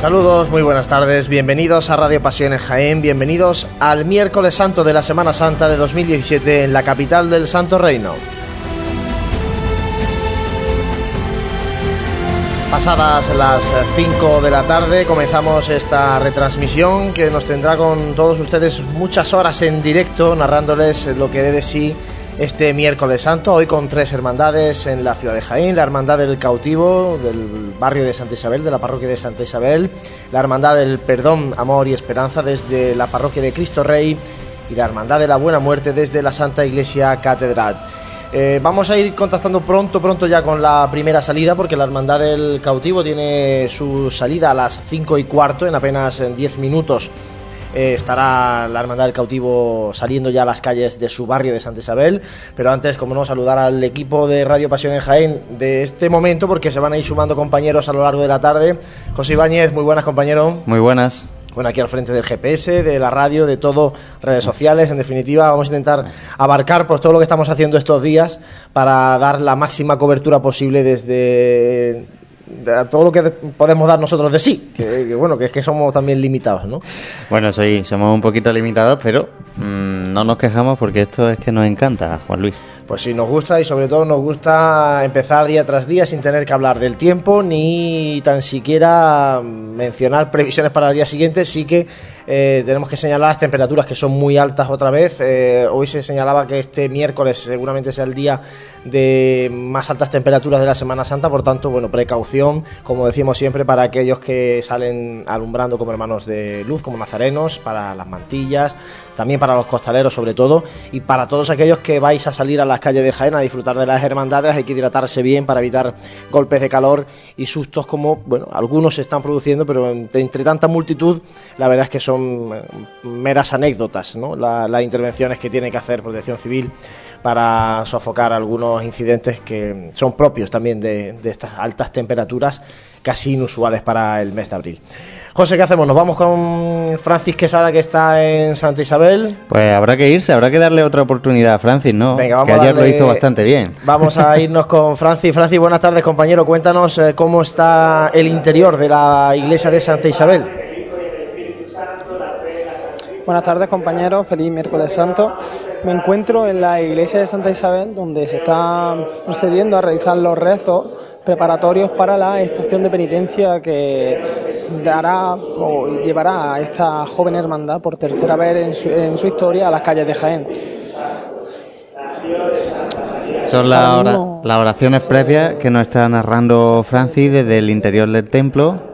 Saludos, muy buenas tardes, bienvenidos a Radio Pasión en Jaén, bienvenidos al miércoles santo de la Semana Santa de 2017 en la capital del Santo Reino. Pasadas las 5 de la tarde comenzamos esta retransmisión que nos tendrá con todos ustedes muchas horas en directo narrándoles lo que dé de sí este miércoles santo, hoy con tres hermandades en la ciudad de Jaén, la Hermandad del Cautivo del barrio de Santa Isabel, de la parroquia de Santa Isabel, la Hermandad del Perdón, Amor y Esperanza desde la parroquia de Cristo Rey y la Hermandad de la Buena Muerte desde la Santa Iglesia Catedral. Eh, vamos a ir contactando pronto, pronto ya con la primera salida, porque la Hermandad del Cautivo tiene su salida a las 5 y cuarto, en apenas 10 minutos eh, estará la Hermandad del Cautivo saliendo ya a las calles de su barrio de Santa Isabel. Pero antes, como no, saludar al equipo de Radio Pasión en Jaén de este momento, porque se van a ir sumando compañeros a lo largo de la tarde. José Ibáñez, muy buenas, compañero. Muy buenas. Bueno, aquí al frente del GPS, de la radio, de todo, redes sociales, en definitiva, vamos a intentar abarcar por todo lo que estamos haciendo estos días para dar la máxima cobertura posible desde a todo lo que podemos dar nosotros de sí, que, bueno, que es que somos también limitados, ¿no? Bueno, soy, somos un poquito limitados, pero mm, no nos quejamos porque esto es que nos encanta, Juan Luis. Pues sí, nos gusta y sobre todo nos gusta empezar día tras día sin tener que hablar del tiempo ni tan siquiera mencionar previsiones para el día siguiente, sí que eh, tenemos que señalar las temperaturas que son muy altas otra vez. Eh, hoy se señalaba que este miércoles seguramente sea el día de más altas temperaturas de la Semana Santa, por tanto, bueno, precaución, como decimos siempre, para aquellos que salen alumbrando como hermanos de luz, como nazarenos, para las mantillas, también para los costaleros sobre todo, y para todos aquellos que vais a salir a las calles de Jaén a disfrutar de las hermandades, hay que hidratarse bien para evitar golpes de calor y sustos como, bueno, algunos se están produciendo, pero entre tanta multitud, la verdad es que son meras anécdotas, ¿no? las intervenciones que tiene que hacer Protección Civil para sofocar algunos incidentes que son propios también de, estas altas temperaturas casi inusuales para el mes de abril. José, ¿qué hacemos? ¿Nos vamos con Francis Quesada que está en Santa Isabel? Pues habrá que irse, habrá que darle otra oportunidad a Francis, ¿no? que ayer lo hizo bastante bien. Vamos a irnos con Francis. Francis, buenas tardes, compañero. Cuéntanos eh, cómo está el interior de la iglesia de Santa Isabel. Buenas tardes compañeros, feliz miércoles santo. Me encuentro en la iglesia de Santa Isabel donde se está procediendo a realizar los rezos preparatorios para la estación de penitencia que dará o llevará a esta joven hermandad por tercera vez en su, historia a las calles de Jaén. Son las oraciones previas que nos está narrando Francis desde el interior del templo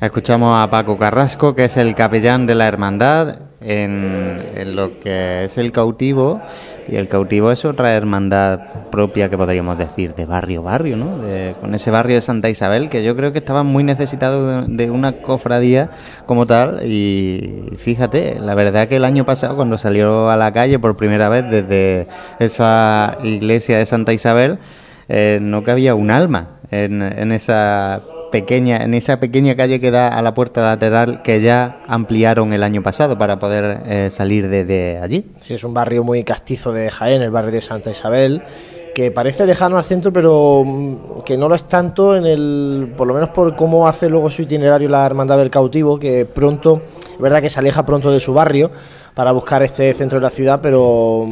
Escuchamos a Paco Carrasco, que es el capellán de la hermandad en, lo que es el cautivo. Y el cautivo es otra hermandad propia que podríamos decir de barrio barrio, ¿no? con ese barrio de Santa Isabel que yo creo que estaba muy necesitado de, una cofradía como tal. Y fíjate, la verdad que el año pasado cuando salió a la calle por primera vez desde esa iglesia de Santa Isabel, eh, no cabía un alma en, en esa pequeña, en esa pequeña calle que da a la puerta lateral que ya ampliaron el año pasado para poder eh, salir de, allí. Sí, es un barrio muy castizo de Jaén, el barrio de Santa Isabel que parece lejano al centro, pero mm, que no lo es tanto en el, por lo menos por cómo hace luego su itinerario la Hermandad del Cautivo, que pronto, es verdad que se aleja pronto de su barrio, para buscar este centro de la ciudad, pero,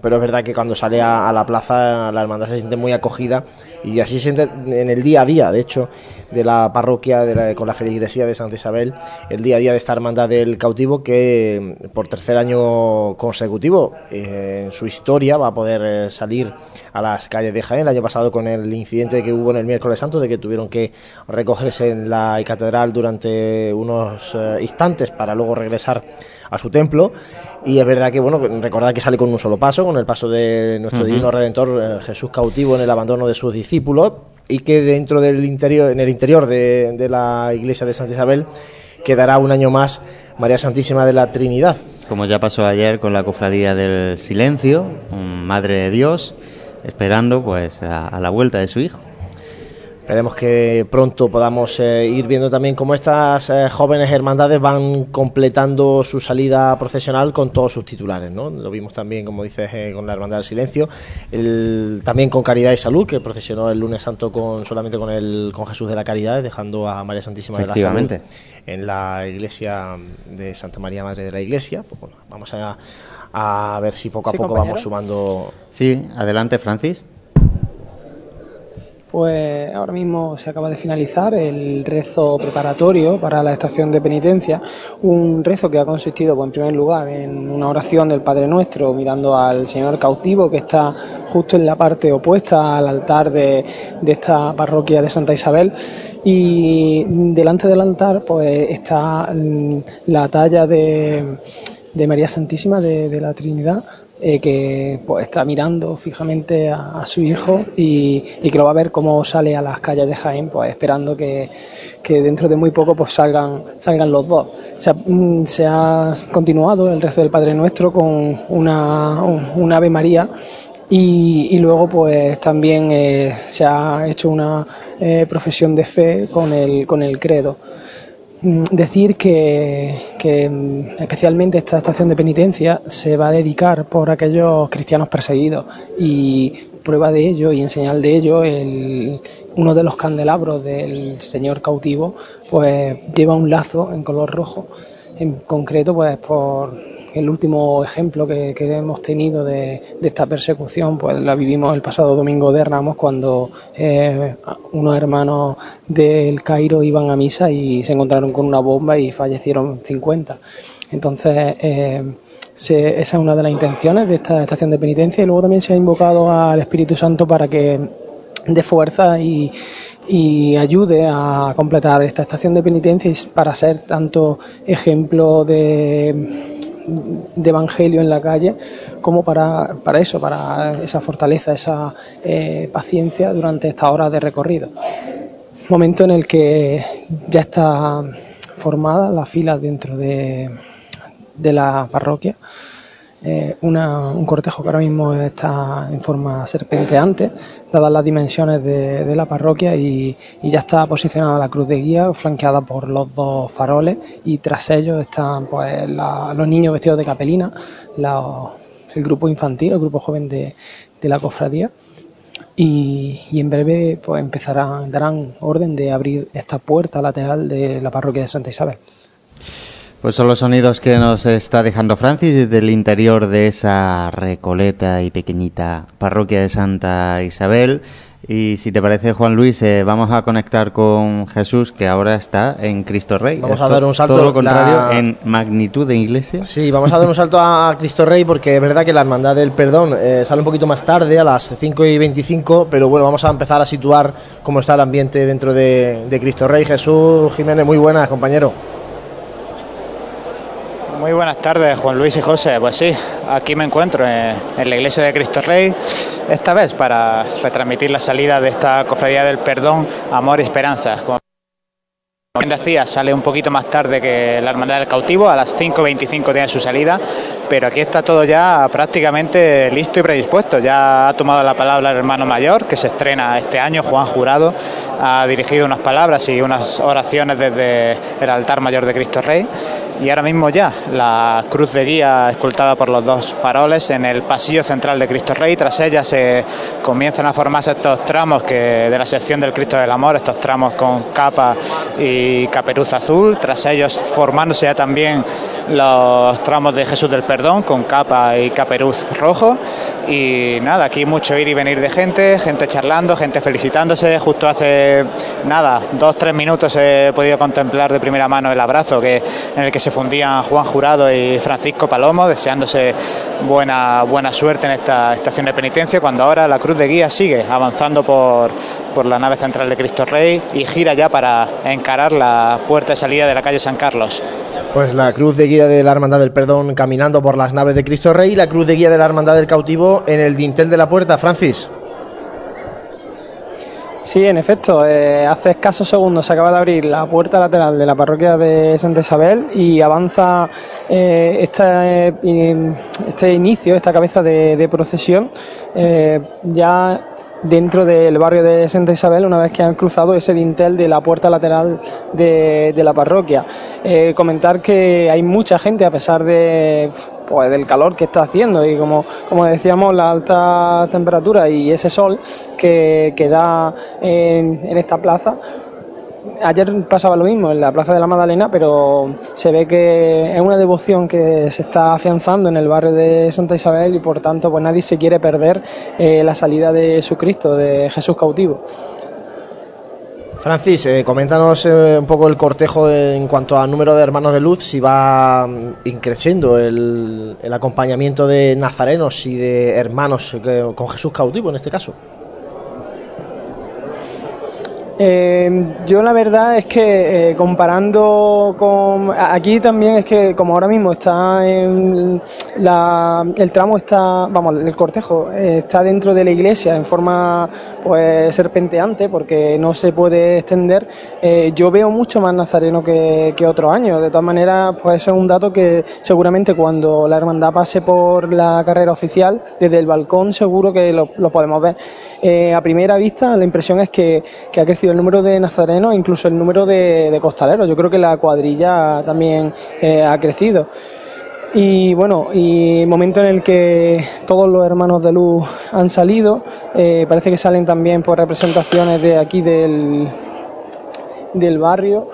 pero es verdad que cuando sale a, la plaza la hermandad se siente muy acogida y así se siente en el día a día, de hecho, de la parroquia de con la feligresía de Santa Isabel, el día a día de esta hermandad del cautivo que por tercer año consecutivo eh, en su historia va a poder eh, salir a las calles de Jaén. El año pasado con el incidente que hubo en el miércoles santo de que tuvieron que recogerse en la catedral durante unos eh, instantes para luego regresar a su templo. Y es verdad que, bueno, recordar que sale con un solo paso, con el paso de nuestro divino redentor eh, Jesús cautivo en el abandono de sus discípulos, y que dentro del interior, en el interior de, de la iglesia de Santa Isabel, quedará un año más María Santísima de la Trinidad. Como ya pasó ayer con la cofradía del silencio, Madre de Dios, esperando pues a la vuelta de su hijo. Esperemos que pronto podamos eh, ir viendo también cómo estas eh, jóvenes hermandades van completando su salida procesional con todos sus titulares. ¿no? Lo vimos también, como dices, eh, con la Hermandad del Silencio, el, también con Caridad y Salud, que procesionó el lunes santo con solamente con, el, con Jesús de la Caridad, dejando a María Santísima de la Salud en la iglesia de Santa María Madre de la Iglesia. Pues, bueno, vamos a, a ver si poco a poco vamos sumando. Sí, adelante, Francis. Pues ahora mismo se acaba de finalizar el rezo preparatorio para la estación de penitencia, un rezo que ha consistido, pues, en primer lugar, en una oración del Padre Nuestro mirando al Señor cautivo que está justo en la parte opuesta al altar de, esta parroquia de Santa Isabel. Y delante del altar pues está mm, la talla de, María Santísima de la Trinidad eh, que pues, está mirando fijamente a, su hijo y, que lo va a ver cómo sale a las calles de Jaén, pues esperando que, dentro de muy poco pues salgan, salgan los dos. Mm, se ha, continuado el rezo del Padre Nuestro con una, un, Ave María y, luego pues también eh, se ha hecho una eh, profesión de fe con el, con el credo. Mm, decir que, mm, especialmente esta estación de penitencia se va a dedicar por aquellos cristianos perseguidos y prueba de ello y en señal de ello el, uno de los candelabros del señor cautivo pues lleva un lazo en color rojo en concreto pues por el último ejemplo que, hemos tenido de, esta persecución, pues la vivimos el pasado domingo de Ramos cuando eh, unos hermanos del Cairo iban a misa y se encontraron con una bomba y fallecieron 50. Entonces, eh, esa es una de las intenciones de esta estación de penitencia y luego también se ha invocado al Espíritu Santo para que dé fuerza y, y ayude a completar esta estación de penitencia y para ser tanto ejemplo de de evangelio en la calle como para, para eso, para esa fortaleza, esa eh, paciencia durante esta hora de recorrido. Momento en el que ya está formada la fila dentro de, de la parroquia eh, un cortejo que ahora mismo está en forma serpenteante, dadas las dimensiones de, la parroquia, y, ya está posicionada la cruz de guía, flanqueada por los dos faroles, y tras ellos están pues, los niños vestidos de capelina, el grupo infantil, el grupo joven de, la cofradía. Y, y, en breve pues empezarán, darán orden de abrir esta puerta lateral de la parroquia de Santa Isabel. Pues son los sonidos que nos está dejando Francis desde el interior de esa recoleta y pequeñita parroquia de Santa Isabel. Y si te parece, Juan Luis, eh, vamos a conectar con Jesús, que ahora está en Cristo Rey. Vamos a dar un salto. Todo lo contrario, en magnitud de iglesia. Sí, vamos a dar un salto a Cristo Rey, porque es verdad que la Hermandad del Perdón eh, sale un poquito más tarde, a las 5 y 25, pero bueno, vamos a empezar a situar cómo está el ambiente dentro de, de Cristo Rey. Jesús Jiménez, muy buenas, compañero. Muy buenas tardes, Juan Luis y José. Pues sí, aquí me encuentro en, la iglesia de Cristo Rey, esta vez para retransmitir la salida de esta cofradía del perdón, amor y esperanza. Como decía, sale un poquito más tarde que la Hermandad del Cautivo, a las 5.25 tiene su salida, pero aquí está todo ya prácticamente listo y predispuesto. Ya ha tomado la palabra el hermano mayor, que se estrena este año, Juan Jurado, ha dirigido unas palabras y unas oraciones desde el altar mayor de Cristo Rey, y ahora mismo ya la cruz de guía escultada por los dos faroles en el pasillo central de Cristo Rey, tras ella se comienzan a formarse estos tramos que de la sección del Cristo del Amor, estos tramos con capa y caperuz azul, tras ellos formándose ya también los tramos de Jesús del Perdón con capa y caperuz rojo. Y nada, aquí mucho ir y venir de gente, gente charlando, gente felicitándose, justo hace nada, dos, tres minutos he podido contemplar de primera mano el abrazo que, en el que se fundían Juan Jurado y Francisco Palomo, deseándose buena, buena suerte en esta estación de penitencia, cuando ahora la cruz de guía sigue avanzando por, por la nave central de Cristo Rey y gira ya para encarar la puerta de salida de la calle San Carlos. Pues la cruz de guía de la Hermandad del Perdón caminando por las naves de Cristo Rey y la cruz de guía de la Hermandad del Cautivo en el dintel de la puerta, Francis. Sí, en efecto, eh, hace escasos segundos se acaba de abrir la puerta lateral de la parroquia de Santa Isabel y avanza eh, este inicio, esta cabeza de, procesión. ya dentro del barrio de Santa Isabel una vez que han cruzado ese dintel de la puerta lateral de, la parroquia. Eh, comentar que hay mucha gente a pesar de pues, del calor que está haciendo y como, como decíamos la alta temperatura y ese sol que, que da en, en esta plaza ayer pasaba lo mismo en la Plaza de la Magdalena, pero se ve que es una devoción que se está afianzando en el barrio de Santa Isabel y por tanto pues nadie se quiere perder eh, la salida de Jesucristo, de Jesús cautivo. Francis, eh, coméntanos eh, un poco el cortejo en cuanto al número de hermanos de luz, si va mm, increciendo el, el acompañamiento de nazarenos y de hermanos con Jesús cautivo en este caso. Eh, yo la verdad es que eh, comparando con aquí también es que como ahora mismo está en la, el tramo está vamos el cortejo eh, está dentro de la iglesia en forma pues serpenteante porque no se puede extender eh, yo veo mucho más nazareno que, que otros años. De todas maneras pues eso es un dato que seguramente cuando la hermandad pase por la carrera oficial desde el balcón seguro que lo, podemos ver. A primera vista la impresión es que, que ha crecido el número de nazarenos, incluso el número de, costaleros. Yo creo que la cuadrilla también eh, ha crecido. Y bueno, y momento en el que todos los hermanos de luz han salido, eh, parece que salen también por representaciones de aquí del, del barrio.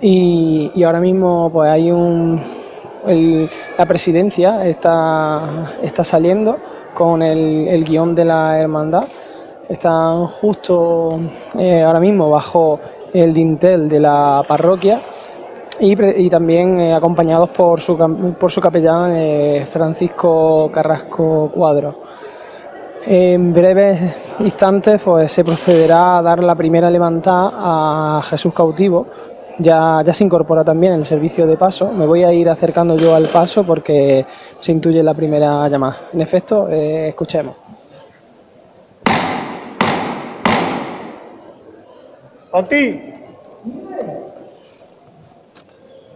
Y, ahora mismo pues hay un la presidencia está, está saliendo con el, el guion de la hermandad están justo eh, ahora mismo bajo el dintel de la parroquia y, también eh, acompañados por su, por su capellán eh, Francisco Carrasco Cuadro. En breves instantes pues, se procederá a dar la primera levantada a Jesús cautivo. Ya, ya se incorpora también el servicio de paso. Me voy a ir acercando yo al paso porque se intuye la primera llamada. En efecto, escuchemos. Conti.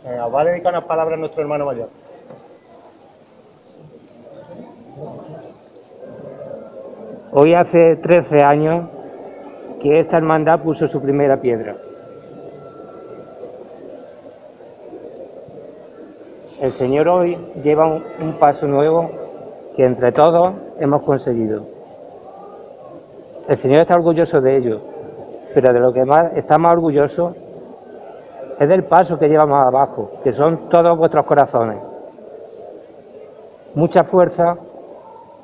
Venga, va a dedicar unas palabras a nuestro hermano mayor. Hoy hace 13 años que esta hermandad puso su primera piedra. El Señor hoy lleva un paso nuevo que entre todos hemos conseguido. El Señor está orgulloso de ello pero de lo que más está más orgulloso es del paso que llevamos abajo, que son todos vuestros corazones. Mucha fuerza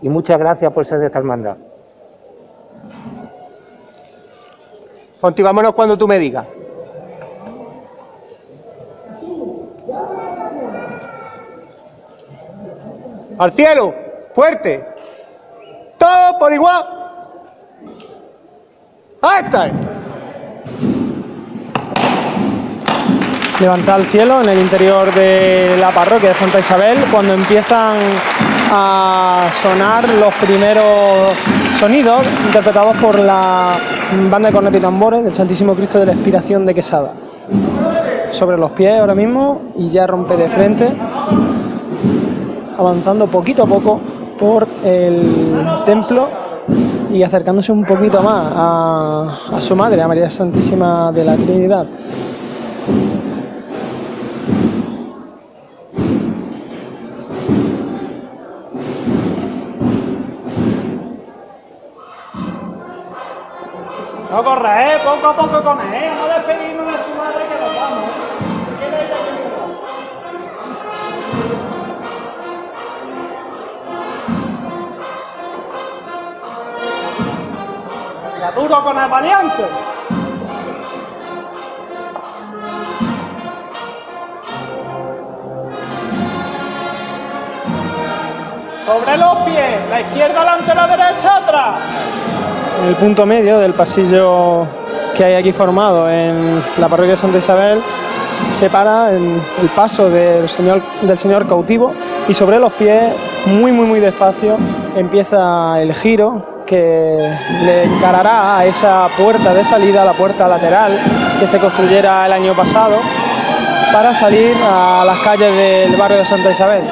y muchas gracias por ser de esta hermandad. Continuámonos cuando tú me digas. Al cielo, fuerte. Todo por igual. Ahí está. Levanta al cielo en el interior de la parroquia de Santa Isabel cuando empiezan a sonar los primeros sonidos interpretados por la banda de cornetas y tambores del Santísimo Cristo de la Expiración de Quesada. Sobre los pies ahora mismo y ya rompe de frente, avanzando poquito a poco por el templo y acercándose un poquito más a su madre, a María Santísima de la Trinidad. No corre, ¿eh? Poco a poco con él, ¿eh? No despedirnos de su madre que nos vamos. Si ella que duro con el valiente. Sobre los pies, la izquierda delante, la derecha atrás el punto medio del pasillo que hay aquí formado en la parroquia Santa Isabel separa el, el paso del señor, del señor cautivo y sobre los pies, muy muy muy despacio, empieza el giro que le encarará a esa puerta de salida, la puerta lateral que se construyera el año pasado, para salir a las calles del barrio de Santa Isabel.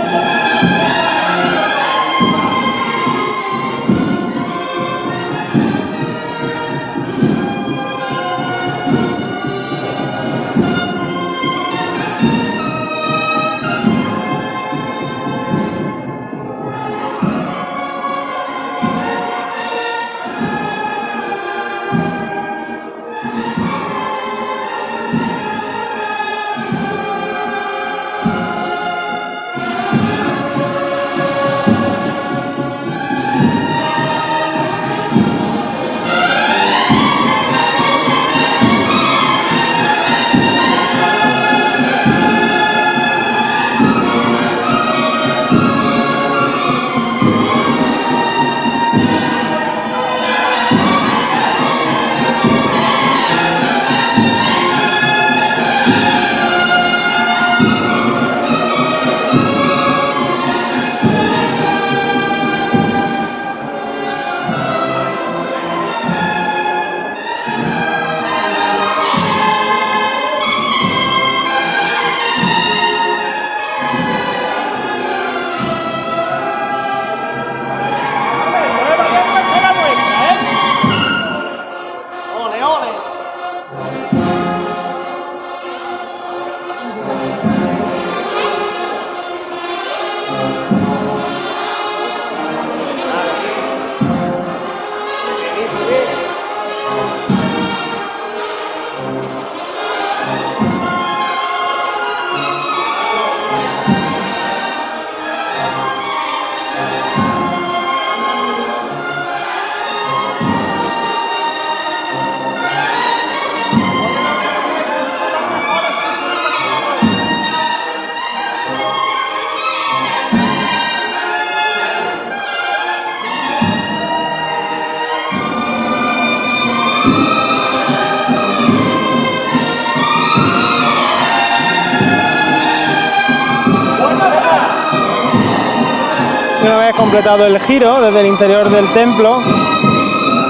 Completado el giro desde el interior del templo,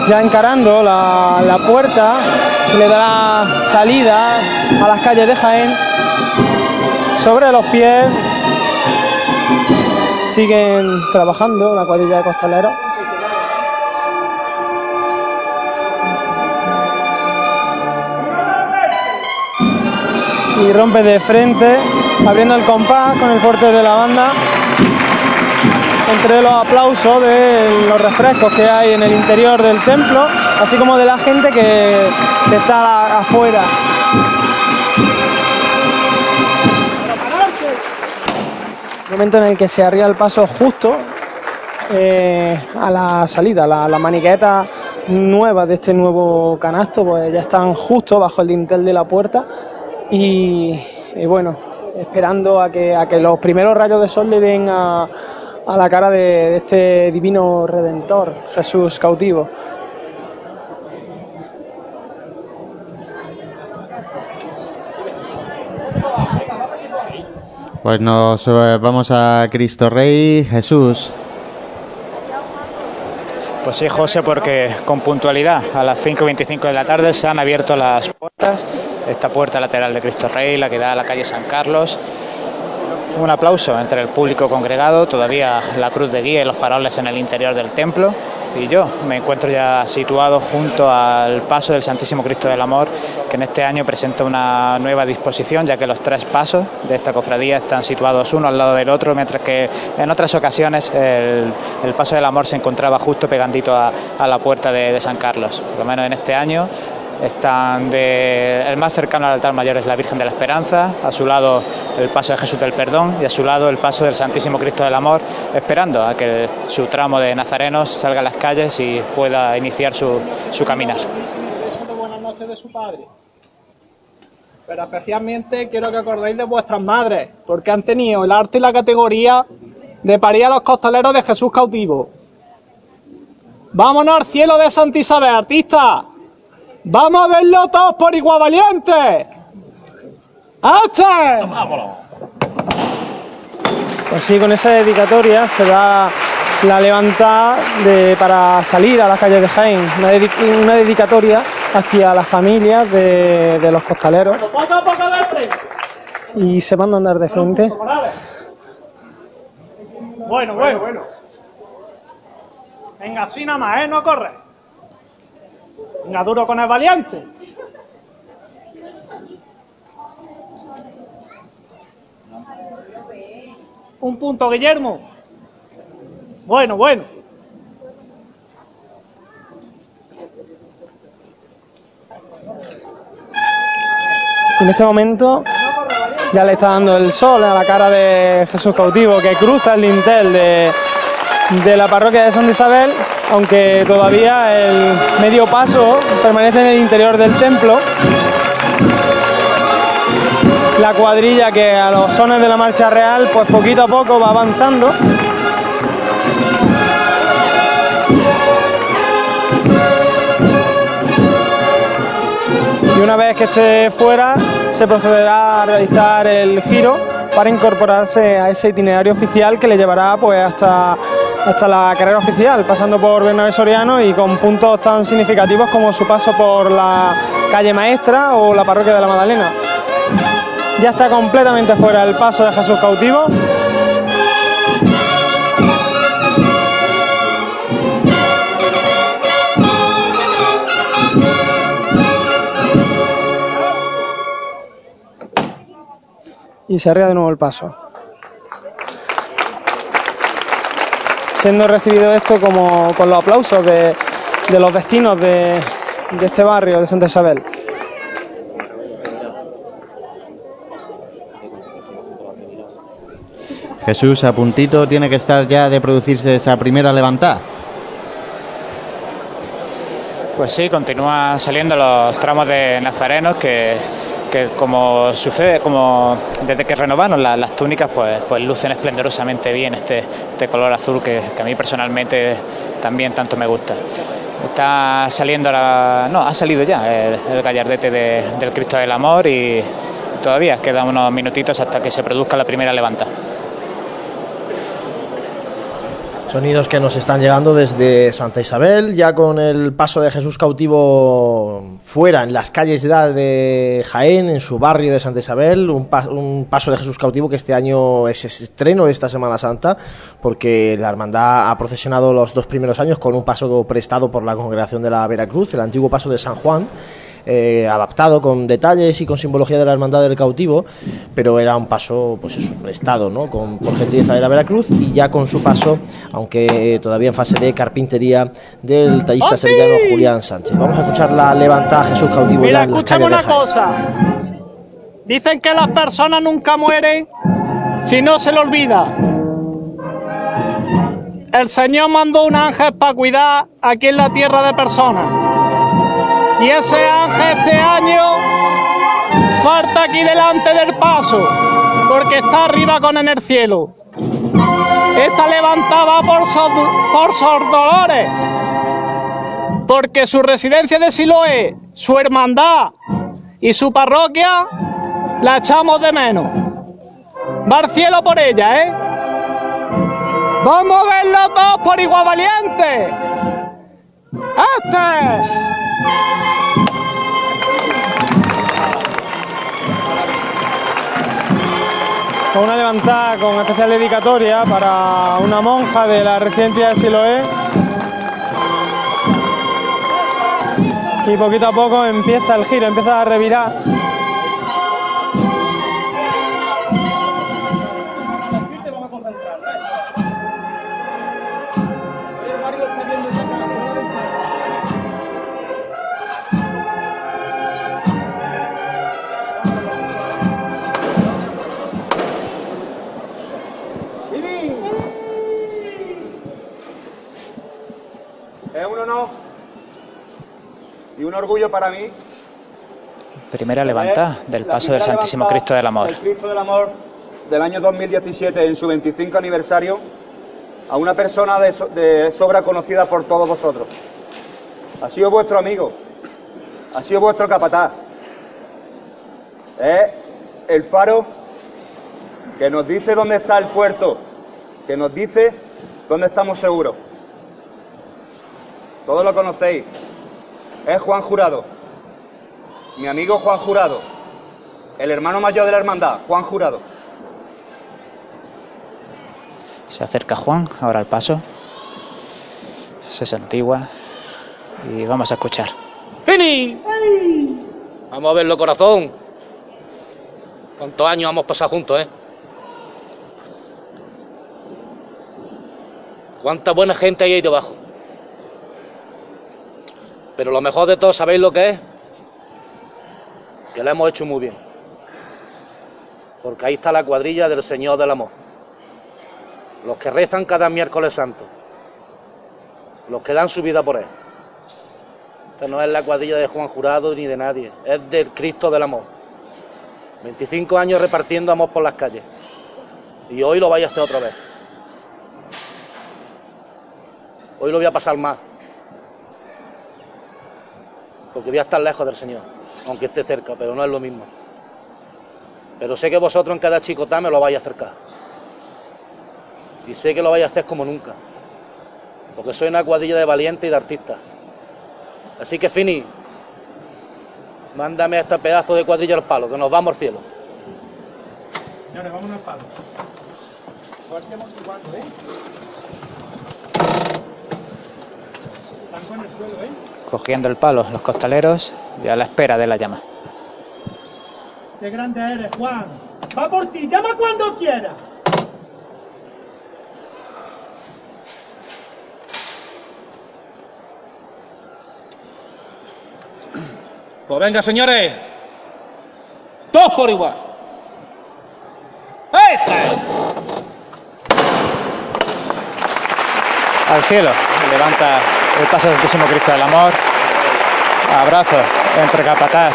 ya encarando la, la puerta le da salida a las calles de Jaén, sobre los pies siguen trabajando la cuadrilla de costaleros. Y rompe de frente, abriendo el compás con el fuerte de la banda entre los aplausos de los refrescos que hay en el interior del templo, así como de la gente que, está afuera. Momento en el que se arría el paso justo eh, a la salida, la, la maniqueta nueva de este nuevo canasto, pues ya están justo bajo el dintel de la puerta y, y bueno, esperando a que, a que los primeros rayos de sol le den a, a la cara de, de este divino redentor, Jesús cautivo. Pues nos eh, vamos a Cristo Rey Jesús. Pues sí, José, porque con puntualidad a las 5.25 de la tarde se han abierto las puertas, esta puerta lateral de Cristo Rey, la que da a la calle San Carlos. Un aplauso entre el público congregado, todavía la cruz de guía y los faroles en el interior del templo. Y yo me encuentro ya situado junto al paso del Santísimo Cristo del Amor, que en este año presenta una nueva disposición, ya que los tres pasos de esta cofradía están situados uno al lado del otro, mientras que en otras ocasiones el, paso del Amor se encontraba justo pegandito a, a la puerta de, de San Carlos. Por lo menos en este año están de, el más cercano al altar mayor es la Virgen de la Esperanza, a su lado el paso de Jesús del Perdón y a su lado el paso del Santísimo Cristo del Amor, esperando a que su tramo de nazarenos salga a las calles y pueda iniciar su, su caminar. de su padre. Pero especialmente quiero que acordéis de vuestras madres, porque han tenido el arte y la categoría de parir a los costaleros de Jesús cautivo. Vámonos al cielo de Santa Isabel, artista. Vamos a verlo todos por igual valiente. ¡Este! Pues sí, con esa dedicatoria se da la levantada de, para salir a las calles de Jaén, una, una dedicatoria hacia las familias de, de los costaleros Poco a poco de frente. y se van a andar de frente. Bueno, bueno, bueno. Venga, así nada más, ¿eh? No corre. Venga, duro con el valiente. Un punto, Guillermo. Bueno, bueno. En este momento ya le está dando el sol a la cara de Jesús cautivo que cruza el lintel de, de la parroquia de Santa Isabel, aunque todavía el medio paso permanece en el interior del templo. La cuadrilla que a los sones de la marcha real, pues poquito a poco va avanzando. y una vez que esté fuera se procederá a realizar el giro para incorporarse a ese itinerario oficial que le llevará pues hasta, hasta la carrera oficial, pasando por Bernabé Soriano y con puntos tan significativos como su paso por la calle Maestra o la parroquia de la Magdalena. Ya está completamente fuera el paso de Jesús cautivo. y se arrea de nuevo el paso. Siendo recibido esto como con los aplausos de, de los vecinos de, de este barrio de Santa Isabel. Jesús, a puntito tiene que estar ya de producirse esa primera levantada. Pues sí, continúan saliendo los tramos de nazarenos que, que como sucede, como desde que renovaron la- las túnicas, pues, pues lucen esplendorosamente bien este, este color azul que, a mí personalmente también tanto me gusta. Está saliendo la... No, ha salido ya el, el gallardete de- del Cristo del Amor y todavía quedan unos minutitos hasta que se produzca la primera levanta. Sonidos que nos están llegando desde Santa Isabel, ya con el paso de Jesús cautivo fuera en las calles de, Jaén, en su barrio de Santa Isabel, un paso de Jesús cautivo que este año es estreno de esta Semana Santa, porque la hermandad ha procesionado los dos primeros años con un paso prestado por la congregación de la Veracruz, el antiguo paso de San Juan. Eh, adaptado con detalles y con simbología de la hermandad del cautivo, pero era un paso, pues eso, prestado, ¿no? Con, por gentileza de la Veracruz y ya con su paso, aunque todavía en fase de carpintería del tallista sevillano Julián Sánchez. Vamos a escuchar la levantada Jesús cautivo Mira, de una cosa. Dicen que las personas nunca mueren si no se le olvida. El Señor mandó un ángel para cuidar aquí en la tierra de personas. Y ese ángel este año falta aquí delante del paso, porque está arriba con en el cielo. Esta levantada por, sus- por sus dolores porque su residencia de Siloé, su hermandad y su parroquia la echamos de menos. Va al cielo por ella, ¿eh? Vamos a verlo todos por igual valiente. ¡Este! Una levantada con especial dedicatoria para una monja de la residencia de Siloé. Y poquito a poco empieza el giro, empieza a revirar. Y un orgullo para mí. Primera levanta del paso del Santísimo Cristo del Amor. del Cristo del Amor del año 2017 en su 25 aniversario a una persona de, so- de sobra conocida por todos vosotros. Ha sido vuestro amigo, ha sido vuestro capataz. Es el faro que nos dice dónde está el puerto, que nos dice dónde estamos seguros. Todos lo conocéis. Es Juan Jurado. Mi amigo Juan Jurado. El hermano mayor de la hermandad, Juan Jurado. Se acerca Juan, ahora al paso. Se santigua. Y vamos a escuchar. ¡Fini! Vamos a verlo, corazón. ¿Cuántos años hemos pasado juntos, eh? ¿Cuánta buena gente hay ahí debajo? Pero lo mejor de todo, ¿sabéis lo que es? Que lo hemos hecho muy bien. Porque ahí está la cuadrilla del Señor del Amor. Los que rezan cada miércoles santo. Los que dan su vida por él. Esta no es la cuadrilla de Juan Jurado ni de nadie, es del Cristo del Amor. 25 años repartiendo amor por las calles. Y hoy lo vais a hacer otra vez. Hoy lo voy a pasar mal. Porque voy a estar lejos del Señor, aunque esté cerca, pero no es lo mismo. Pero sé que vosotros en cada chicotá me lo vais a acercar. Y sé que lo vais a hacer como nunca. Porque soy una cuadrilla de valientes y de artistas. Así que, Fini, mándame a este pedazo de cuadrilla al palo, que nos vamos al cielo. Señores, vámonos al palo. Fuerte amortiguando, ¿eh? Están con el suelo, ¿eh? Cogiendo el palo los costaleros y a la espera de la llama. Qué grande eres, Juan. Va por ti, llama cuando quiera. Pues venga, señores. Todos por igual. ¡Este! Al cielo, levanta el paso del Santísimo Cristo del Amor. Abrazos entre Capataz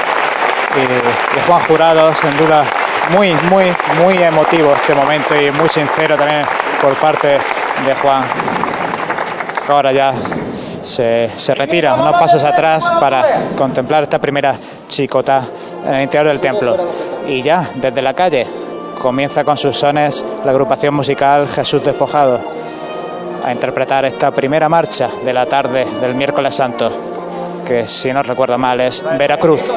y, Juan Jurado, sin duda muy, muy, muy emotivo este momento y muy sincero también por parte de Juan. Ahora ya se, se retira unos pasos atrás para contemplar esta primera chicota en el interior del templo. Y ya, desde la calle, comienza con sus sones la agrupación musical Jesús Despojado a interpretar esta primera marcha de la tarde del miércoles santo, que si no recuerdo mal es Veracruz.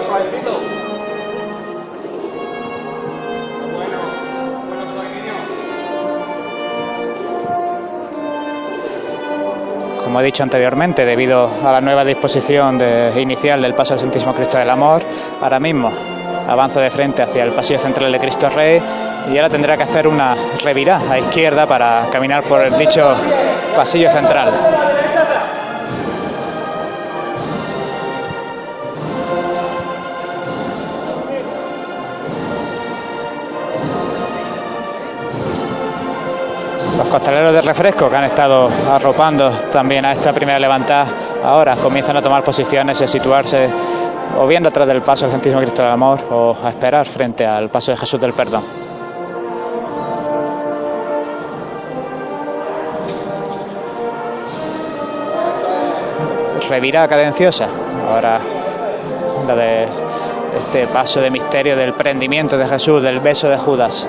Como he dicho anteriormente, debido a la nueva disposición de- inicial del paso del Santísimo Cristo del Amor, ahora mismo avanzo de frente hacia el pasillo central de Cristo Rey y ahora tendrá que hacer una revirada a izquierda para caminar por el dicho pasillo central. Los costaleros de refresco que han estado arropando también a esta primera levantada, ahora comienzan a tomar posiciones y a situarse o bien detrás del paso del Santísimo Cristo del Amor o a esperar frente al paso de Jesús del Perdón. Revirada cadenciosa, ahora la de este paso de misterio del prendimiento de Jesús, del beso de Judas.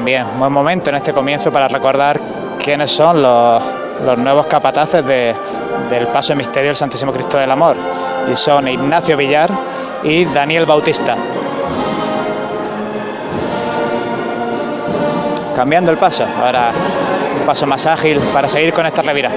También buen momento en este comienzo para recordar quiénes son los, nuevos capataces de- del paso de misterio del Santísimo Cristo del Amor. Y son Ignacio Villar y Daniel Bautista. Cambiando el paso, ahora un paso más ágil para seguir con esta revira.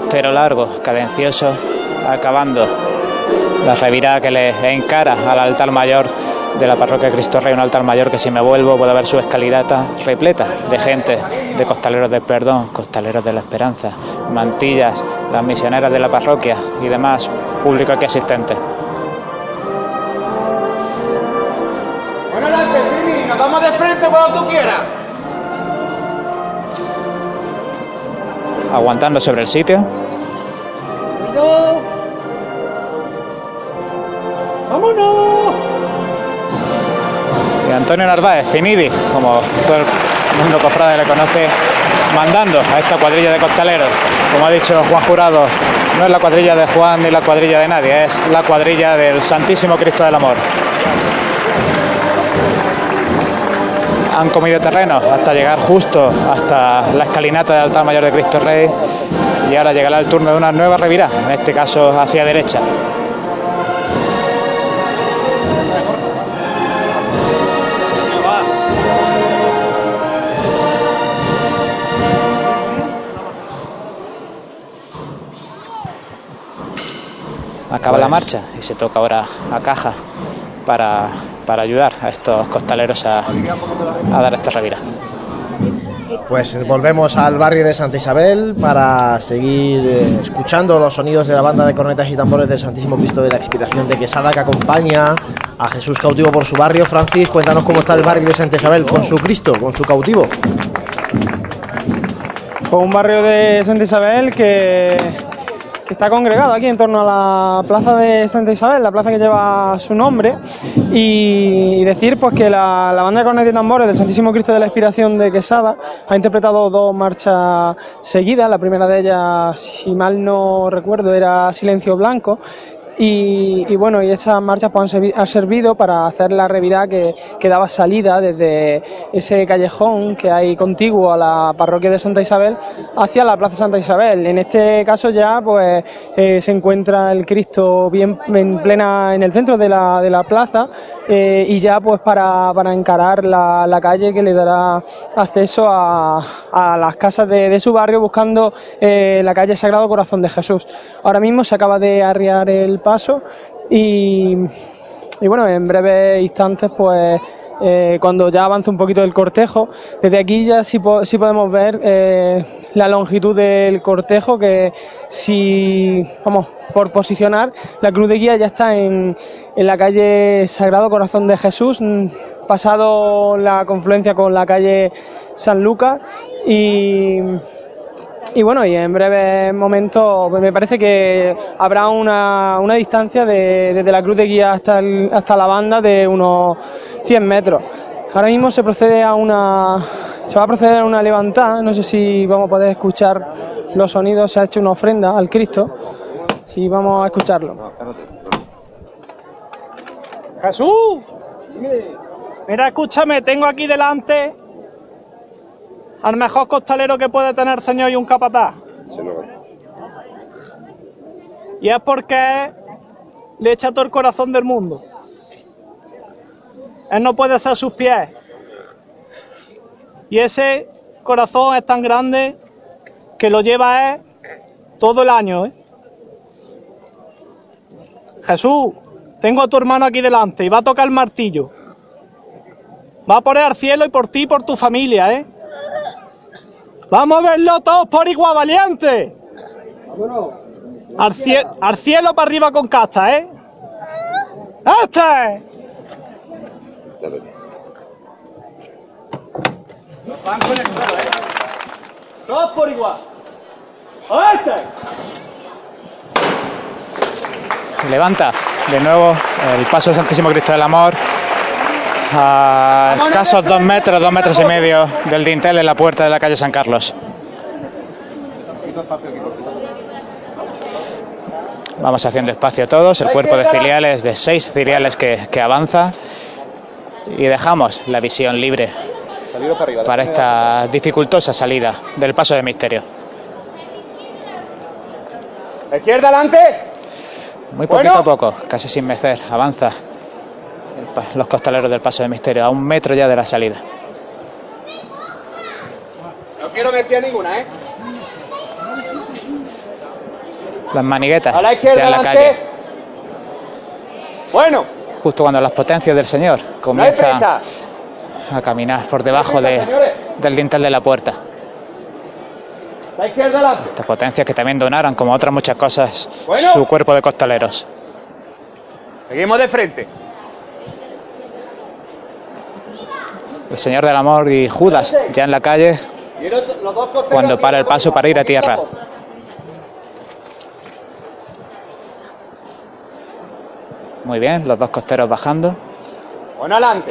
Costero largo, cadencioso, acabando la revirada que le encara al altar mayor de la parroquia Cristo Rey, un altar mayor que si me vuelvo puedo ver su escalinata repleta de gente, de costaleros del perdón, costaleros de la esperanza, mantillas, las misioneras de la parroquia y demás público aquí asistente. Bueno, adelante, nos vamos de frente cuando tú quieras. Aguantando sobre el sitio, ¡No! ¡Vámonos! y Antonio Narváez, Finidi, como todo el mundo cofrade le conoce, mandando a esta cuadrilla de costaleros. Como ha dicho Juan Jurado, no es la cuadrilla de Juan ni la cuadrilla de nadie, es la cuadrilla del Santísimo Cristo del Amor. Han comido terreno hasta llegar justo hasta la escalinata del altar mayor de Cristo Rey y ahora llegará el turno de una nueva revirada, en este caso hacia derecha. Acaba la Pues- marcha y se toca ahora a caja para, para ayudar a estos costaleros a, a dar esta revira. Pues volvemos al barrio de Santa Isabel para seguir eh, escuchando los sonidos de la banda de cornetas y tambores del Santísimo Cristo de la Expiración de Quesada que acompaña a Jesús cautivo por su barrio. Francis, cuéntanos cómo está el barrio de Santa Isabel con su Cristo, con su cautivo. Pues un barrio de Santa Isabel que, que está congregado aquí en torno a la plaza de Santa Isabel, la plaza que lleva su nombre, y, decir pues que la, banda de cornetas y tambores del Santísimo Cristo de la Expiración de Quesada ha interpretado dos marchas seguidas, la primera de ellas, si mal no recuerdo, era Silencio Blanco, y, bueno, y esas marchas pues, han, servi- han servido para hacer la revirada que, que daba salida desde ese callejón que hay contiguo a la parroquia de Santa Isabel hacia la plaza Santa Isabel. En este caso ya pues eh, se encuentra el Cristo bien en plena en el centro de la, de la plaza eh, y ya pues para, para encarar la, la calle que le dará acceso a, a las casas de, de su barrio buscando eh, la calle Sagrado Corazón de Jesús. Ahora mismo se acaba de arriar el paso y, y bueno, en breves instantes pues eh, cuando ya avance un poquito el cortejo. Desde aquí ya sí podemos ver eh, la longitud del cortejo, que si, vamos, por posicionar, la cruz de guía ya está en, en la calle Sagrado Corazón de Jesús, mm, pasado la confluencia con la calle San Lucas y... Y bueno, y en breve momento me parece que habrá una, una distancia de- desde la cruz de guía hasta, el- hasta la banda de unos 100 metros. Ahora mismo se procede a una se va a proceder a una levantada, no sé si vamos a poder escuchar los sonidos, se ha hecho una ofrenda al Cristo y vamos a escucharlo. Jesús, mira, escúchame, tengo aquí delante al mejor costalero que puede tener señor y un capataz. Y es porque le echa todo el corazón del mundo. Él no puede ser sus pies. Y ese corazón es tan grande que lo lleva él todo el año. ¿eh? Jesús, tengo a tu hermano aquí delante y va a tocar el martillo. Va a poner al cielo y por ti y por tu familia, ¿eh? Vamos a verlo todos por igual, valiente. Al, cie- al cielo para arriba con casta, ¿eh? ¡Este! Van ¿eh? Todos por igual. ¡A este! Levanta de nuevo el paso del Santísimo Cristo del Amor a escasos dos metros, dos metros y medio del dintel en la puerta de la calle San Carlos. Vamos haciendo espacio todos, el cuerpo de filiales, de seis filiales que, que avanza y dejamos la visión libre para esta dificultosa salida del paso de misterio. Izquierda adelante. Muy poquito a poco, casi sin mecer, avanza los costaleros del paso de misterio, a un metro ya de la salida. No quiero meter ninguna, ¿eh? Las maniguetas A la ya izquierda en la calle, Bueno, justo cuando las potencias del Señor comienzan a caminar por debajo prisa, de- del dintel de la puerta. La izquierda adelante. Estas potencias que también donaron, como otras muchas cosas, Bueno. su cuerpo de costaleros. Seguimos de frente. El Señor del Amor y Judas ya en la calle cuando para el paso para ir a tierra. Muy bien, los dos costeros bajando. Bueno, adelante.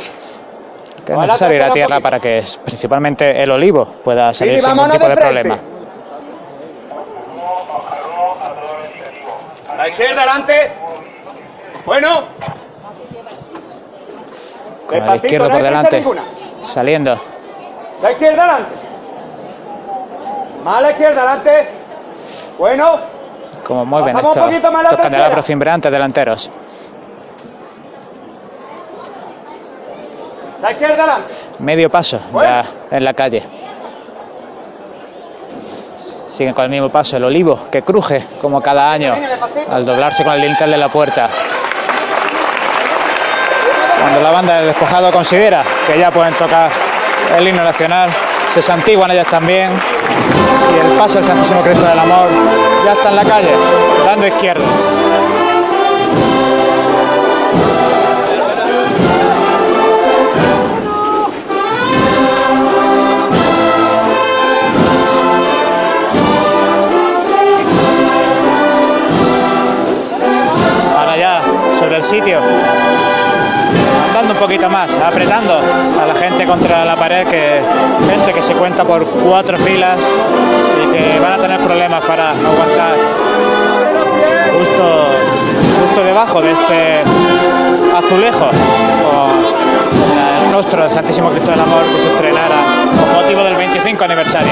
Que es necesario ir a tierra para que principalmente el olivo pueda salir sin ningún tipo de problema. A la izquierda adelante. Bueno. Con el izquierdo no por delante. Saliendo. La izquierda adelante. Más la izquierda adelante. Bueno. Como mueven Bajamos un estos, poquito más la estos candelabros cimbreantes delanteros. La izquierda adelante. Medio paso ya en la calle. Siguen con el mismo paso el olivo que cruje como cada año al doblarse con el dintel de la puerta. Cuando la banda del despojado considera que ya pueden tocar el himno nacional, se santiguan ellas también y el paso del Santísimo Cristo del Amor ya está en la calle, dando izquierda. Ahora ya sobre el sitio, poquito más, apretando a la gente contra la pared, que gente que se cuenta por cuatro filas y que van a tener problemas para aguantar justo, justo debajo de este azulejo con el rostro del Santísimo Cristo del Amor que se estrenara con motivo del 25 aniversario.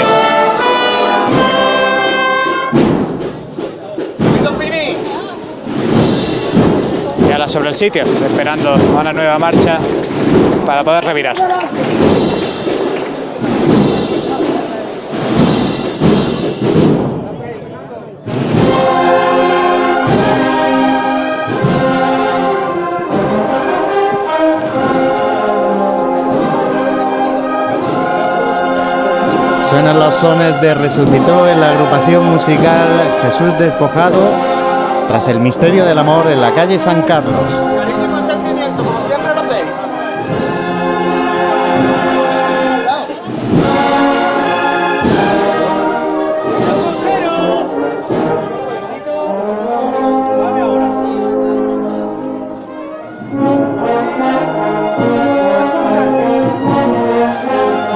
Sobre el sitio, esperando a una nueva marcha para poder revirar. Suenan los sones de Resucitó en la agrupación musical Jesús Despojado tras el misterio del amor en la calle San Carlos. Cariño y consentimiento, como siempre lo hacéis.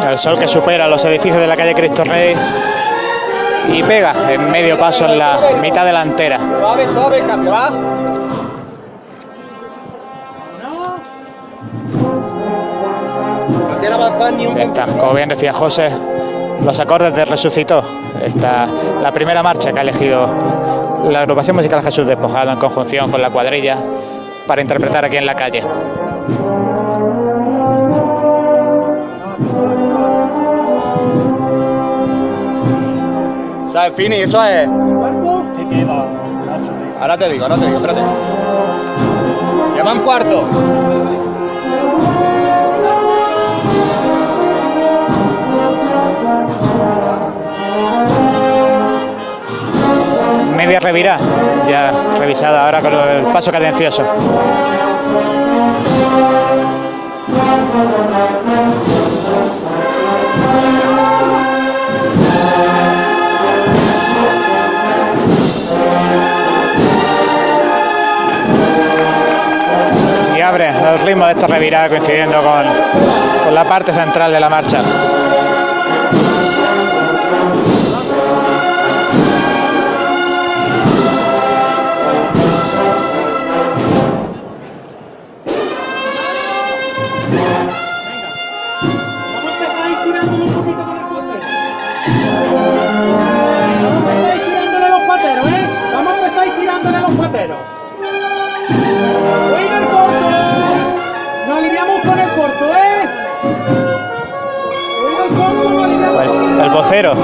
El sol que supera los edificios de la calle Cristo Rey y pega en medio paso en la mitad delantera. Suave, suave, cambio, va. No quiero avanzar ni un Está, como bien decía José, los acordes de Resucitó. Esta la primera marcha que ha elegido la agrupación musical Jesús Despojado en conjunción con la cuadrilla para interpretar aquí en la calle. ¿Sabes, Fini? Eso es. Ahora te digo, ahora te digo, espérate. Llevan cuarto. Media revirá, ya revisada ahora con el paso cadencioso. Abre el ritmo de esta revirada coincidiendo con la parte central de la marcha. Vocero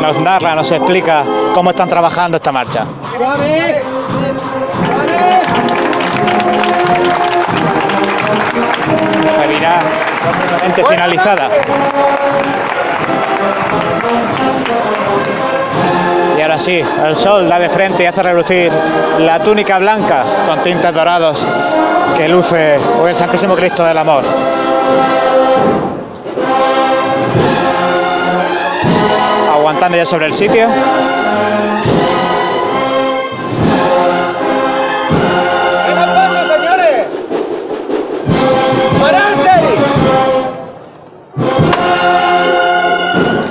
nos narra, nos explica cómo están trabajando esta marcha. Finalizada. Y ahora sí, el sol da de frente y hace relucir la túnica blanca con tintes dorados que luce el Santísimo Cristo del Amor. Aguantando ya sobre el sitio.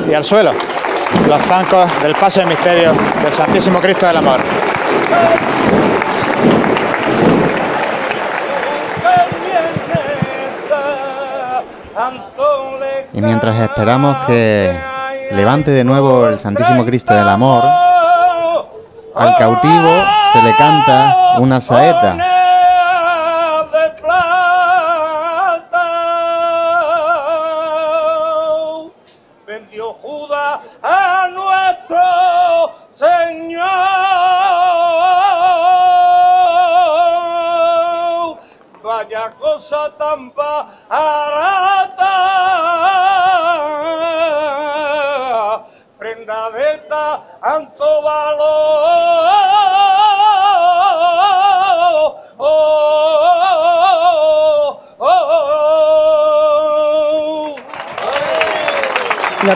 Y al suelo los zancos del paso del misterio del Santísimo Cristo del Amor. Y mientras esperamos que levante de nuevo el Santísimo Cristo del Amor, al cautivo se le canta una saeta.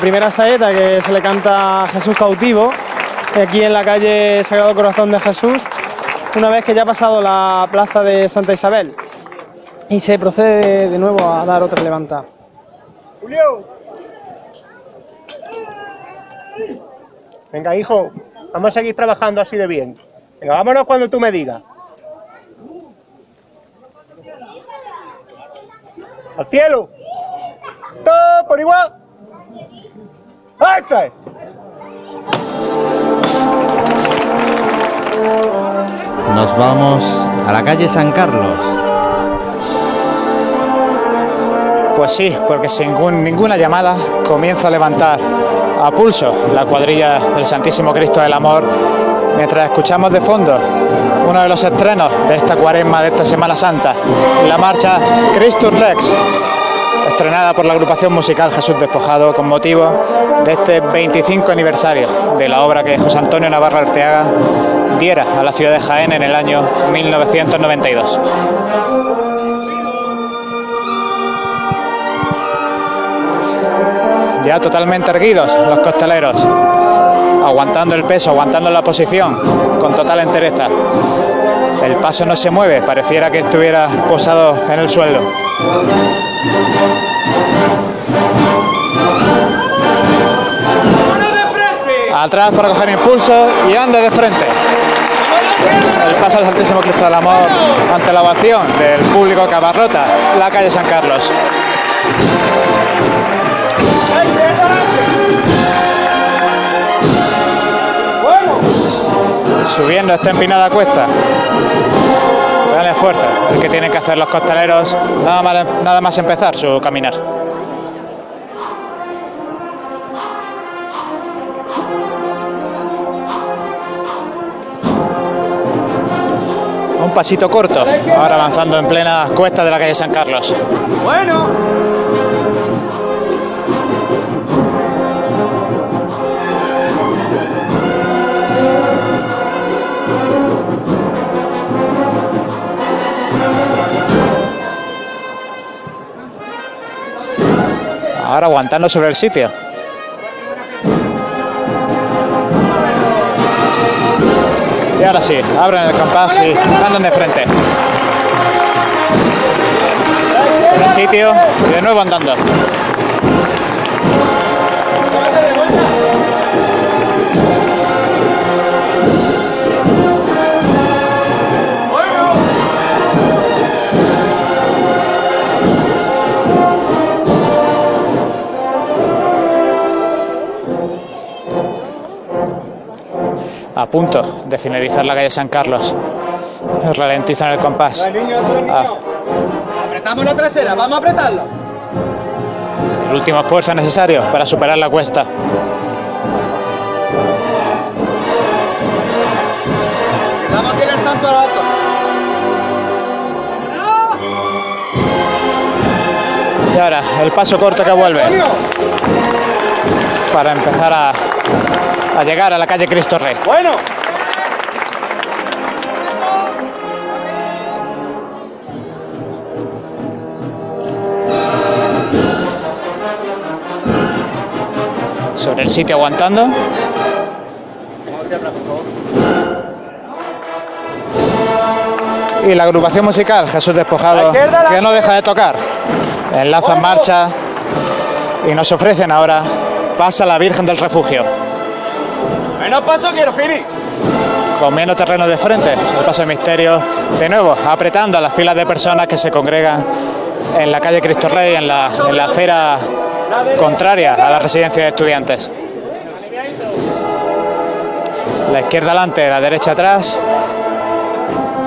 Primera saeta que se le canta a Jesús cautivo, aquí en la calle Sagrado Corazón de Jesús, una vez que ya ha pasado la plaza de Santa Isabel. Y se procede de nuevo a dar otra levanta. Julio. Venga, hijo, vamos a seguir trabajando así de bien. Venga, vámonos cuando tú me digas. Al cielo. Todo por igual. ¡Este! Nos vamos a la calle San Carlos. Pues sí, porque sin ninguna llamada comienza a levantar a pulso la cuadrilla del Santísimo Cristo del Amor, mientras escuchamos de fondo uno de los estrenos de esta cuaresma, de esta Semana Santa, la marcha Christus Lex, estrenada por la agrupación musical Jesús Despojado con motivo de este 25 aniversario de la obra que José Antonio Navarro Arteaga diera a la ciudad de Jaén en el año 1992. ya totalmente erguidos los costaleros, aguantando el peso, aguantando la posición con total entereza. El paso no se mueve, pareciera que estuviera posado en el suelo. Atrás para coger impulso y ande de frente. El paso al Santísimo Cristo del Amor ante la ovación del público que abarrota la calle San Carlos. subiendo esta empinada cuesta. Esfuerzo el que tienen que hacer los costaleros nada más, nada más empezar su caminar. Un pasito corto, ahora avanzando en plena cuesta de la calle San Carlos. Bueno. Ahora aguantando sobre el sitio. Y ahora sí, abren el compás y andan de frente. En el sitio y de nuevo andando. Punto de finalizar la calle San Carlos. Ralentizan el compás. Ah, Apretamos la trasera, vamos a apretarlo. el último esfuerzo necesario para superar la cuesta. Vamos a tirar tanto al alto. Y ahora el paso corto que vuelve para empezar a, a llegar a la calle Cristo Rey. Bueno. Sobre el sitio aguantando. Y la agrupación musical Jesús Despojado, que no deja de tocar. Enlaza en marcha y nos ofrecen ahora Pasa la Virgen del Refugio. Menos paso quiero, Fini. comiendo terreno de frente, el paso de misterio, de nuevo, apretando a las filas de personas que se congregan en la calle Cristo Rey, en la, en la acera contraria a la residencia de estudiantes. La izquierda adelante, la derecha atrás,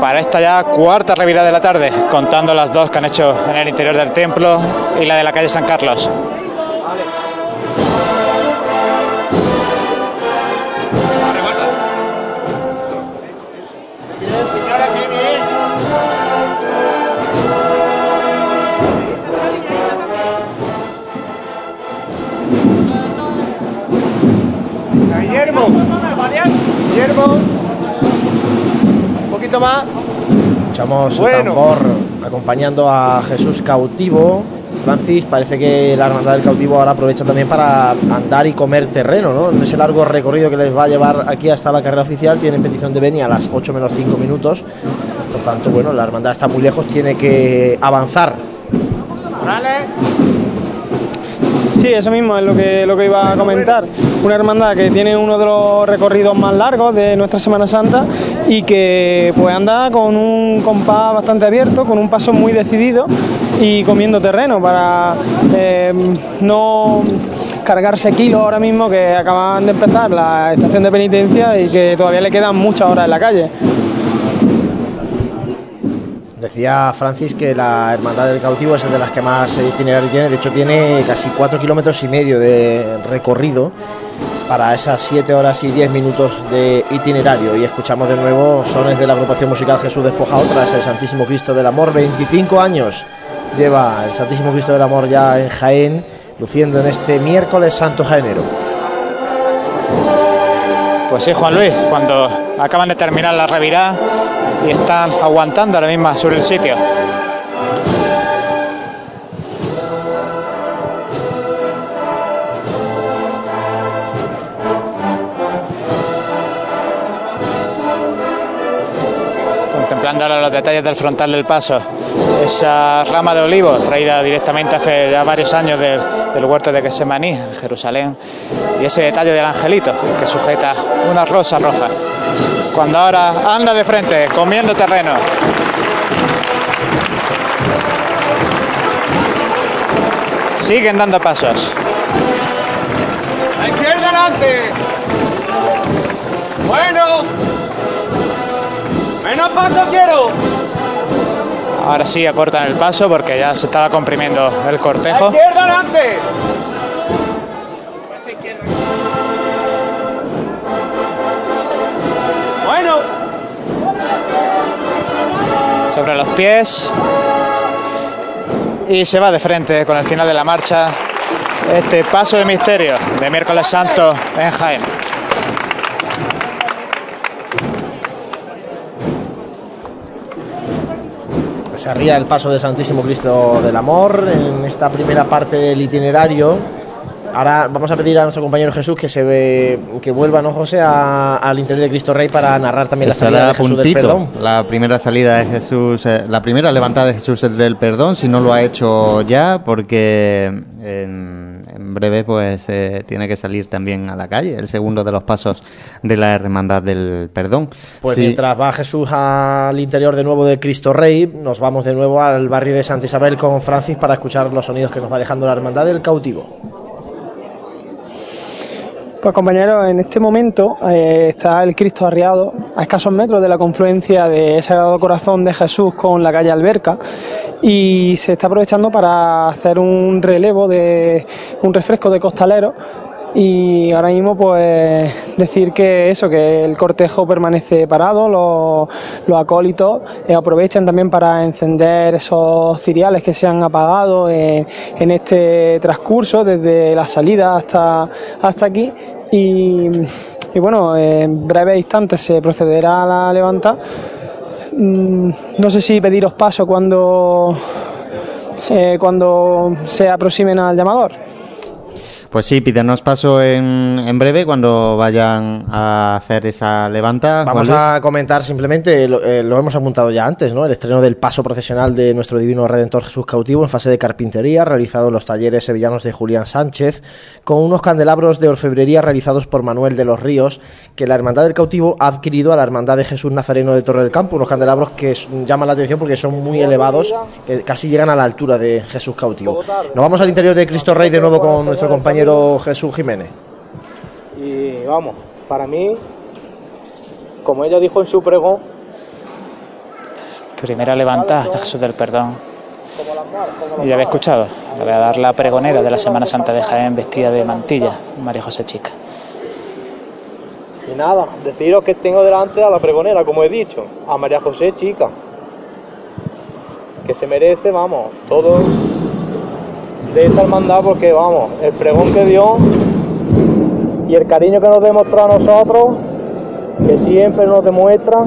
para esta ya cuarta revirada de la tarde, contando las dos que han hecho en el interior del templo y la de la calle San Carlos. Un poquito más. Escuchamos Bueno. el tambor acompañando a Jesús cautivo. Francis, parece que la hermandad del cautivo ahora aprovecha también para andar y comer terreno, ¿no? En ese largo recorrido que les va a llevar aquí hasta la carrera oficial, tienen petición de Beni a las 8 menos 5 minutos. Por tanto, bueno, la hermandad está muy lejos, tiene que avanzar. Sí, eso mismo es lo que, lo que iba a comentar. Una hermandad que tiene uno de los recorridos más largos de nuestra Semana Santa y que pues anda con un compás bastante abierto, con un paso muy decidido y comiendo terreno para eh, no cargarse kilos ahora mismo que acaban de empezar la estación de penitencia y que todavía le quedan muchas horas en la calle. Decía Francis que la Hermandad del Cautivo es de las que más itinerario tiene, de hecho tiene casi 4 kilómetros y medio de recorrido para esas 7 horas y 10 minutos de itinerario. Y escuchamos de nuevo sones de la agrupación musical Jesús Despojado tras el Santísimo Cristo del Amor. 25 años lleva el Santísimo Cristo del Amor ya en Jaén, luciendo en este miércoles Santo Jaenero. Pues sí, Juan Luis, cuando acaban de terminar la revirada y están aguantando ahora mismo sobre el sitio. Ahora los detalles del frontal del paso, esa rama de olivo traída directamente hace ya varios años del, del huerto de Quesemaní, Jerusalén, y ese detalle del angelito que sujeta una rosa roja cuando ahora anda de frente, comiendo terreno. Siguen dando pasos. A izquierda adelante. Bueno. Menos paso quiero. Ahora sí acortan el paso porque ya se estaba comprimiendo el A cortejo. izquierda adelante. Bueno. Sobre los pies. Y se va de frente con el final de la marcha. Este paso de misterio de miércoles santo en Jaén. Se arría el paso del Santísimo Cristo del Amor en esta primera parte del itinerario. Ahora vamos a pedir a nuestro compañero Jesús que se ve, que vuelva, ¿no, José, a- al interior de Cristo Rey para narrar también la salida de Jesús del puntito. Perdón. La primera salida de Jesús, eh, la primera levantada de Jesús del Perdón, si no lo ha hecho ya, porque en, en breve pues eh, tiene que salir también a la calle, el segundo de los pasos de la Hermandad del Perdón. Pues Sí. mientras va Jesús al interior de nuevo de Cristo Rey, nos vamos de nuevo al barrio de Santa Isabel con Francis para escuchar los sonidos que nos va dejando la Hermandad del Cautivo. Pues compañeros, en este momento eh, está el Cristo arriado a escasos metros de la confluencia de Sagrado Corazón de Jesús con la calle Alberca y se está aprovechando para hacer un relevo de un refresco de costalero y ahora mismo pues decir que eso, que el cortejo permanece parado, los, acólitos eh, aprovechan también para encender esos ciriales que se han apagado en, en este transcurso desde la salida hasta, hasta aquí y, y bueno, en breves instantes se procederá a la levanta. Mm, No sé si pediros paso cuando, eh, cuando se aproximen al llamador. Pues sí, pídenos paso en, en breve cuando vayan a hacer esa levanta. Vamos a comentar simplemente, lo, eh, lo hemos apuntado ya antes, ¿no? El estreno del paso procesional de nuestro divino Redentor Jesús cautivo en fase de carpintería, realizado en los talleres sevillanos de Julián Sánchez, con unos candelabros de orfebrería realizados por Manuel de los Ríos, que la Hermandad del Cautivo ha adquirido a la Hermandad de Jesús Nazareno de Torre del Campo, unos candelabros que llaman la atención porque son muy elevados, que casi llegan a la altura de Jesús cautivo. Nos vamos al interior de Cristo Rey de nuevo con nuestro compañero Jesús Jiménez. Y vamos, para mí, como ella dijo en su pregón, Primera levantada de Jesús del Perdón. Y ya había escuchado. Le voy a dar la pregonera de la Semana Santa de Jaén vestida de mantilla, María José Chica. y nada, deciros que tengo delante a la pregonera, como he dicho, a María José Chica, que se merece, vamos, todo de esta hermandad porque, vamos, el pregón que dio y el cariño que nos demostró a nosotros, que siempre nos demuestra,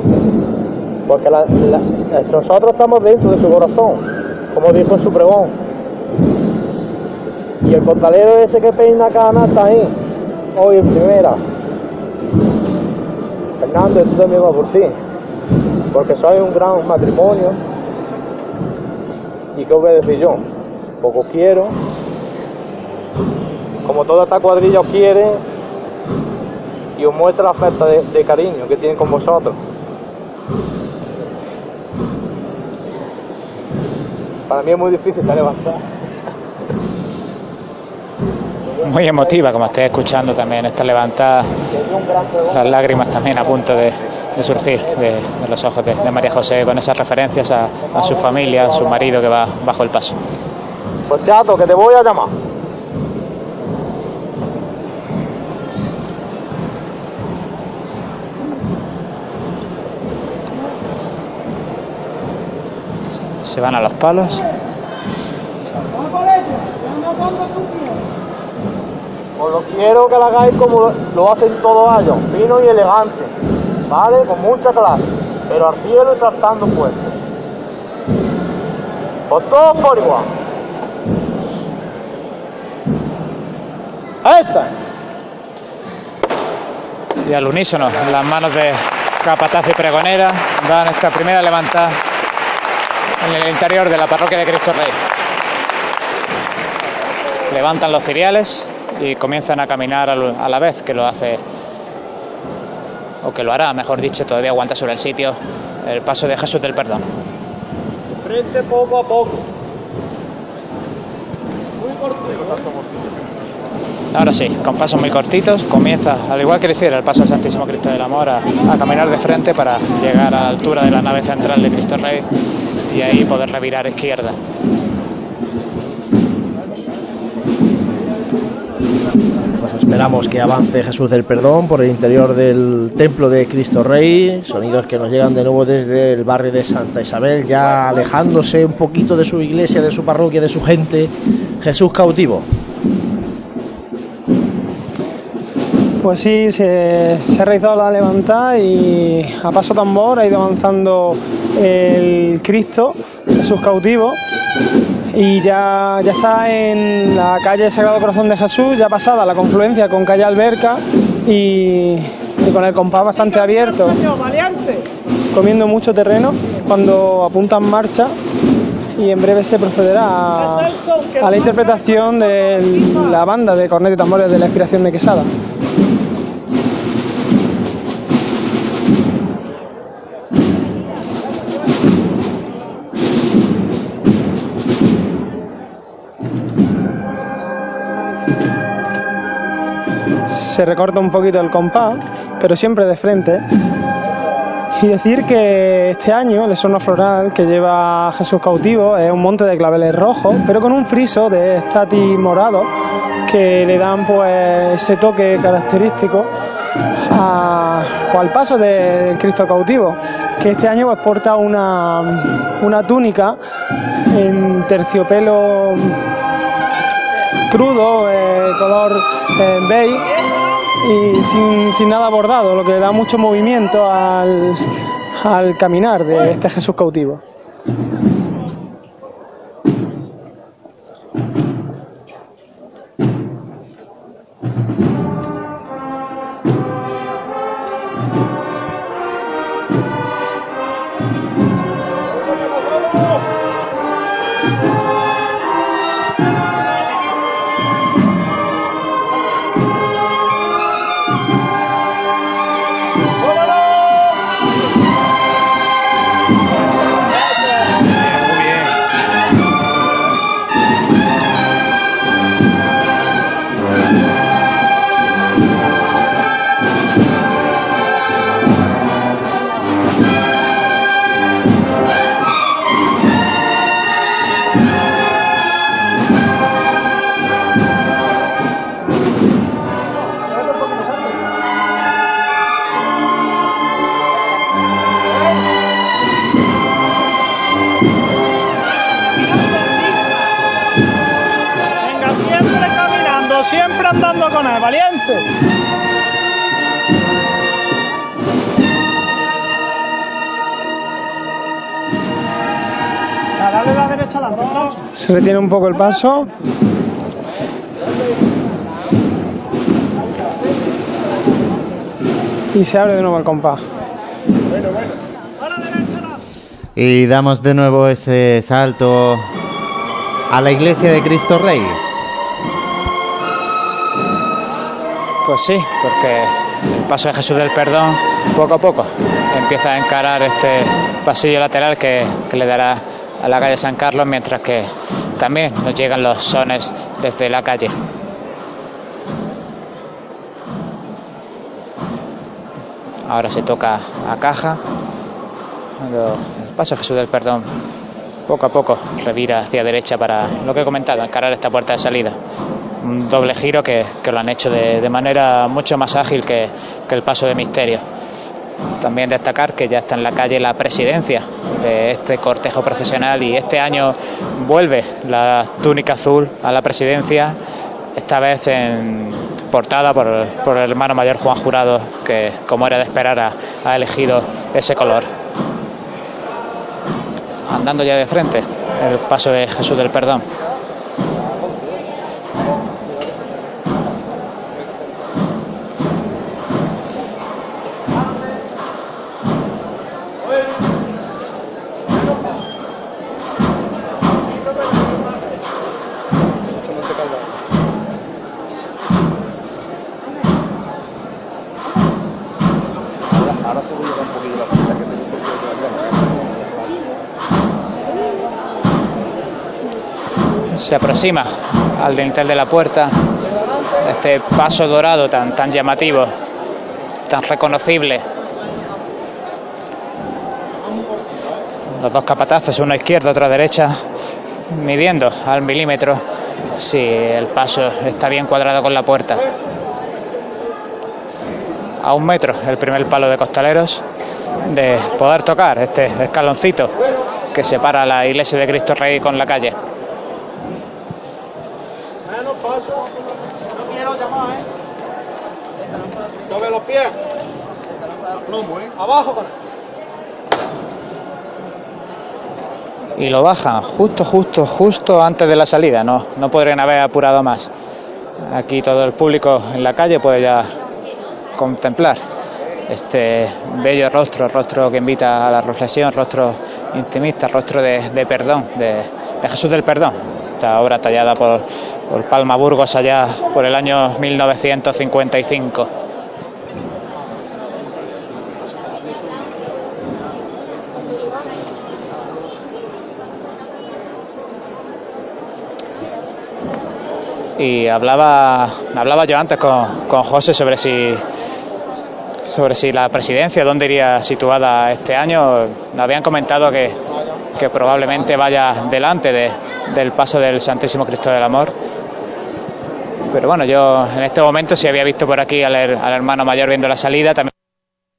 porque nosotros estamos dentro de su corazón, como dijo en su pregón. Y el costalero ese que peina cana está ahí, hoy en primera. Fernando, esto también va por ti, porque soy un gran matrimonio. ¿Y qué voy a decir yo? Poco quiero, como toda esta cuadrilla os quiere y os muestra la falta de, cariño que tienen con vosotros. Para mí es muy difícil esta levantada. Muy emotiva, como estáis escuchando también esta levantada. Las lágrimas también a punto de, surgir de, los ojos de, María José con esas referencias a su familia, a su marido que va bajo el paso. Pues chato, que te voy a llamar. Se van a los palos. Os lo quiero que lo hagáis como lo, hacen todos ellos, fino y elegante, ¿vale? Con mucha clase, pero al cielo y saltando fuerte. Pues todos por igual. ¡Esta! Y al unísono, en las manos de capataz y pregonera, dan esta primera levantada en el interior de la parroquia de Cristo Rey. Levantan los ciriales y comienzan a caminar a la vez que lo hace, o que lo hará, mejor dicho, todavía aguanta sobre el sitio, el paso de Jesús del Perdón. Frente poco a poco. Muy cortito. Ahora sí, con pasos muy cortitos, comienza, al igual que lo hiciera el paso del Santísimo Cristo del Amor, a, a caminar de frente para llegar a la altura de la nave central de Cristo Rey y ahí poder revirar izquierda. Esperamos que avance Jesús del Perdón por el interior del templo de Cristo Rey, sonidos que nos llegan de nuevo desde el barrio de Santa Isabel, ya alejándose un poquito de su iglesia, de su parroquia, de su gente. Jesús cautivo. Pues sí, se, se ha realizado la levantada y a paso tambor ha ido avanzando el Cristo, Jesús cautivo, y ya, ya está en la calle Sagrado Corazón de Jesús, ya pasada la confluencia con calle Alberca y, con el compás bastante abierto, comiendo mucho terreno cuando apunta en marcha y en breve se procederá a, a la interpretación de la banda de cornet y tambores de la inspiración de Quesada. Se recorta un poquito el compás, pero siempre de frente. Y decir que este año el esorno floral que lleva Jesús cautivo es un monte de claveles rojos, pero con un friso de estati morado que le dan pues ese toque característico al paso de- del Cristo cautivo, que este año pues porta una, una túnica en terciopelo crudo, eh, color eh, beige y sin, sin nada bordado, lo que da mucho movimiento al, al caminar de este Jesús cautivo. Se retiene un poco el paso. Y se abre de nuevo el compás. Y damos de nuevo ese salto a la iglesia de Cristo Rey. Pues sí, porque el paso de Jesús del Perdón, poco a poco, empieza a encarar este pasillo lateral que, que le dará a la calle San Carlos, mientras que también nos llegan los sones desde la calle. Ahora se toca a caja. El paso Jesús del Perdón poco a poco revira hacia derecha para lo que he comentado, encarar esta puerta de salida. Un doble giro que, lo han hecho de, manera mucho más ágil que el paso de misterio. También destacar que ya está en la calle la presidencia de este cortejo procesional y este año vuelve la túnica azul a la presidencia, esta vez en portada por, el hermano mayor Juan Jurado, que como era de esperar ha, ha elegido ese color. Andando ya de frente, el paso de Jesús del Perdón. Se aproxima al dintel de la puerta este paso dorado tan, tan llamativo, tan reconocible. Los dos capatazos, uno a izquierda, otro derecha, midiendo al milímetro si el paso está bien cuadrado con la puerta. A un metro el primer palo de costaleros de poder tocar este escaloncito que separa la iglesia de Cristo Rey con la calle. Menos paso. ¿Eh? Sobre los pies. Plomo, ¿eh? Abajo con él. y lo bajan justo, justo, justo antes de la salida. No, no podrían haber apurado más. Aquí todo el público en la calle puede ya contemplar este bello rostro, rostro que invita a la reflexión, rostro intimista, rostro de, de perdón, de, de Jesús del Perdón. Esta obra tallada por, por Palma Burgos allá por el año 1955. y hablaba hablaba yo antes con, con José sobre si sobre si la presidencia dónde iría situada este año me habían comentado que, que probablemente vaya delante de, del paso del Santísimo Cristo del Amor pero bueno yo en este momento sí había visto por aquí al, al hermano mayor viendo la salida también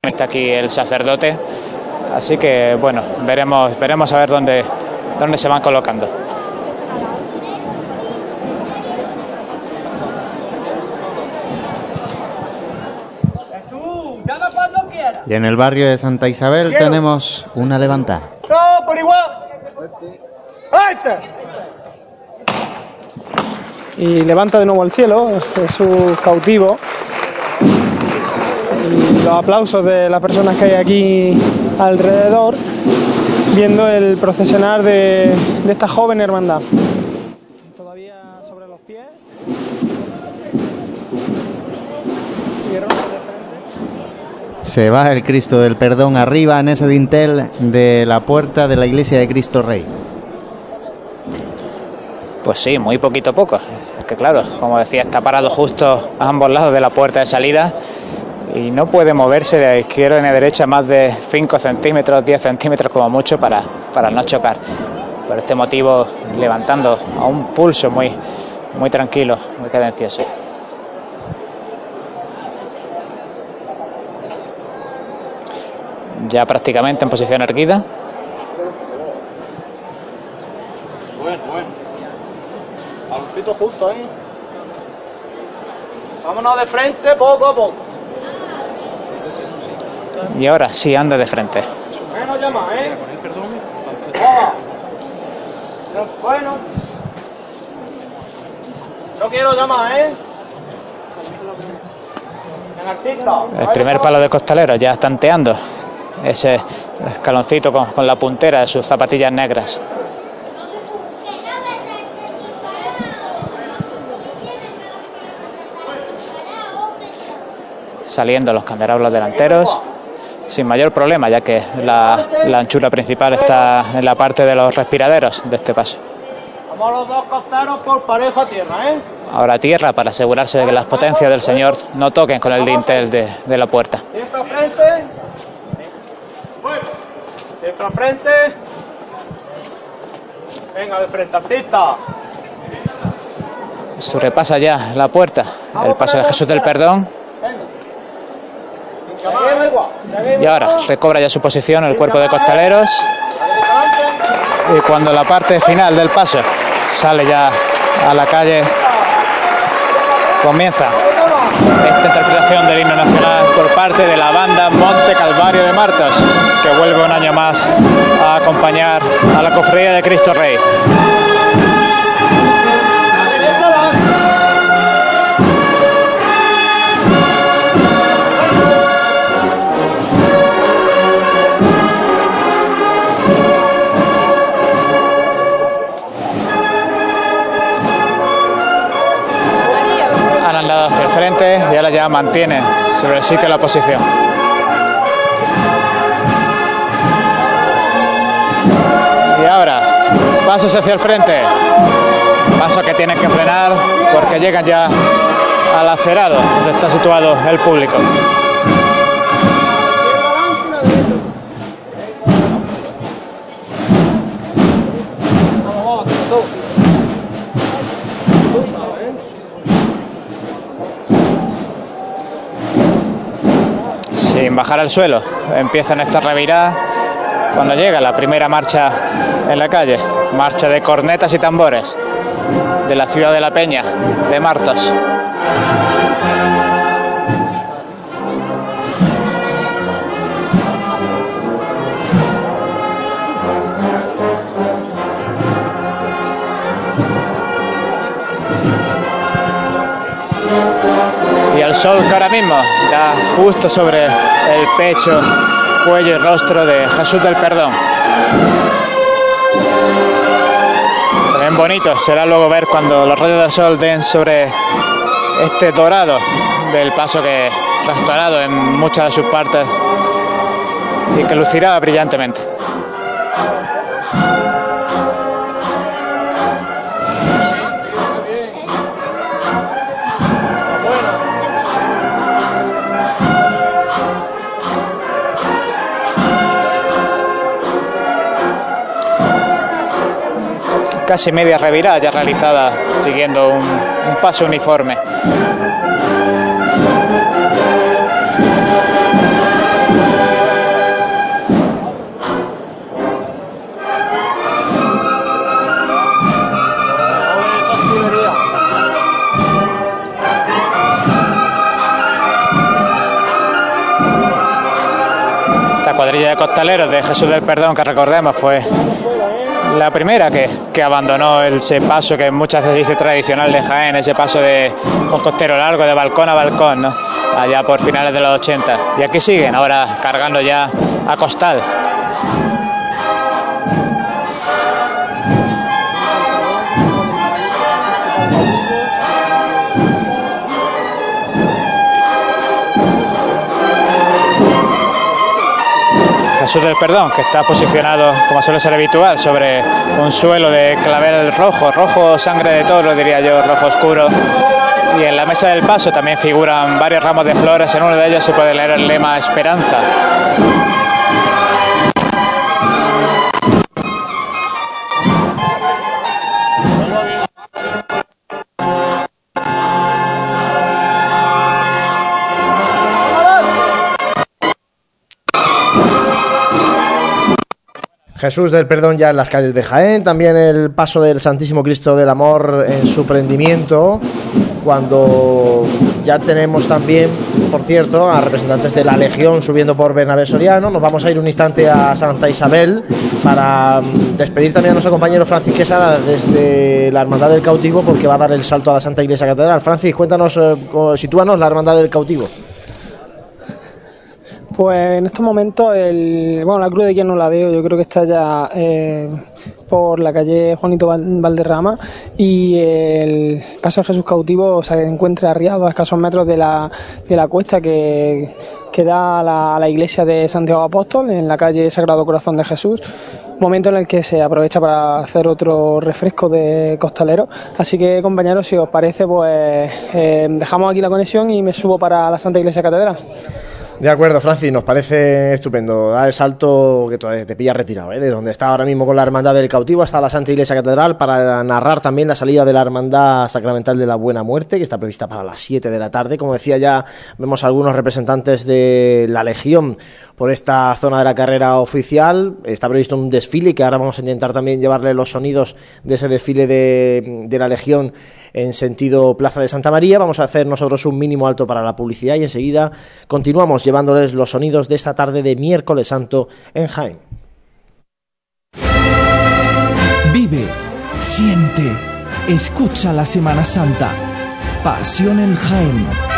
está aquí el sacerdote así que bueno veremos veremos a ver dónde dónde se van colocando. Y en el barrio de Santa Isabel Quiero. tenemos una levantada. No, por igual. ¡Ahí está! y levanta de nuevo al cielo Jesús cautivo. Y los aplausos de las personas que hay aquí alrededor viendo el procesionar de, de esta joven hermandad. Todavía sobre los pies. Se va el Cristo del Perdón arriba en ese dintel de la puerta de la iglesia de Cristo Rey. Pues sí, muy poquito a poco. Es que claro, como decía, está parado justo a ambos lados de la puerta de salida y no puede moverse de izquierda ni a derecha más de 5 centímetros, 10 centímetros como mucho para, para no chocar. Por este motivo, levantando a un pulso muy, muy tranquilo, muy cadencioso. Ya prácticamente en posición erguida. Bueno, bueno. Baloncito justo, ¿eh? Vámonos de frente poco a poco. Y ahora sí anda de frente. Llama, ¿eh? Perdón. Ah. Bueno. No quiero llamar, ¿eh? El primer palo de costalero ya tanteando ese escaloncito con, con la puntera de sus zapatillas negras. Saliendo los candelabros delanteros sin mayor problema, ya que la, la anchura principal está en la parte de los respiraderos de este paso. Vamos los dos costeros por pareja tierra, ¿eh? ahora tierra para asegurarse de que las potencias del Señor no toquen con el dintel de, de la puerta. Siempre frente. Bueno, frente. Venga, de frente, artista. Sobrepasa ya la puerta el paso de Jesús del Perdón y ahora recobra ya su posición el cuerpo de costaleros y cuando la parte final del paso sale ya a la calle comienza esta interpretación del himno nacional por parte de la banda Monte Calvario de Martos que vuelve un año más a acompañar a la cofradía de Cristo Rey. Ya mantienen sobre el sitio la posición. Y ahora, pasos hacia el frente. Pasos que tienen que frenar porque llegan ya al acerado donde está situado el público. Al suelo. Empiezan esta revirada cuando llega la primera marcha en la calle, marcha de cornetas y tambores de la ciudad de La Peña, de Martos. Y al sol que ahora mismo da justo sobre el pecho, cuello y rostro de Jesús del Perdón. También bonito será luego ver cuando los rayos del sol den sobre este dorado del paso que restaurado en muchas de sus partes y que lucirá brillantemente. Casi media revirada ya realizada siguiendo un, un paso uniforme. Cuadrilla de costaleros de Jesús del Perdón que recordemos fue la primera que, abandonó ese paso que muchas veces dice tradicional de Jaén, ese paso de con costero largo de balcón a balcón, allá por finales de los 80. Y aquí siguen, ahora cargando ya a costal. Jesús del Perdón, que está posicionado, como suele ser habitual, sobre un suelo de clavel rojo, rojo sangre de toro, diría yo, rojo oscuro. Y en la mesa del paso también figuran varios ramos de flores, en uno de ellos se puede leer el lema Esperanza. Jesús del Perdón ya en las calles de Jaén, también el paso del Santísimo Cristo del Amor en su prendimiento, cuando ya tenemos también, por cierto, a representantes de la Legión subiendo por Bernabé Soriano. Nos vamos a ir un instante a Santa Isabel para mm, despedir también a nuestro compañero Francis Quesada desde la Hermandad del Cautivo, porque va a dar el salto a la Santa Iglesia Catedral. Francis, cuéntanos, eh, sitúanos la Hermandad del Cautivo. Pues en estos momentos, el, bueno, la cruz de quien no la veo, yo creo que está ya eh, por la calle Juanito Val- Valderrama y el paso de Jesús cautivo se encuentra arriado a escasos metros de la, de la cuesta que, que da a la, a la iglesia de Santiago Apóstol en la calle Sagrado Corazón de Jesús momento en el que se aprovecha para hacer otro refresco de costalero. Así que compañeros, si os parece, pues eh, dejamos aquí la conexión y me subo para la Santa Iglesia Catedral. De acuerdo, Francis, nos parece estupendo. Da el salto que te pilla retirado, ¿eh? de donde está ahora mismo con la Hermandad del Cautivo hasta la Santa Iglesia Catedral para narrar también la salida de la Hermandad Sacramental de la Buena Muerte, que está prevista para las 7 de la tarde. Como decía ya, vemos algunos representantes de la Legión por esta zona de la carrera oficial. Está previsto un desfile que ahora vamos a intentar también llevarle los sonidos de ese desfile de, de la Legión en sentido Plaza de Santa María. Vamos a hacer nosotros un mínimo alto para la publicidad y enseguida continuamos llevándoles los sonidos de esta tarde de miércoles santo en Jaén. Vive, siente, escucha la Semana Santa. Pasión en Jaén.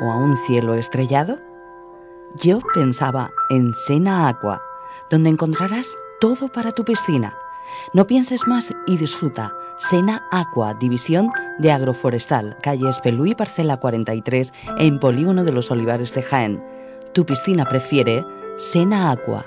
o a un cielo estrellado? Yo pensaba en Sena Aqua, donde encontrarás todo para tu piscina. No pienses más y disfruta. Sena Aqua, división de agroforestal, calle Espelú parcela 43, en Polígono de los Olivares de Jaén. Tu piscina prefiere Sena Aqua.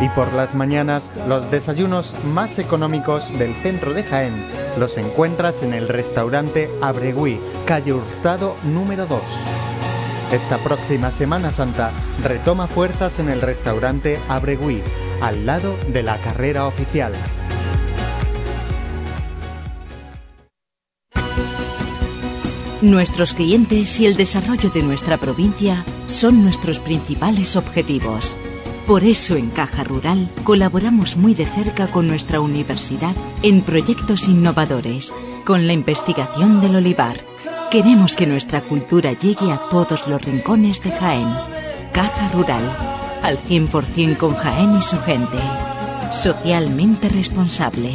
Y por las mañanas, los desayunos más económicos del centro de Jaén los encuentras en el restaurante Abregui, calle Hurtado número 2. Esta próxima Semana Santa retoma fuerzas en el restaurante Abregui, al lado de la carrera oficial. Nuestros clientes y el desarrollo de nuestra provincia son nuestros principales objetivos. Por eso en Caja Rural colaboramos muy de cerca con nuestra universidad en proyectos innovadores, con la investigación del olivar. Queremos que nuestra cultura llegue a todos los rincones de Jaén. Caja Rural, al 100% con Jaén y su gente. Socialmente responsable.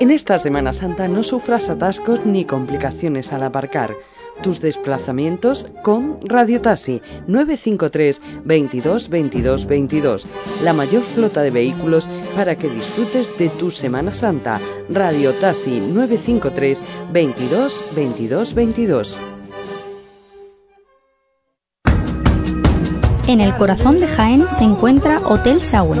En esta Semana Santa no sufras atascos ni complicaciones al aparcar. Tus desplazamientos con Radio Taxi 953 22 22 22. La mayor flota de vehículos para que disfrutes de tu Semana Santa. Radio Taxi 953 22 22 22. En el corazón de Jaén se encuentra Hotel Sauen,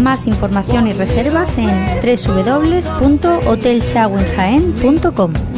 Más información y reservas en www.hotelshawenjaen.com.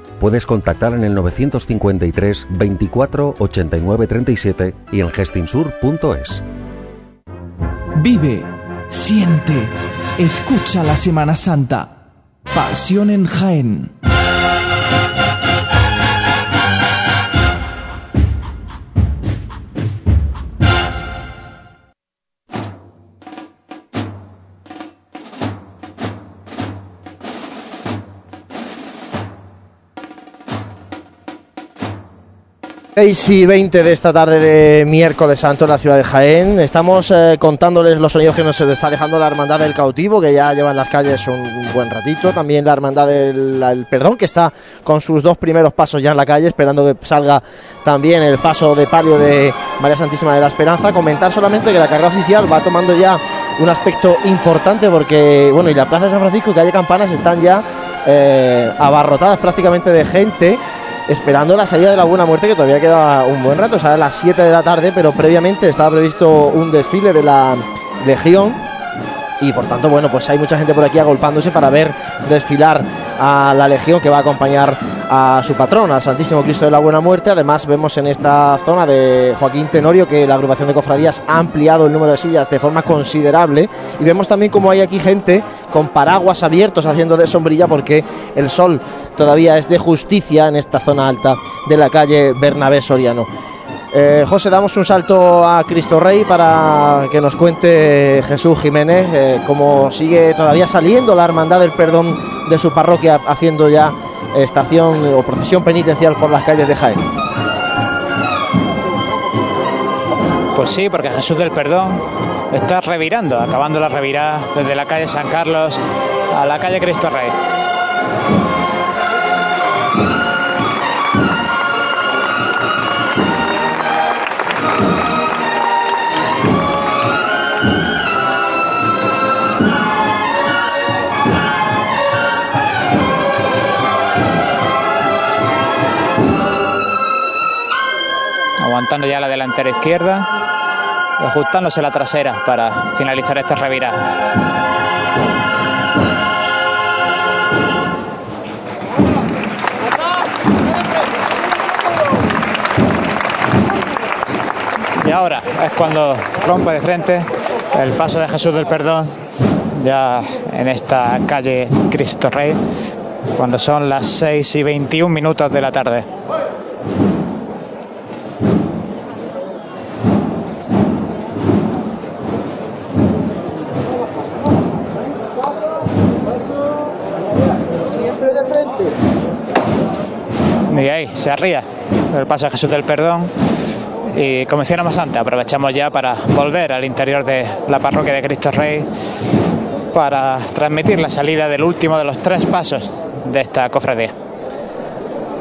Puedes contactar en el 953 24 89 37 y en gestinsur.es. Vive, siente, escucha la Semana Santa. Pasión en Jaén. Seis y 20 de esta tarde de miércoles santo en la ciudad de Jaén. Estamos eh, contándoles los sonidos que nos está dejando la Hermandad del Cautivo, que ya lleva en las calles un buen ratito. También la Hermandad del el Perdón, que está con sus dos primeros pasos ya en la calle, esperando que salga también el paso de palio de María Santísima de la Esperanza. Comentar solamente que la carrera oficial va tomando ya un aspecto importante, porque, bueno, y la Plaza de San Francisco calle Campanas están ya eh, abarrotadas prácticamente de gente esperando la salida de la Buena Muerte, que todavía queda un buen rato, o sea, a las 7 de la tarde, pero previamente estaba previsto un desfile de la Legión. Y por tanto, bueno, pues hay mucha gente por aquí agolpándose para ver desfilar a la Legión que va a acompañar a su patrón, al Santísimo Cristo de la Buena Muerte. Además, vemos en esta zona de Joaquín Tenorio que la agrupación de cofradías ha ampliado el número de sillas de forma considerable. Y vemos también como hay aquí gente con paraguas abiertos haciendo de sombrilla porque el sol todavía es de justicia en esta zona alta de la calle Bernabé Soriano. Eh, José, damos un salto a Cristo Rey para que nos cuente Jesús Jiménez eh, cómo sigue todavía saliendo la Hermandad del Perdón de su parroquia haciendo ya estación o procesión penitencial por las calles de Jaén. Pues sí, porque Jesús del Perdón está revirando, acabando la revirada desde la calle San Carlos a la calle Cristo Rey. Aguantando ya la delantera izquierda ajustándose la trasera para finalizar esta revirada. Y ahora es cuando rompe de frente el paso de Jesús del Perdón, ya en esta calle Cristo Rey, cuando son las 6 y 21 minutos de la tarde. Se arría el paso de Jesús del Perdón. Y como antes, aprovechamos ya para volver al interior de la parroquia de Cristo Rey para transmitir la salida del último de los tres pasos de esta cofradía.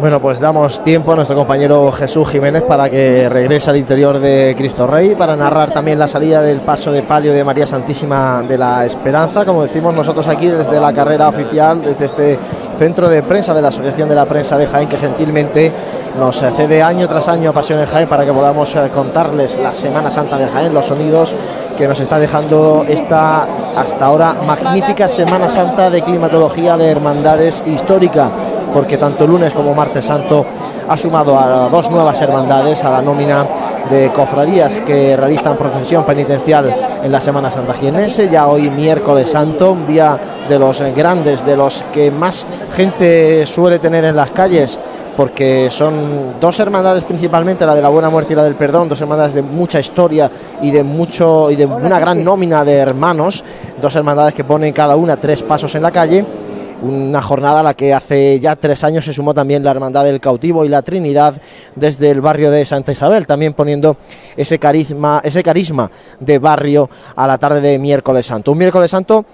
Bueno, pues damos tiempo a nuestro compañero Jesús Jiménez para que regrese al interior de Cristo Rey, para narrar también la salida del paso de palio de María Santísima de la Esperanza, como decimos nosotros aquí desde la carrera oficial, desde este centro de prensa de la Asociación de la Prensa de Jaén, que gentilmente nos cede año tras año a Pasión en Jaén para que podamos eh, contarles la Semana Santa de Jaén, los sonidos que nos está dejando esta hasta ahora magnífica Semana Santa de climatología de hermandades histórica porque tanto lunes como martes santo ha sumado a dos nuevas hermandades a la nómina de cofradías que realizan procesión penitencial en la Semana Santa Jienense. Ya hoy miércoles santo, un día de los grandes, de los que más gente suele tener en las calles porque son dos hermandades principalmente, la de la Buena Muerte y la del Perdón, dos hermandades de mucha historia y de mucho y de una gran nómina de hermanos, dos hermandades que ponen cada una tres pasos en la calle una jornada a la que hace ya tres años se sumó también la Hermandad del Cautivo y la Trinidad desde el barrio de Santa Isabel, también poniendo ese carisma, ese carisma de barrio a la tarde de miércoles santo. Un miércoles santo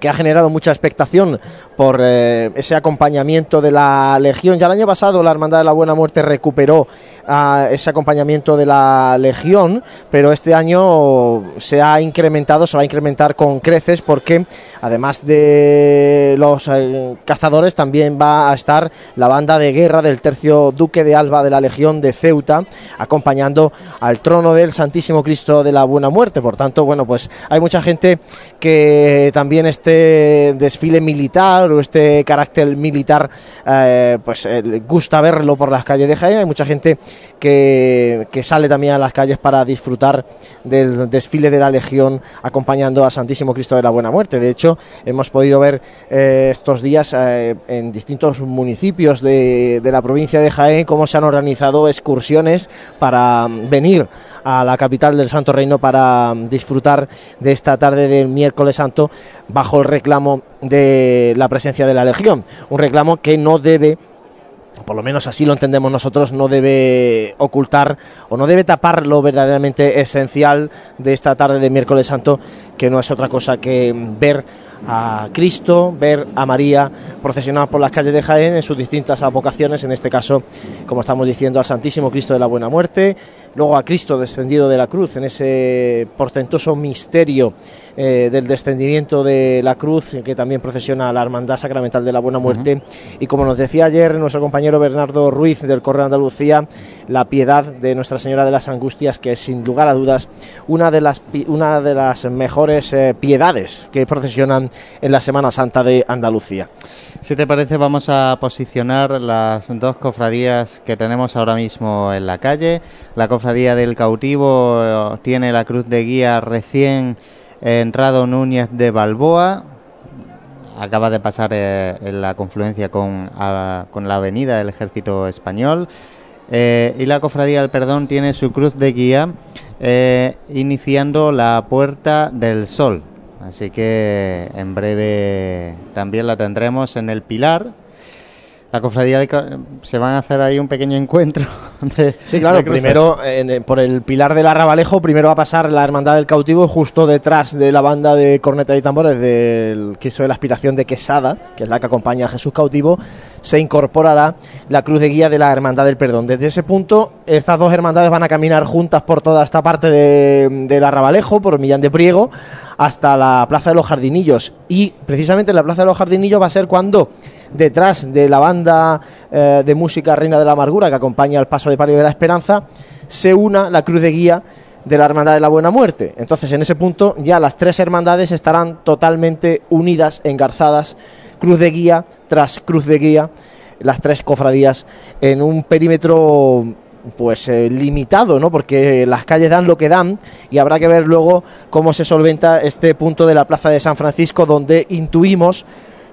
que ha generado mucha expectación por eh, ese acompañamiento de la Legión. Ya el año pasado la Hermandad de la Buena Muerte recuperó ah, ese acompañamiento de la Legión, pero este año se ha incrementado, se va a incrementar con creces porque además de los eh, cazadores también va a estar la banda de guerra del tercio Duque de Alba de la Legión de Ceuta acompañando al trono del Santísimo Cristo de la Buena Muerte. Por tanto, bueno, pues hay mucha gente que también este desfile militar o este carácter militar eh, pues eh, gusta verlo por las calles de Jaén. Hay mucha gente que, que sale también a las calles para disfrutar del desfile de la Legión acompañando a Santísimo Cristo de la Buena Muerte. De hecho, hemos podido ver eh, estos días en distintos municipios de, de la provincia de Jaén cómo se han organizado excursiones para mm, venir a la capital del Santo Reino para disfrutar de esta tarde del miércoles santo bajo el reclamo de la presencia de la Legión. Un reclamo que no debe por lo menos así lo entendemos nosotros, no debe ocultar o no debe tapar lo verdaderamente esencial de esta tarde de miércoles santo, que no es otra cosa que ver a Cristo, ver a María procesionar por las calles de Jaén en sus distintas vocaciones, en este caso, como estamos diciendo, al Santísimo Cristo de la Buena Muerte, luego a Cristo descendido de la cruz, en ese portentoso misterio eh, del descendimiento de la cruz, que también procesiona la Hermandad Sacramental de la Buena Muerte, y como nos decía ayer nuestro compañero Bernardo Ruiz del Correo de Andalucía, la piedad de Nuestra Señora de las Angustias, que es sin lugar a dudas una de las, una de las mejores eh, piedades que procesionan en la Semana Santa de Andalucía. Si te parece, vamos a posicionar las dos cofradías que tenemos ahora mismo en la calle. La cofradía del cautivo eh, tiene la cruz de guía recién entrado Núñez de Balboa. Acaba de pasar eh, en la confluencia con, la avenida del Ejército Español. Eh, y la cofradía del perdón tiene su cruz de guía iniciando la puerta del sol. Así que en breve también la tendremos en el Pilar. La cofradía ca- se van a hacer ahí un pequeño encuentro. de- Sí, claro, de primero por el pilar del Arrabalejo, primero va a pasar la Hermandad del Cautivo justo detrás de la banda de corneta y tambores del Cristo de la Aspiración de Quesada, que es la que acompaña a Jesús Cautivo, se incorporará la cruz de guía de la Hermandad del Perdón. Desde ese punto, estas dos hermandades van a caminar juntas por toda esta parte de- del Arrabalejo, por Millán de Priego, hasta la Plaza de los Jardinillos. Y precisamente en la Plaza de los Jardinillos va a ser cuando detrás de la banda eh, de música Reina de la Amargura que acompaña al paso de palio de la Esperanza, se una la cruz de guía de la Hermandad de la Buena Muerte. Entonces, en ese punto ya las tres hermandades estarán totalmente unidas, engarzadas, cruz de guía tras cruz de guía, las tres cofradías en un perímetro pues eh, limitado, ¿no? Porque las calles dan lo que dan y habrá que ver luego cómo se solventa este punto de la Plaza de San Francisco donde intuimos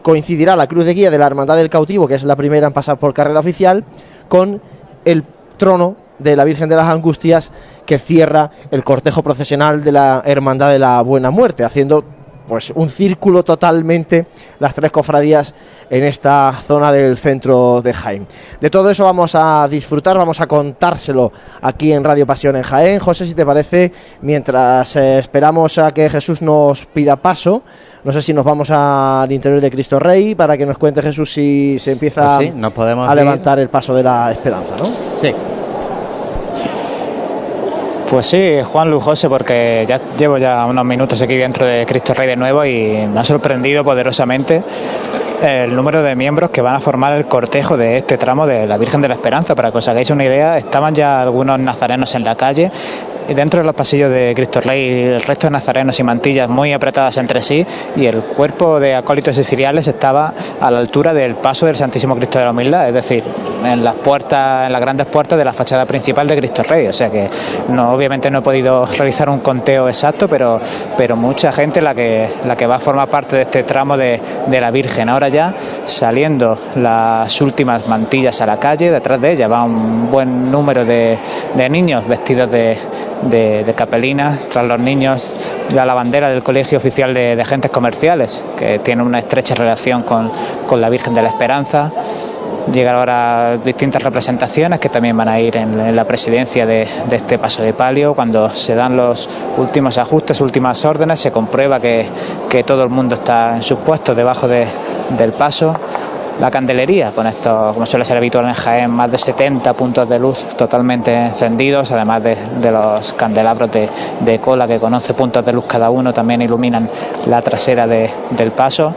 coincidirá la cruz de guía de la Hermandad del Cautivo, que es la primera en pasar por carrera oficial, con el trono de la Virgen de las Angustias que cierra el cortejo procesional de la Hermandad de la Buena Muerte, haciendo pues un círculo totalmente las tres cofradías en esta zona del centro de Jaén. De todo eso vamos a disfrutar, vamos a contárselo aquí en Radio Pasión en Jaén. José, si te parece, mientras eh, esperamos a que Jesús nos pida paso, no sé si nos vamos al interior de Cristo Rey para que nos cuente Jesús si se empieza Pues sí, nos podemos a ir. levantar el paso de la esperanza, ¿no? Sí. Pues sí, Juan Lujose, porque ya llevo ya unos minutos aquí dentro de Cristo Rey de nuevo y me ha sorprendido poderosamente el número de miembros que van a formar el cortejo de este tramo de la Virgen de la Esperanza. Para que os hagáis una idea, estaban ya algunos nazarenos en la calle dentro de los pasillos de Cristo Rey el resto de nazarenos y mantillas muy apretadas entre sí y el cuerpo de acólitos y ciriales estaba a la altura del paso del Santísimo Cristo de la Humildad, es decir, en las puertas, en las grandes puertas de la fachada principal de Cristo Rey. O sea que no, obviamente no he podido realizar un conteo exacto, pero, pero mucha gente la que, la que va a formar parte de este tramo de, de la Virgen. Ahora ya saliendo las últimas mantillas a la calle, detrás de ella va un buen número de, de niños vestidos de, de, capelinas, tras los niños la bandera del Colegio Oficial de, de Agentes Comerciales, que tiene una estrecha relación con, con la Virgen de la Esperanza. llegar ahora distintas representaciones que también van a ir en, en la presidencia de, de este paso de palio. Cuando se dan los últimos ajustes, últimas órdenes, se comprueba que, que todo el mundo está en sus puestos debajo de- del paso. La candelería, con esto, como suele ser habitual en Jaén, más de 70 puntos de luz totalmente encendidos, además de, de los candelabros de, cola que con 11 puntos de luz cada uno también iluminan la trasera de- del paso.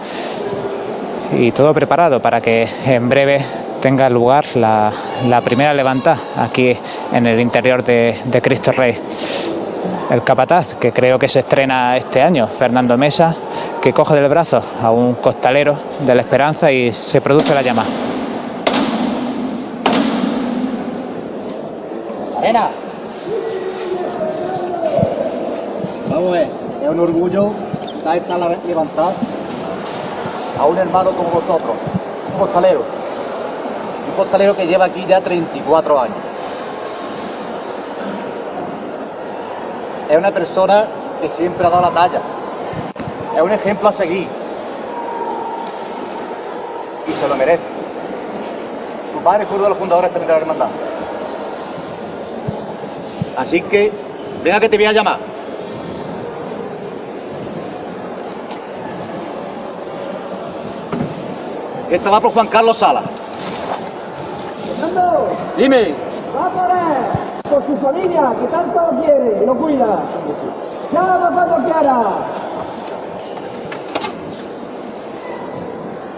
Y todo preparado para que en breve tenga lugar la, la primera levantada aquí en el interior de Cristo Rey. El capataz, que creo que se estrena este año, Fernando Mesa, que coge del brazo a un costalero de la Esperanza y se produce la llama. Nena. Vamos a ver, es un orgullo dar esta la- levantada a un hermano como vosotros, un costalero. Un costalero que lleva aquí ya 34 años. Es una persona que siempre ha dado la talla. Es un ejemplo a seguir. Y se lo merece. Su padre fue uno de los fundadores también de la hermandad. Así que, venga que te voy a llamar. Esta va por Juan Carlos Sala. Dime. Va por él, por su familia, que tanto lo quiere y lo cuida. Llama cuando quiera.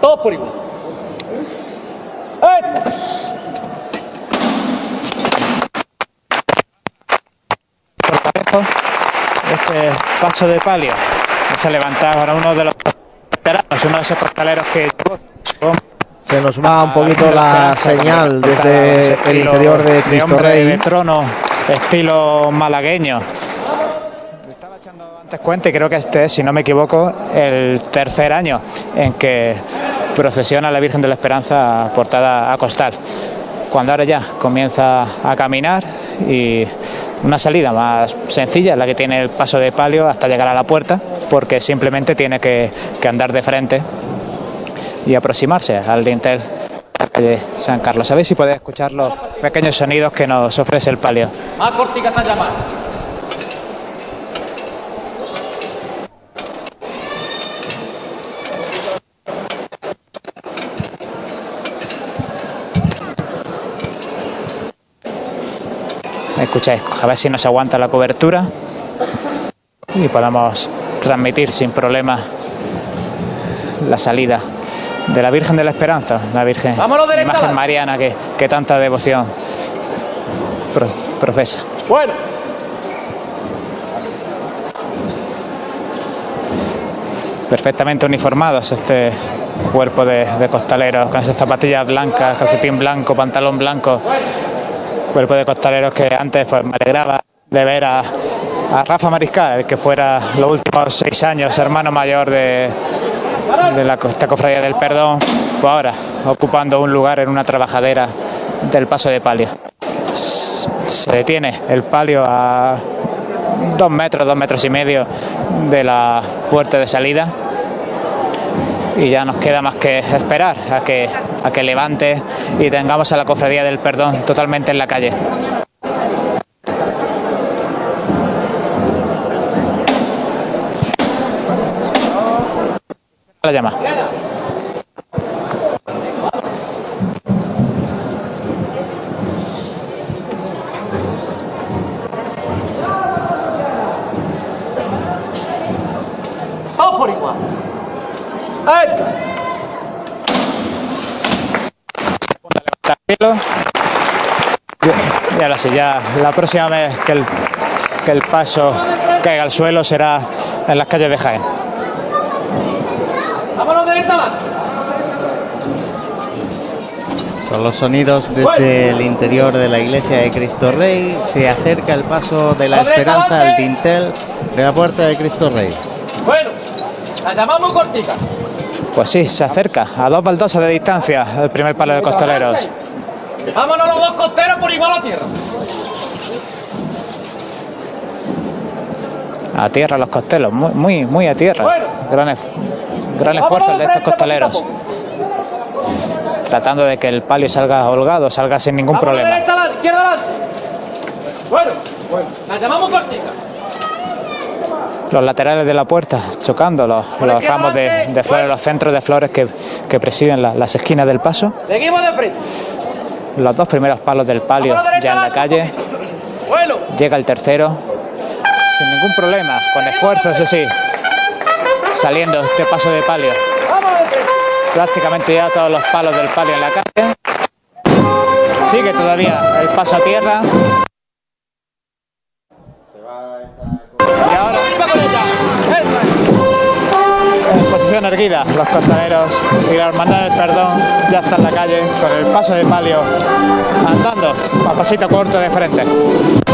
Todo por igual. Este paso de palio se levanta ahora uno de los veteranos, uno de esos costaleros que Se nos va un poquito la señal desde el interior de Cristo Rey. de trono, estilo malagueño. Antes cuenta y creo que este es, si no me equivoco, el tercer año en que procesiona la Virgen de la Esperanza portada a costal. Cuando ahora ya comienza a caminar y una salida más sencilla, la que tiene el paso de palio hasta llegar a la puerta, porque simplemente tiene que, que andar de frente y aproximarse al dintel de la calle San Carlos. Sabéis si podéis escuchar los pequeños sonidos que nos ofrece el palio. Más corticas a llamar. Escucháis, a ver si nos aguanta la cobertura y podamos transmitir sin problema la salida de la Virgen de la Esperanza, la Virgen, Vámonos la imagen mariana que, que tanta devoción pro- profesa. Bueno. perfectamente uniformados este cuerpo de, de costaleros con esas zapatillas blancas, calcetín blanco, pantalón blanco, cuerpo de costaleros que antes pues me alegraba de ver a, a Rafa Mariscal, el que fuera los últimos seis años hermano mayor de, de la esta cofradía del perdón, pues ahora ocupando un lugar en una trabajadera del paso de palio. Se detiene el palio a dos metros, dos metros y medio de la puerta de salida y ya nos queda más que esperar a que, a que levante y tengamos a la cofradía del perdón totalmente en la calle. La llama. Todos por igual. Y ahora sí, ya la próxima vez que el, que el paso caiga al suelo será en las calles de Jaén. Son los sonidos desde el interior de la iglesia de Cristo Rey. Se acerca el paso de la esperanza al dintel de la puerta de Cristo Rey. Bueno, la llamamos cortica. Pues sí, se acerca a dos baldosas de distancia el primer palo de costaleros. Vámonos los dos costeros por igual a tierra. A tierra los costelos, muy, muy, muy a tierra. Gran, gran esfuerzo de estos costaleros. tratando de que el palio salga holgado, salga sin ningún problema. Bueno, bueno. La llamamos cortita. Los laterales de la puerta chocando los, los ramos de, de flores, los centros de flores que, que presiden la- las esquinas del paso. Seguimos de frente. Los dos primeros palos del palio ya en la calle. Bueno. Llega el tercero. Sin ningún problema, con esfuerzo, eso sí. Saliendo este paso de palio. Prácticamente ya todos los palos del palio en la calle. Sigue todavía el paso a tierra. Y ahora en posición erguida, los costaleros y la hermandad del perdón ya está en la calle con el paso de palio andando a pasito corto de frente.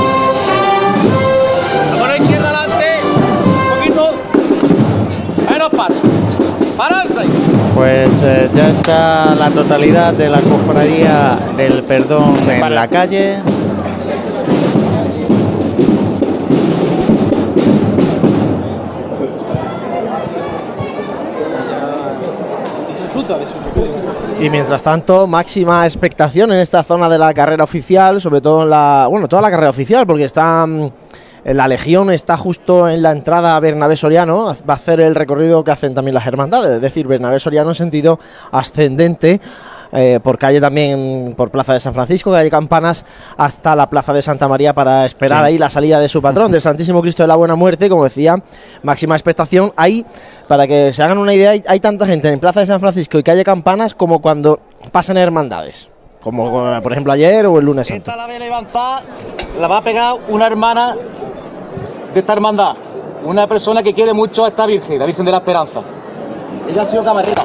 Paso. Pues eh, ya está la totalidad de la cofradía del perdón en la calle. Disfruta de su futuro. Y mientras tanto, máxima expectación en esta zona de la carrera oficial, sobre todo en la. Bueno, toda la carrera oficial, porque está. La Legión está justo en la entrada a Bernabé Soriano, va a hacer el recorrido que hacen también las hermandades, es decir, Bernabé Soriano en sentido ascendente, eh, por calle también, por Plaza de San Francisco, calle Campanas, hasta la Plaza de Santa María para esperar Sí. ahí la salida de su patrón, del Santísimo Cristo de la Buena Muerte, como decía, máxima expectación. Ahí, para que se hagan una idea, hay, hay tanta gente en Plaza de San Francisco y calle Campanas como cuando pasan hermandades, como por ejemplo ayer o el lunes santo. Esta la voy a levantar, la va a pegar una hermana de esta hermandad. Una persona que quiere mucho a esta Virgen, la Virgen de la Esperanza. Ella ha sido camarera.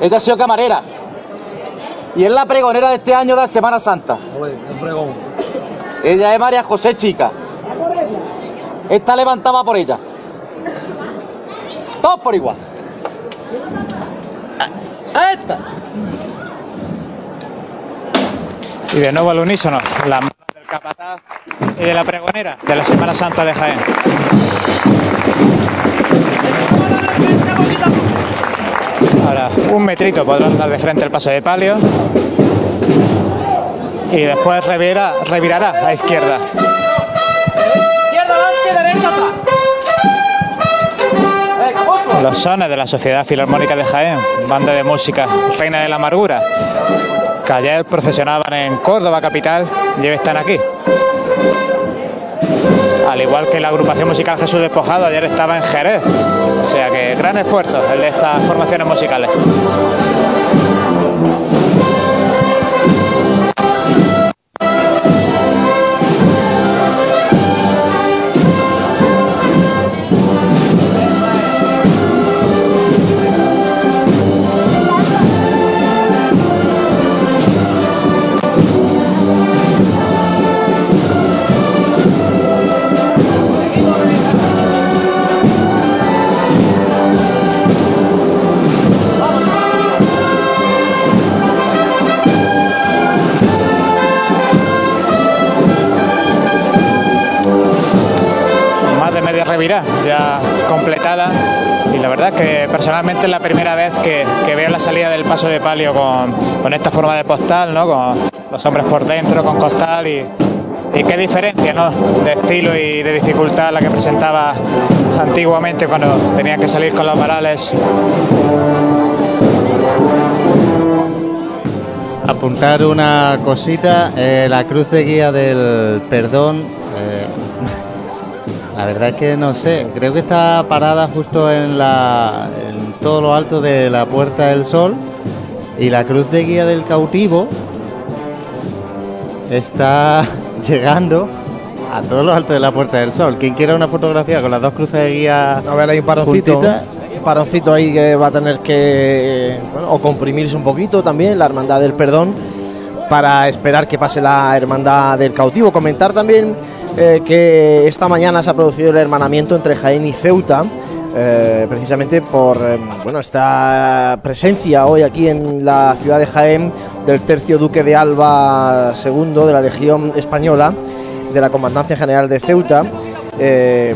Ella ha sido camarera. Y es la pregonera de este año de la Semana Santa. Ella es María José Chica. Esta levantaba por ella. Todos por igual. Esta. Y de nuevo al unísono, capataz y de la pregonera de la Semana Santa de Jaén. Ahora, un metrito podrán dar de frente el paso de palio. Y después revirá, revirará a izquierda. Izquierda adelante, derecha atrás. Venga, mozo. Los sones de la Sociedad Filarmónica de Jaén, banda de música Reina de la Amargura, que ayer procesionaban en Córdoba capital y hoy están aquí. Al igual que la agrupación musical Jesús Despojado ayer estaba en Jerez. O sea que gran esfuerzo el de estas formaciones musicales. Revirá ya completada y la verdad que personalmente es la primera vez que, veo la salida del paso de palio con, esta forma de postal, ¿no? con los hombres por dentro, con costal y, y qué diferencia ¿no? de estilo y de dificultad la que presentaba antiguamente cuando tenían que salir con los varales. Apuntar una cosita, eh, la cruz de guía del perdón, eh, la verdad es que no sé, creo que está parada justo en, la, en todo lo alto de la Puerta del Sol y la cruz de guía del cautivo está llegando a todo lo alto de la Puerta del Sol. Quien quiera una fotografía con las dos cruces de guía A ver, hay un paroncito. juntitas, paroncito ahí que va a tener que. bueno, o comprimirse un poquito también, la hermandad del perdón, para esperar que pase la hermandad del cautivo. Comentar también eh, que esta mañana se ha producido el hermanamiento entre Jaén y Ceuta. eh, precisamente por eh, bueno esta presencia hoy aquí en la ciudad de Jaén del tercio duque de Alba II de la Legión Española de la Comandancia General de Ceuta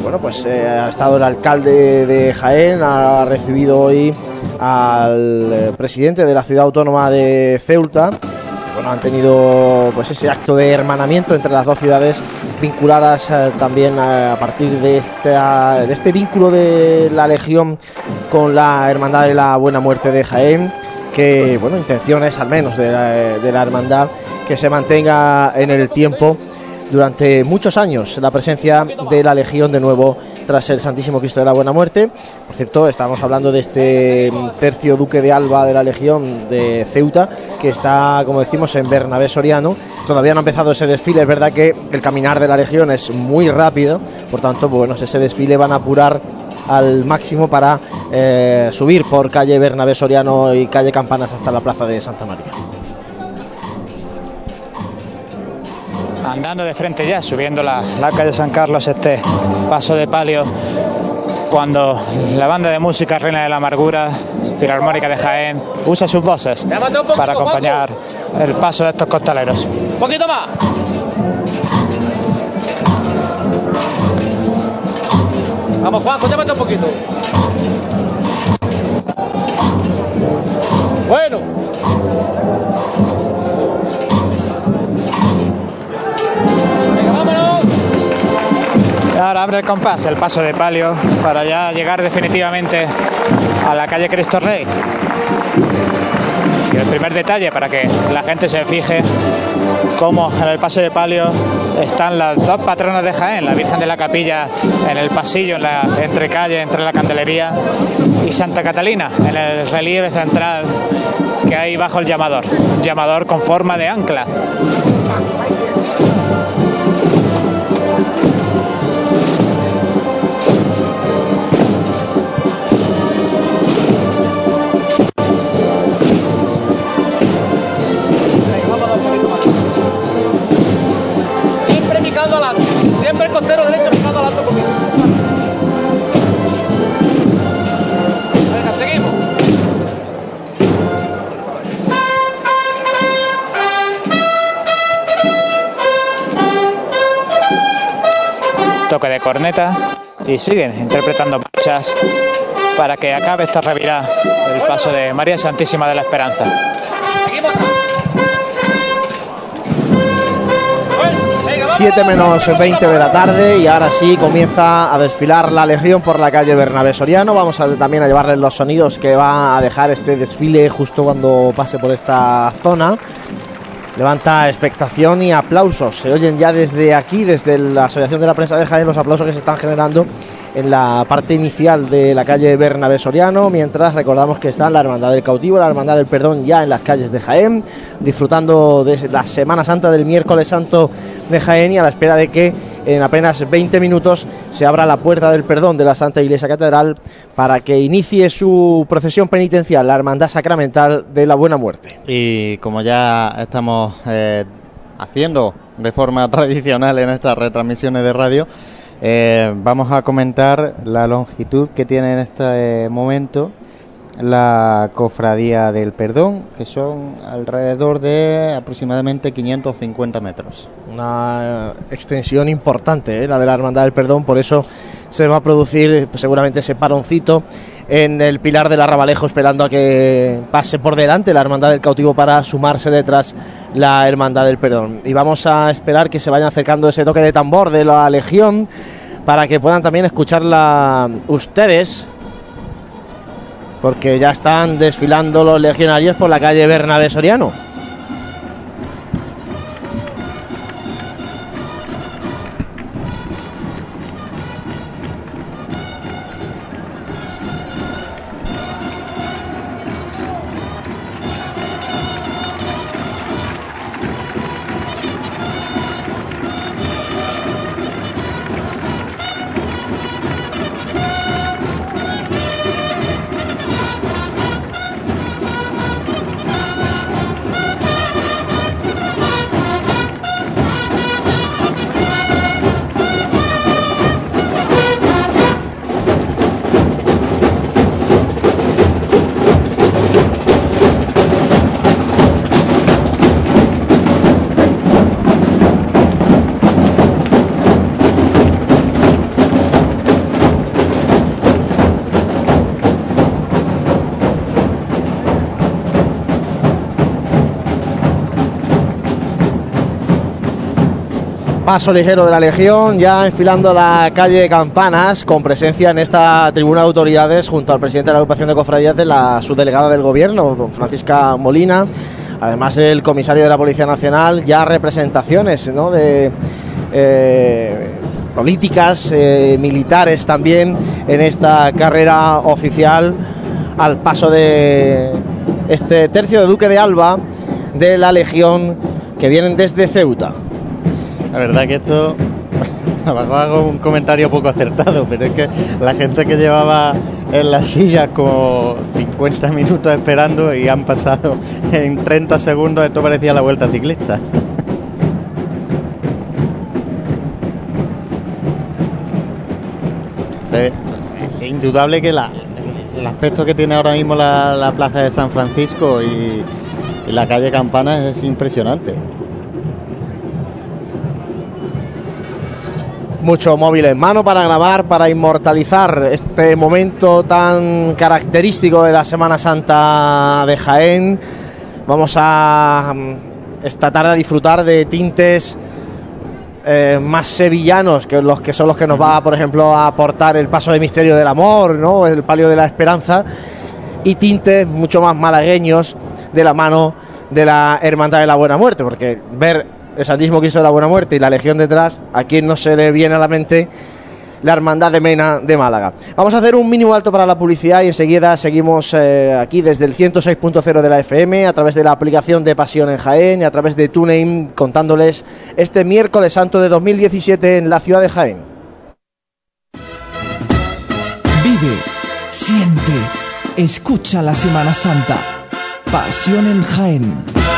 bueno, pues ha estado el alcalde de Jaén, ha recibido hoy al presidente de la ciudad autónoma de Ceuta. Han tenido pues ese acto de hermanamiento entre las dos ciudades vinculadas eh, también a, a partir de, esta- de este vínculo de la Legión con la Hermandad de la Buena Muerte de Jaén, que, bueno, intenciones al menos de la, de la Hermandad que se mantenga en el tiempo durante muchos años la presencia de la Legión de nuevo tras el Santísimo Cristo de la Buena Muerte. Por cierto, estamos hablando de este mm, tercio Duque de Alba de la Legión de Ceuta, que está, como decimos, en Bernabé Soriano. Todavía no ha empezado ese desfile, es verdad que el caminar de la Legión es muy rápido, por tanto, pues, bueno, ese desfile van a apurar al máximo para eh, subir por calle Bernabé Soriano y calle Campanas hasta la plaza de Santa María. Andando de frente ya, subiendo la, la calle San Carlos, este paso de palio, cuando la banda de música Reina de la Amargura, Filarmónica de Jaén, usa sus voces para acompañar el paso de estos costaleros. Un poquito más. Vamos, Juanjo, llámate un poquito. Bueno. Ahora abre el compás, el paso de palio, para ya llegar definitivamente a la calle Cristo Rey. Y el primer detalle para que la gente se fije cómo en el paso de palio están las dos patronas de Jaén, la Virgen de la Capilla en el pasillo, en la entre la candelería y Santa Catalina en el relieve central que hay bajo el llamador, un llamador con forma de ancla. El costero derecho adelante un poquito. Venga, seguimos. toque de corneta y siguen interpretando marchas para que acabe esta revirada el paso de María Santísima de la Esperanza. Siete menos 20 de la tarde y ahora sí comienza a desfilar la Legión por la calle Bernabé Soriano. Vamos a, también a llevarles los sonidos que va a dejar este desfile justo cuando pase por esta zona. Levanta expectación y aplausos. Se oyen ya desde aquí, desde la Asociación de la Prensa de Jaén, los aplausos que se están generando en la parte inicial de la calle Bernabé Soriano, mientras recordamos que está la Hermandad del Cautivo, la Hermandad del Perdón ya en las calles de Jaén, disfrutando de la Semana Santa del miércoles santo de Jaén y a la espera de que en apenas 20 minutos se abra la puerta del perdón de la Santa Iglesia Catedral para que inicie su procesión penitencial, la Hermandad Sacramental de la Buena Muerte. Y como ya estamos eh, haciendo de forma tradicional en estas retransmisiones de radio, eh, vamos a comentar la longitud que tiene en este momento la cofradía del perdón, que son alrededor de aproximadamente 550 metros. Una extensión importante, ¿eh? la de la Hermandad del Perdón, por eso se va a producir pues, seguramente ese paroncito en el Pilar del Arrabalejo esperando a que pase por delante la Hermandad del Cautivo para sumarse detrás la Hermandad del Perdón. Y vamos a esperar que se vayan acercando ese toque de tambor de la Legión para que puedan también escucharla ustedes porque ya están desfilando los legionarios por la calle Bernabé Soriano. Paso ligero de la Legión, ya enfilando la calle Campanas, con presencia en esta tribuna de autoridades junto al presidente de la agrupación de cofradías de la subdelegada del gobierno, don Francisca Molina, además del comisario de la Policía Nacional, ya representaciones de eh, políticas, eh, militares también en esta carrera oficial al paso de este tercio de Duque de Alba de la Legión que vienen desde Ceuta. La verdad que esto hago un comentario poco acertado, pero es que la gente que llevaba en las sillas como 50 minutos esperando y han pasado en 30 segundos, esto parecía la vuelta ciclista. Es indudable que el aspecto que tiene ahora mismo la, la plaza de San Francisco y, la calle Campanas es impresionante. Mucho móvil en mano para grabar, para inmortalizar este momento tan característico de la Semana Santa de Jaén. Vamos a mm, esta tarde a disfrutar de tintes eh, más sevillanos que los que son los que nos va, por ejemplo, a aportar el paso de misterio del amor, ¿no? el palio de la esperanza, y tintes mucho más malagueños de la mano de la Hermandad de la Buena Muerte, porque ver el Santísimo Cristo de la Buena Muerte y la Legión detrás, a quien no se le viene a la mente la Hermandad de Mena de Málaga. Vamos a hacer un mínimo alto para la publicidad y enseguida seguimos eh, aquí desde el 106.0 de la FM, a través de la aplicación de Pasión en Jaén y a través de TuneIn, contándoles este miércoles santo de 2017 en la ciudad de Jaén. Vive, siente, escucha la Semana Santa. Pasión en Jaén.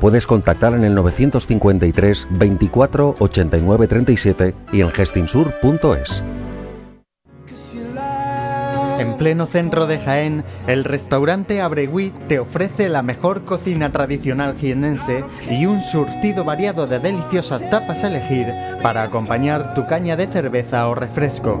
Puedes contactar en el 953 24 89 37 y en gestinsur.es. En pleno centro de Jaén, el restaurante Abregui te ofrece la mejor cocina tradicional jienense y un surtido variado de deliciosas tapas a elegir para acompañar tu caña de cerveza o refresco.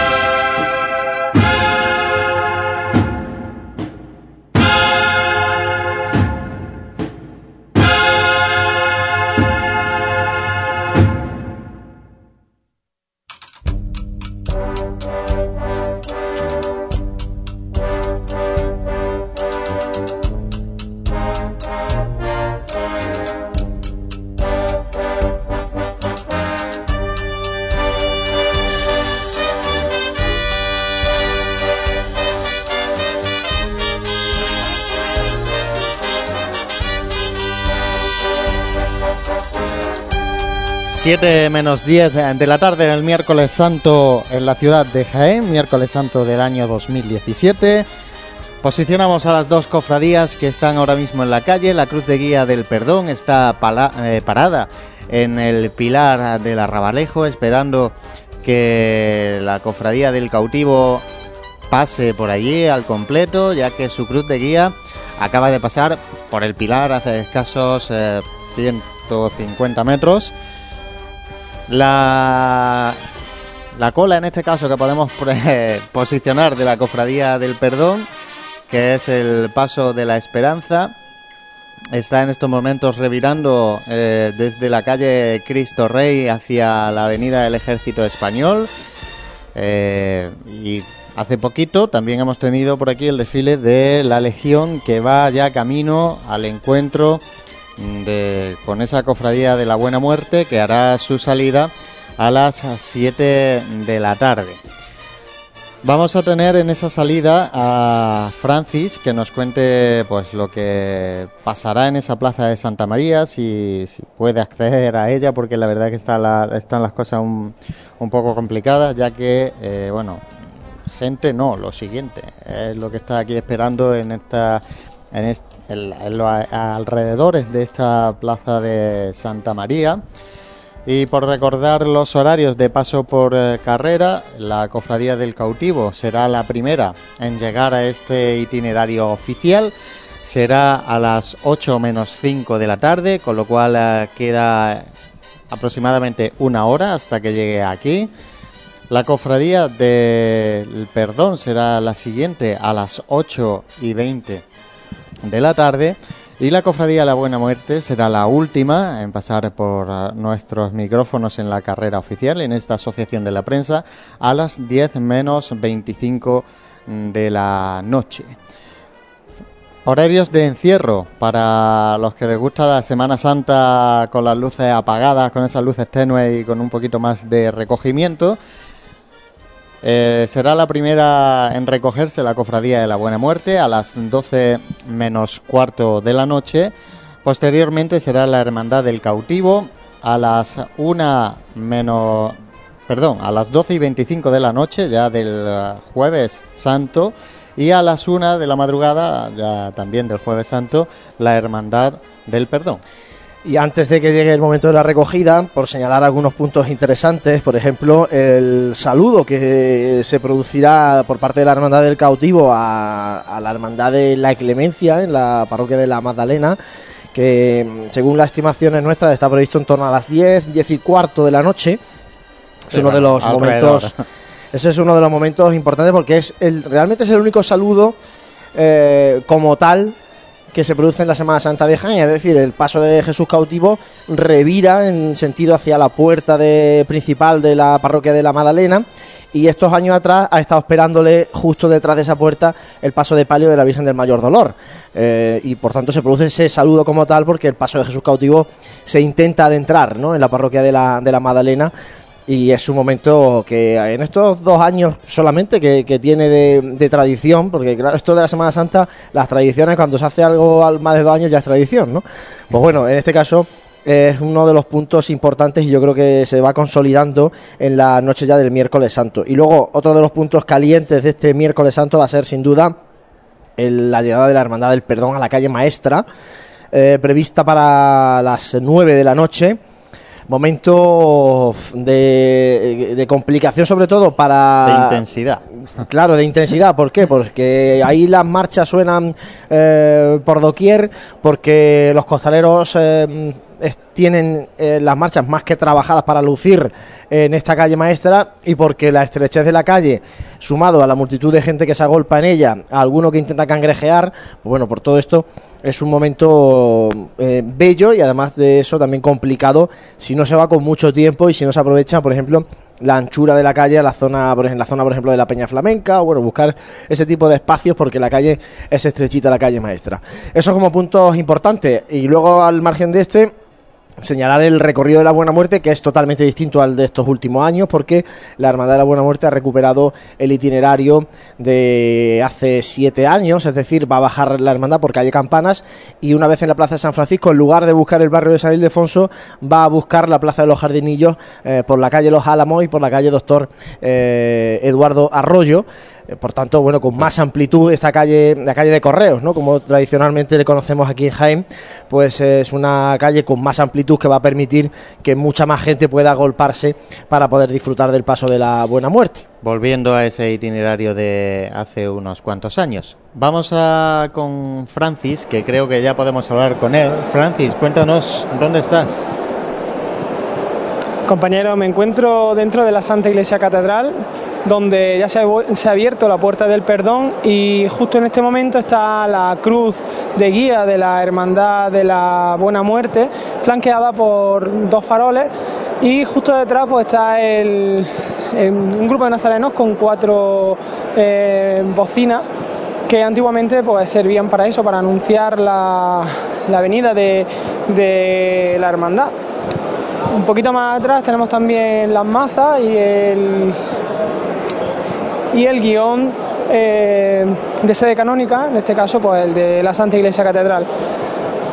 Siete menos 10 de la tarde en el miércoles santo en la ciudad de Jaén, miércoles santo del año 2017. Posicionamos a las dos cofradías que están ahora mismo en la calle. La Cruz de Guía del Perdón está eh, parada en el pilar del Arrabalejo, esperando que la cofradía del cautivo pase por allí al completo, ya que su cruz de guía acaba de pasar por el pilar hace escasos eh, 150 metros. La, la cola, en este caso, que podemos posicionar de la Cofradía del Perdón, que es el Paso de la Esperanza, está en estos momentos revirando eh, desde la calle Cristo Rey hacia la Avenida del Ejército Español. Eh, y hace poquito también hemos tenido por aquí el desfile de la Legión que va ya camino al encuentro con esa cofradía de la Buena Muerte que hará su salida a las 7 de la tarde. Vamos a tener en esa salida a Francis que nos cuente pues lo que pasará en esa plaza de Santa María, si, si puede acceder a ella, porque la verdad que están las cosas un, un poco complicadas, ya que, eh, bueno, gente no, lo siguiente, es lo que está aquí esperando en esta en, est- en- en los alrededores de esta plaza de Santa María. Y por recordar los horarios de paso por eh, carrera, la Cofradía del Cautivo será la primera en llegar a este itinerario oficial. Será a las 8 menos 5 de la tarde, con lo cual eh, queda aproximadamente una hora hasta que llegue aquí. La cofradía del perdón será la siguiente a las 8 y 20 de la tarde. Y la cofradía la Buena Muerte será la última en pasar por ah, nuestros micrófonos en la carrera oficial, en esta asociación de la prensa, a las 10 menos 25 de la noche. Horarios de encierro para los que les gusta la Semana Santa con las luces apagadas, con esas luces tenues y con un poquito más de recogimiento. Eh, será la primera en recogerse la Cofradía de la Buena Muerte a las 12 menos cuarto de la noche. Posteriormente será la Hermandad del Cautivo a las 1 menos... Perdón, a las 12 y 25 de la noche, ya del jueves santo. Y a las 1 de la madrugada, ya también del jueves santo, la Hermandad del Perdón. Y antes de que llegue el momento de la recogida, por señalar algunos puntos interesantes, por ejemplo, el saludo que se producirá por parte de la Hermandad del Cautivo a, a la Hermandad de la Clemencia en la parroquia de la Magdalena, que según las estimaciones nuestras está previsto en torno a las 10, 10 y cuarto de la noche. Es Sí, uno de los alrededor. momentos. Ese es uno de los momentos importantes porque es el, realmente es el único saludo eh, como tal que se produce en la Semana Santa de Jaén, es decir, el paso de Jesús cautivo revira en sentido hacia la puerta de, principal de la parroquia de la Magdalena y estos años atrás ha estado esperándole justo detrás de esa puerta el paso de palio de la Virgen del Mayor Dolor Eh, y por tanto se produce ese saludo como tal porque el paso de Jesús cautivo se intenta adentrar ¿no? en la parroquia de la, de la Magdalena y es un momento que en estos dos años solamente que, que tiene de, tradición, porque claro, esto de la Semana Santa, las tradiciones cuando se hace algo al más de dos años ya es tradición, ¿no? Pues bueno, en este caso es uno de los puntos importantes y yo creo que se va consolidando en la noche ya del miércoles santo. Y luego otro de los puntos calientes de este miércoles santo va a ser sin duda el- la llegada de la Hermandad del Perdón a la calle Maestra, eh, prevista para las 9 de la noche. Momento de, de complicación sobre todo para... De intensidad. Claro, de intensidad. ¿Por qué? Porque ahí las marchas suenan eh, por doquier, porque los costaleros eh, es- tienen eh, las marchas más que trabajadas para lucir en esta calle maestra y porque la estrechez de la calle, sumado a la multitud de gente que se agolpa en ella, a alguno que intenta cangrejear, pues bueno, por todo esto es un momento eh, bello y además de eso también complicado si no se va con mucho tiempo y si no se aprovecha, por ejemplo, la anchura de la calle a la zona, por ejemplo, la zona, por ejemplo, de la Peña Flamenca, o bueno, buscar ese tipo de espacios porque la calle es estrechita, la calle maestra. Eso como puntos importantes. Y luego al margen de este, señalar el recorrido de la Buena Muerte, que es totalmente distinto al de estos últimos años, porque la Hermandad de la Buena Muerte ha recuperado el itinerario de hace siete años, es decir, va a bajar la Hermandad por calle Campanas y una vez en la Plaza de San Francisco, en lugar de buscar el barrio de San Ildefonso, va a buscar la Plaza de los Jardinillos eh, por la calle Los Álamos y por la calle Doctor eh, Eduardo Arroyo. Eh, Por tanto, bueno, con más amplitud esta calle, la calle de Correos, ¿no? Como tradicionalmente le conocemos aquí en Jaén, pues eh, es una calle con más amplitud que va a permitir que mucha más gente pueda agolparse para poder disfrutar del paso de la Buena Muerte. Volviendo a ese itinerario de hace unos cuantos años. Vamos a con Francis, que creo que ya podemos hablar con él. Francis, cuéntanos, ¿dónde estás? Compañero, me encuentro dentro de la Santa Iglesia Catedral, donde ya se ha, abierto la puerta del perdón y justo en este momento está la cruz de guía de la Hermandad de la Buena Muerte, flanqueada por dos faroles y justo detrás pues está el, el- un grupo de nazarenos con cuatro eh, bocinas que antiguamente pues servían para eso, para anunciar la, la venida de, de la hermandad. Un poquito más atrás tenemos también las mazas y el, y el guion eh, de sede canónica, en este caso pues el de la Santa Iglesia Catedral.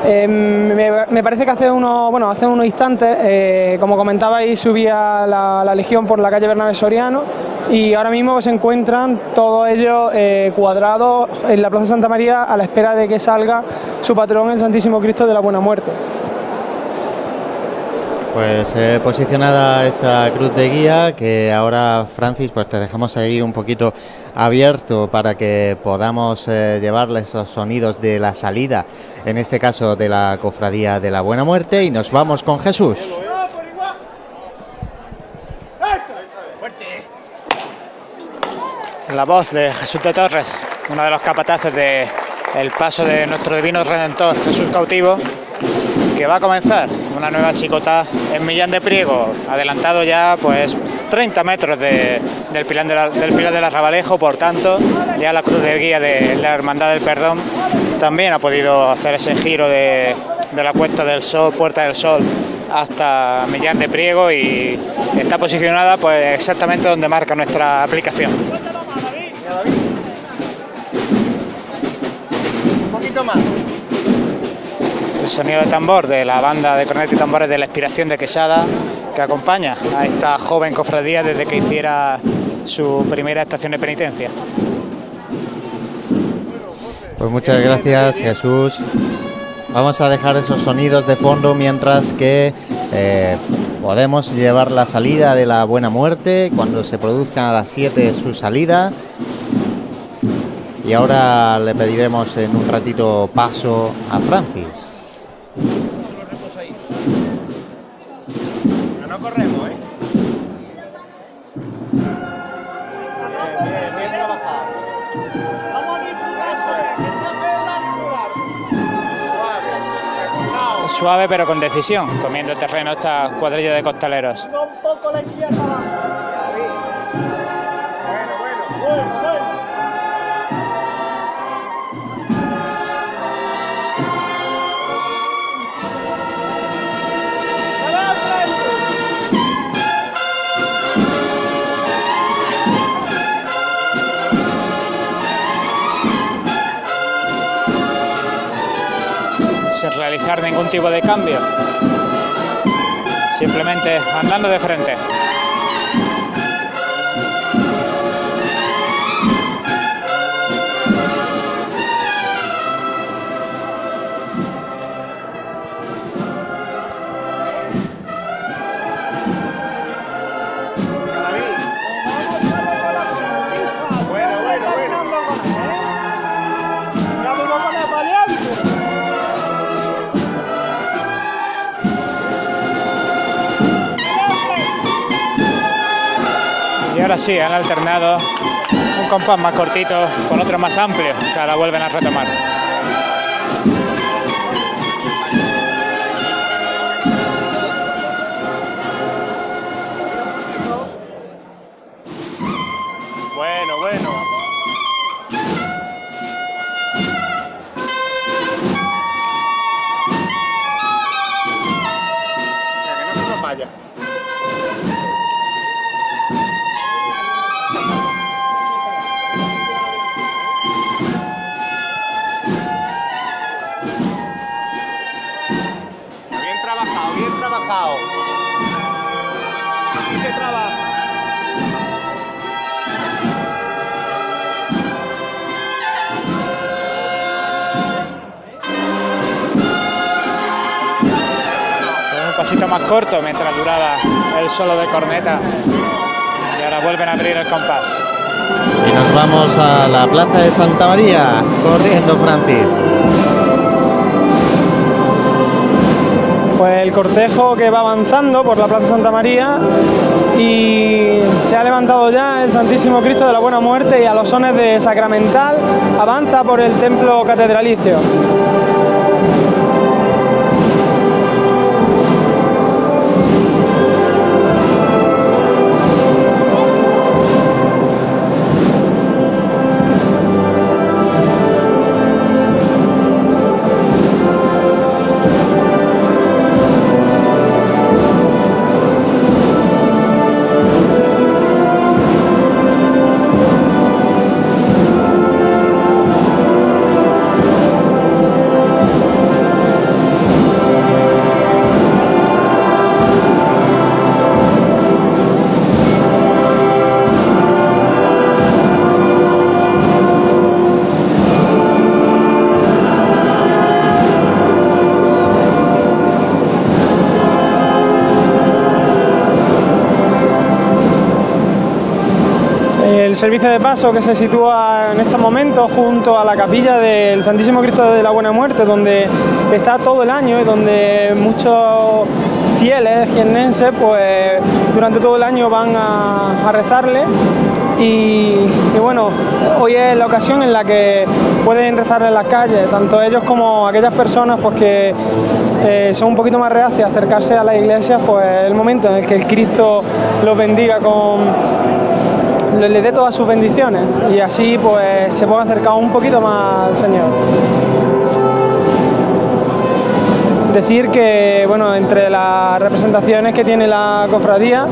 Eh, me, parece que hace unos, bueno, hace unos instantes, eh, como comentabais, subía la, la Legión por la calle Bernabé Soriano y ahora mismo se encuentran todos ellos eh, cuadrados en la Plaza Santa María a la espera de que salga su patrón, el Santísimo Cristo de la Buena Muerte. Pues eh, posicionada esta cruz de guía que ahora Francis pues te dejamos ahí un poquito abierto para que podamos eh, llevarle esos sonidos de la salida, en este caso de la cofradía de la Buena Muerte y nos vamos con Jesús. La voz de Jesús de Torres, uno de los capataces de paso de nuestro divino redentor Jesús cautivo, que va a comenzar una nueva chicota en Millán de Priego, adelantado ya pues 30 metros de- del, pilar de la, del Arrabalejo, por tanto ya la cruz de guía de la Hermandad del Perdón también ha podido hacer ese giro de, de la Puesta del Sol, Puerta del Sol hasta Millán de Priego y está posicionada pues exactamente donde marca nuestra aplicación. Un poquito más. Sonido de tambor de la banda de cornetas y tambores de la Inspiración de Quesada que acompaña a esta joven cofradía desde que hiciera su primera estación de penitencia. Pues muchas gracias Jesús. Vamos a dejar esos sonidos de fondo mientras que eh, podemos llevar la salida de la buena muerte cuando se produzca a las 7 su salida. Y ahora le pediremos en un ratito paso a Francis. Suave pero con decisión, comiendo terreno esta cuadrilla de costaleros. Realizar ningún tipo de cambio. Simplemente andando de frente. Y ahora sí, han alternado un compás más cortito con otro más amplio, que ahora vuelven a retomar. Solo de corneta. Y ahora vuelven a abrir el compás. Y nos vamos a la plaza de Santa María, corriendo Francis. Pues el cortejo que va avanzando por la Plaza Santa María y se ha levantado ya el Santísimo Cristo de la Buena Muerte y a los sones de Sacramental avanza por el templo catedralicio. Servicio de paso que se sitúa en estos momentos junto a la capilla del Santísimo Cristo de la Buena Muerte, donde está todo el año y donde muchos fieles jiennenses pues durante todo el año van a, a rezarle. Y, bueno, hoy es la ocasión en la que pueden rezar en las calles, tanto ellos como aquellas personas pues que eh, son un poquito más reacias a acercarse a las iglesias, pues el momento en el que el Cristo los bendiga con le dé todas sus bendiciones y así pues se puede acercar un poquito más al Señor. Decir que bueno entre las representaciones que tiene la cofradía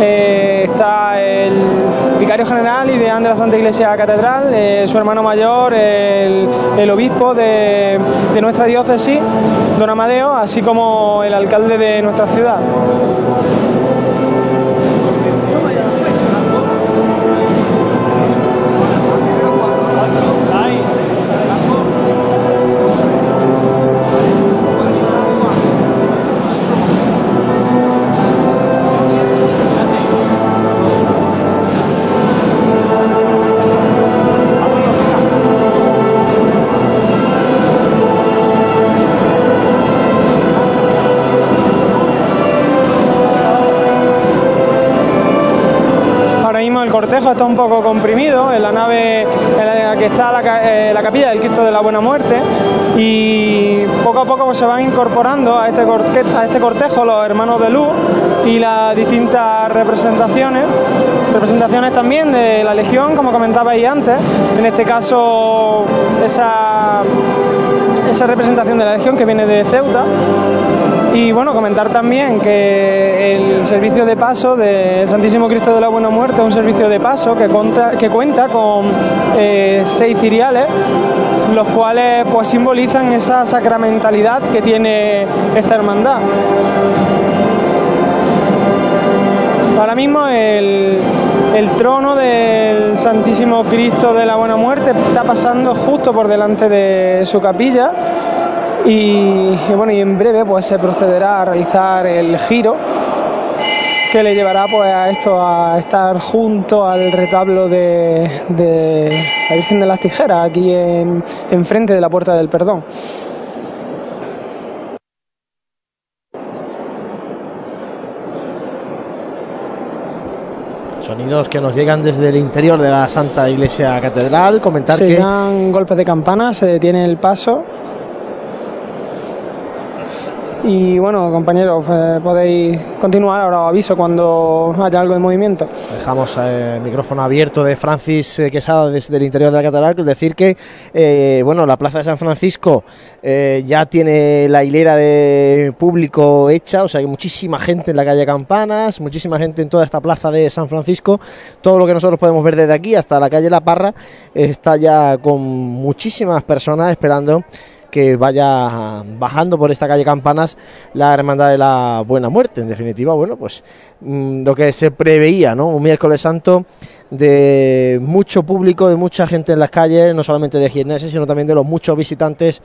eh, está el vicario general y de la Santa Iglesia Catedral, eh, su hermano mayor, el, obispo de nuestra diócesis, don Amadeo, así como el alcalde de nuestra ciudad. Cortejo está un poco comprimido en la nave en la que está la, eh, la capilla del Cristo de la Buena Muerte y poco a poco pues, se van incorporando a este, a este cortejo los hermanos de luz y las distintas representaciones, representaciones también de la Legión, como comentabais antes, en este caso esa, esa representación de la Legión que viene de Ceuta y bueno, comentar también que el servicio de paso del Santísimo Cristo de la Buena Muerte es un servicio de paso que, que cuenta con eh, seis ciriales, los cuales pues simbolizan esa sacramentalidad que tiene esta hermandad. Ahora mismo el, el trono del Santísimo Cristo de la Buena Muerte está pasando justo por delante de su capilla y, bueno, y en breve pues se procederá a realizar el giro que le llevará pues a esto a estar junto al retablo de, la Virgen de las Tijeras aquí en, enfrente de la Puerta del Perdón. Sonidos que nos llegan desde el interior de la Santa Iglesia Catedral. Comentar se que. dan golpes de campana, se detiene el paso y bueno, compañeros, eh, podéis continuar, ahora os aviso cuando haya algo de movimiento. Dejamos eh, el micrófono abierto de Francis eh, Quesada desde el interior de la catedral, decir que bueno, la plaza de San Francisco ya tiene la hilera de público hecha, o sea hay muchísima gente en la calle Campanas, muchísima gente en toda esta plaza de San Francisco, todo lo que nosotros podemos ver desde aquí hasta la calle La Parra está ya con muchísimas personas esperando que vaya bajando por esta calle Campanas la Hermandad de la Buena Muerte. En definitiva, bueno, pues mm, lo que se preveía, ¿no? Un miércoles santo de mucho público, de mucha gente en las calles, no solamente de Gieneses, sino también de los muchos visitantes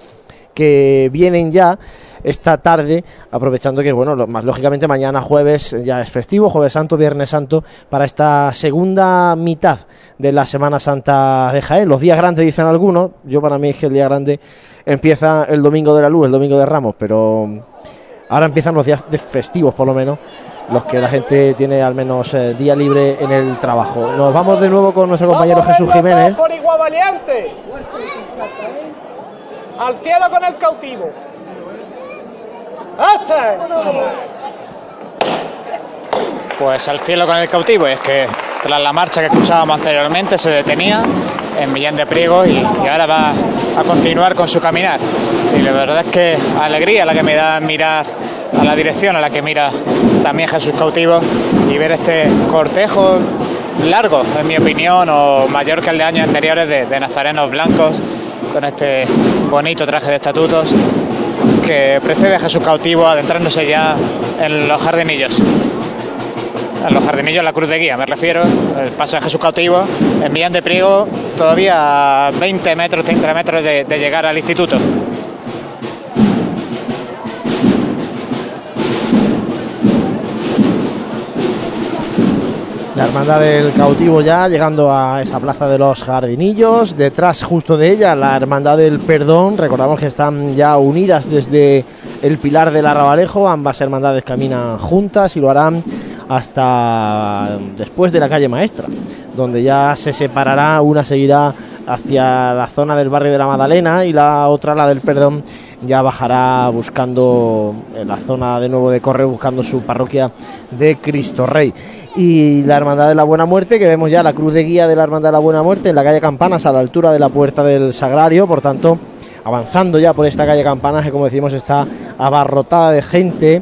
que vienen ya esta tarde, aprovechando que, bueno, más lógicamente mañana jueves ya es festivo, jueves santo, viernes santo, para esta segunda mitad de la Semana Santa de Jaén. Los días grandes dicen algunos, yo para mí es que el día grande empieza el domingo de la luz, el domingo de Ramos, pero ahora empiezan los días de festivos por lo menos, los que la gente tiene al menos eh, día libre en el trabajo. Nos vamos de nuevo con nuestro compañero Jesús Jiménez. Por igual valiente. Al cielo con el cautivo. Pues al cielo con el cautivo, es que tras la marcha que escuchábamos anteriormente se detenía en Millán de Priego y, ahora va a continuar con su caminar. Y la verdad es que alegría la que me da mirar a la dirección a la que mira también Jesús Cautivo y ver este cortejo largo, en mi opinión, o mayor que el de años anteriores de, de nazarenos blancos con este bonito traje de estatutos que precede a Jesús cautivo adentrándose ya en los jardinillos en los jardinillos, la cruz de guía, me refiero, el paso de Jesús cautivo, en Millán de Priego, todavía a 20 metros, 30 metros de, de llegar al instituto. La hermandad del cautivo ya llegando a esa plaza de los jardinillos, detrás justo de ella la hermandad del perdón, recordamos que están ya unidas desde el pilar del arrabalejo, ambas hermandades caminan juntas y lo harán hasta después de la calle maestra, donde ya se separará, una seguirá hacia la zona del barrio de la Madalena y la otra, la del perdón, ya bajará buscando la zona de nuevo de Correo, buscando su parroquia de Cristo Rey. Y la Hermandad de la Buena Muerte, que vemos ya la cruz de guía de la Hermandad de la Buena Muerte en la calle Campanas, a la altura de la puerta del Sagrario, por tanto, avanzando ya por esta calle Campanas, que como decimos está abarrotada de gente,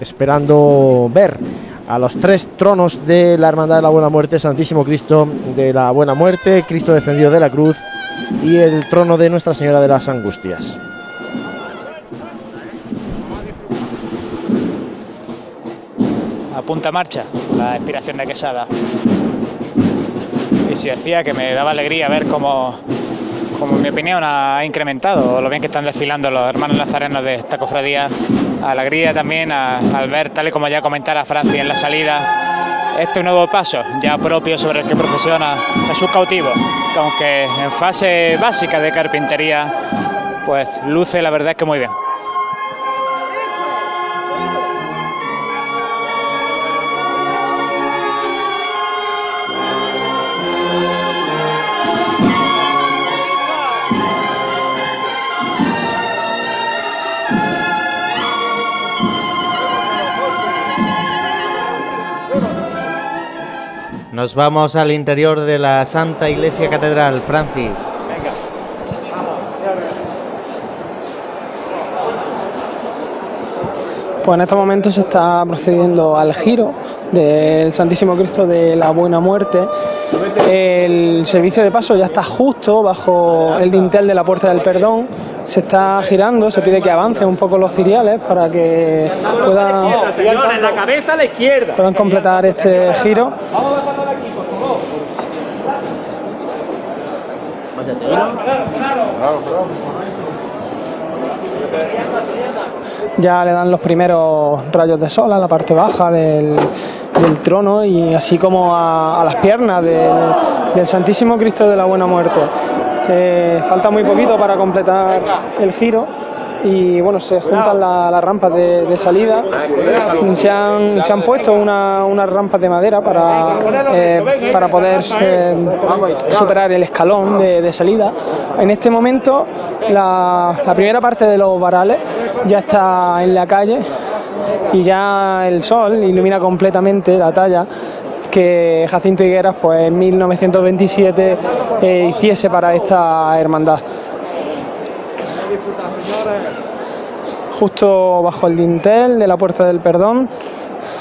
esperando ver a los tres tronos de la Hermandad de la Buena Muerte, Santísimo Cristo de la Buena Muerte, Cristo descendido de la cruz y el trono de Nuestra Señora de las Angustias. A punta marcha, la inspiración de Quesada. Y si decía que me daba alegría ver cómo, como mi opinión ha incrementado lo bien que están desfilando los hermanos nazarenos de esta cofradía. Alegría también al ver, tal y como ya comentara Francia en la salida, este nuevo paso ya propio sobre el que profesiona Jesús Cautivo, que aunque en fase básica de carpintería, pues luce la verdad es que muy bien. Nos vamos al interior de la Santa Iglesia Catedral, Francis. Pues en estos momentos se está procediendo al giro del Santísimo Cristo de la Buena Muerte. El servicio de paso ya está justo bajo el dintel de la Puerta del Perdón. Se está girando, se pide que avancen un poco los ciriales para que puedan, Señores, la cabeza a la izquierda. puedan completar este giro. Ya le dan los primeros rayos de sol a la parte baja del, del trono y así como a, a las piernas del, del Santísimo Cristo de la Buena Muerte. Eh, falta muy poquito para completar el giro y bueno, se juntan la- las rampas de, salida. Se han, se han puesto una- unas rampas de madera para, eh, para poder eh, superar el escalón de, salida. En este momento, la, la primera parte de los varales ya está en la calle y ya el sol ilumina completamente la talla que Jacinto Higueras pues en 1927 eh, hiciese para esta hermandad. Justo bajo el dintel de la Puerta del Perdón,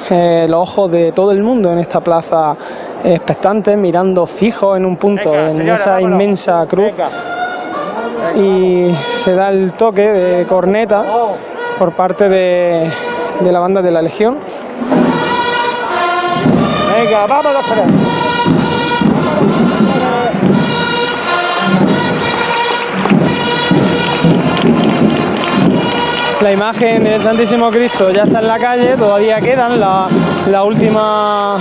eh, los ojos de todo el mundo en esta plaza expectantes, mirando fijo en un punto, en esa inmensa cruz. Y se da el toque de corneta por parte de, de la banda de la Legión. Venga, vámonos La imagen del Santísimo Cristo ya está en la calle, todavía quedan la, última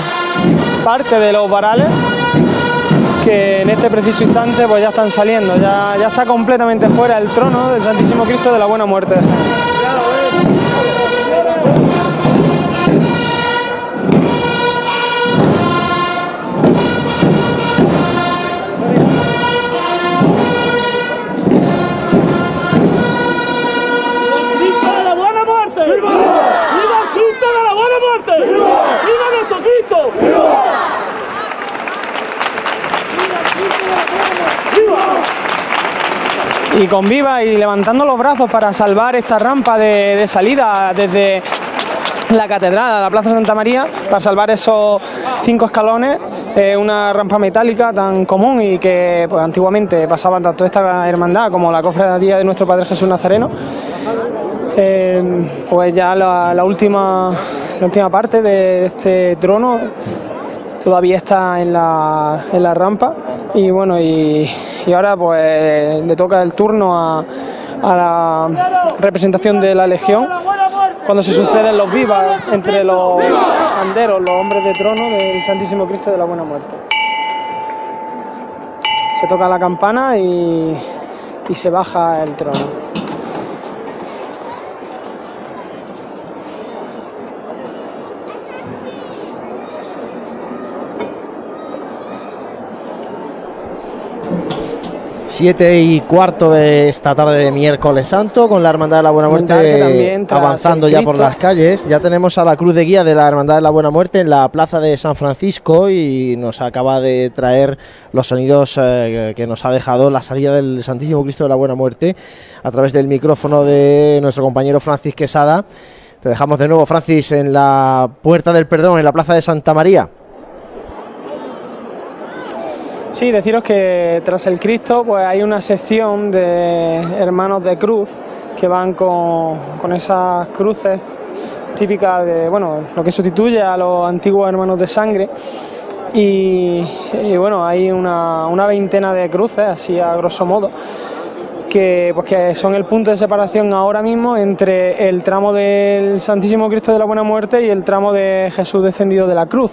parte de los varales que en este preciso instante pues ya están saliendo, ya, ya está completamente fuera el trono del Santísimo Cristo de la Buena Muerte. ¡Cristo y con viva y levantando los brazos para salvar esta rampa de, salida desde la catedral a la Plaza Santa María, para salvar esos cinco escalones, eh, una rampa metálica tan común y que pues, antiguamente pasaban tanto esta hermandad como la cofradía de nuestro Padre Jesús Nazareno. Eh, pues ya la última, la última parte de este trono todavía está en la, en la rampa y bueno y, ahora pues le toca el turno a, a la representación de la legión cuando se suceden los vivas entre los banderos, los hombres de trono del Santísimo Cristo de la Buena Muerte. Se toca la campana y, y se baja el trono. Siete y cuarto de esta tarde de miércoles santo con la Hermandad de la Buena Muerte avanzando ya por las calles. Ya tenemos a la cruz de guía de la Hermandad de la Buena Muerte en la plaza de San Francisco y nos acaba de traer los sonidos eh, que nos ha dejado la salida del Santísimo Cristo de la Buena Muerte a través del micrófono de nuestro compañero Francis Quesada. Te dejamos de nuevo, Francis, en la Puerta del Perdón, en la plaza de Santa María. Sí, deciros que tras el Cristo pues hay una sección de hermanos de cruz que van con, con esas cruces típicas de, bueno, lo que sustituye a los antiguos hermanos de sangre. Y, bueno, hay una, una veintena de cruces, así a grosso modo, que, pues que son el punto de separación ahora mismo entre el tramo del Santísimo Cristo de la Buena Muerte y el tramo de Jesús descendido de la cruz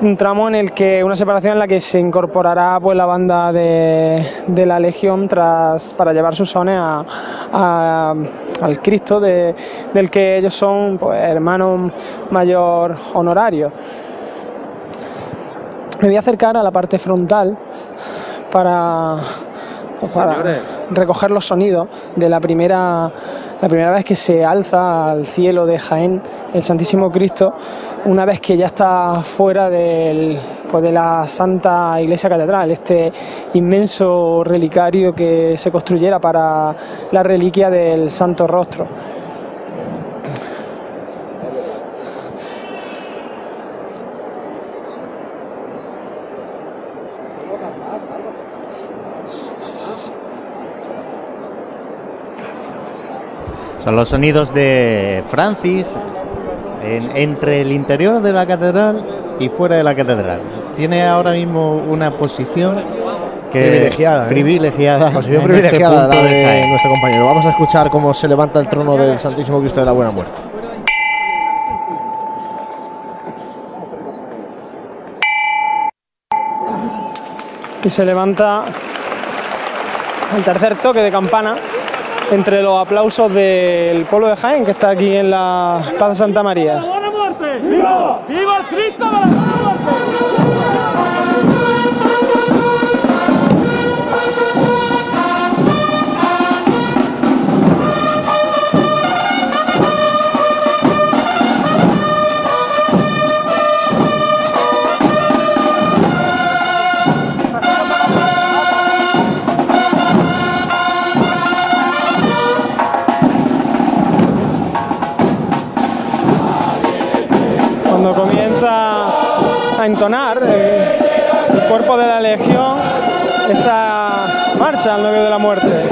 un tramo en el que una separación en la que se incorporará pues la banda de, de la legión tras para llevar sus sones a, a- al Cristo de- del que ellos son pues hermanos mayor honorarios me voy a acercar a la parte frontal para, pues, para recoger los sonidos de la primera la primera vez que se alza al cielo de Jaén el Santísimo Cristo una vez que ya está fuera del, pues de la Santa Iglesia Catedral, este inmenso relicario que se construyera para la reliquia del Santo Rostro. Son los sonidos de Francis en- entre el interior de la catedral y fuera de la catedral. Tiene ahora mismo una posición que privilegiada. ¿eh? privilegiada, Posición privilegiada este la de de Jaén. nuestro compañero. Vamos a escuchar cómo se levanta el trono del Santísimo Cristo de la Buena Muerte. y se levanta el tercer toque de campana entre los aplausos del pueblo de Jaén que está aquí en la Plaza Santa María. ¡Viva! ¡Viva Cristo de la Buena entonar eh, el cuerpo de la Legión esa marcha al novio de la muerte.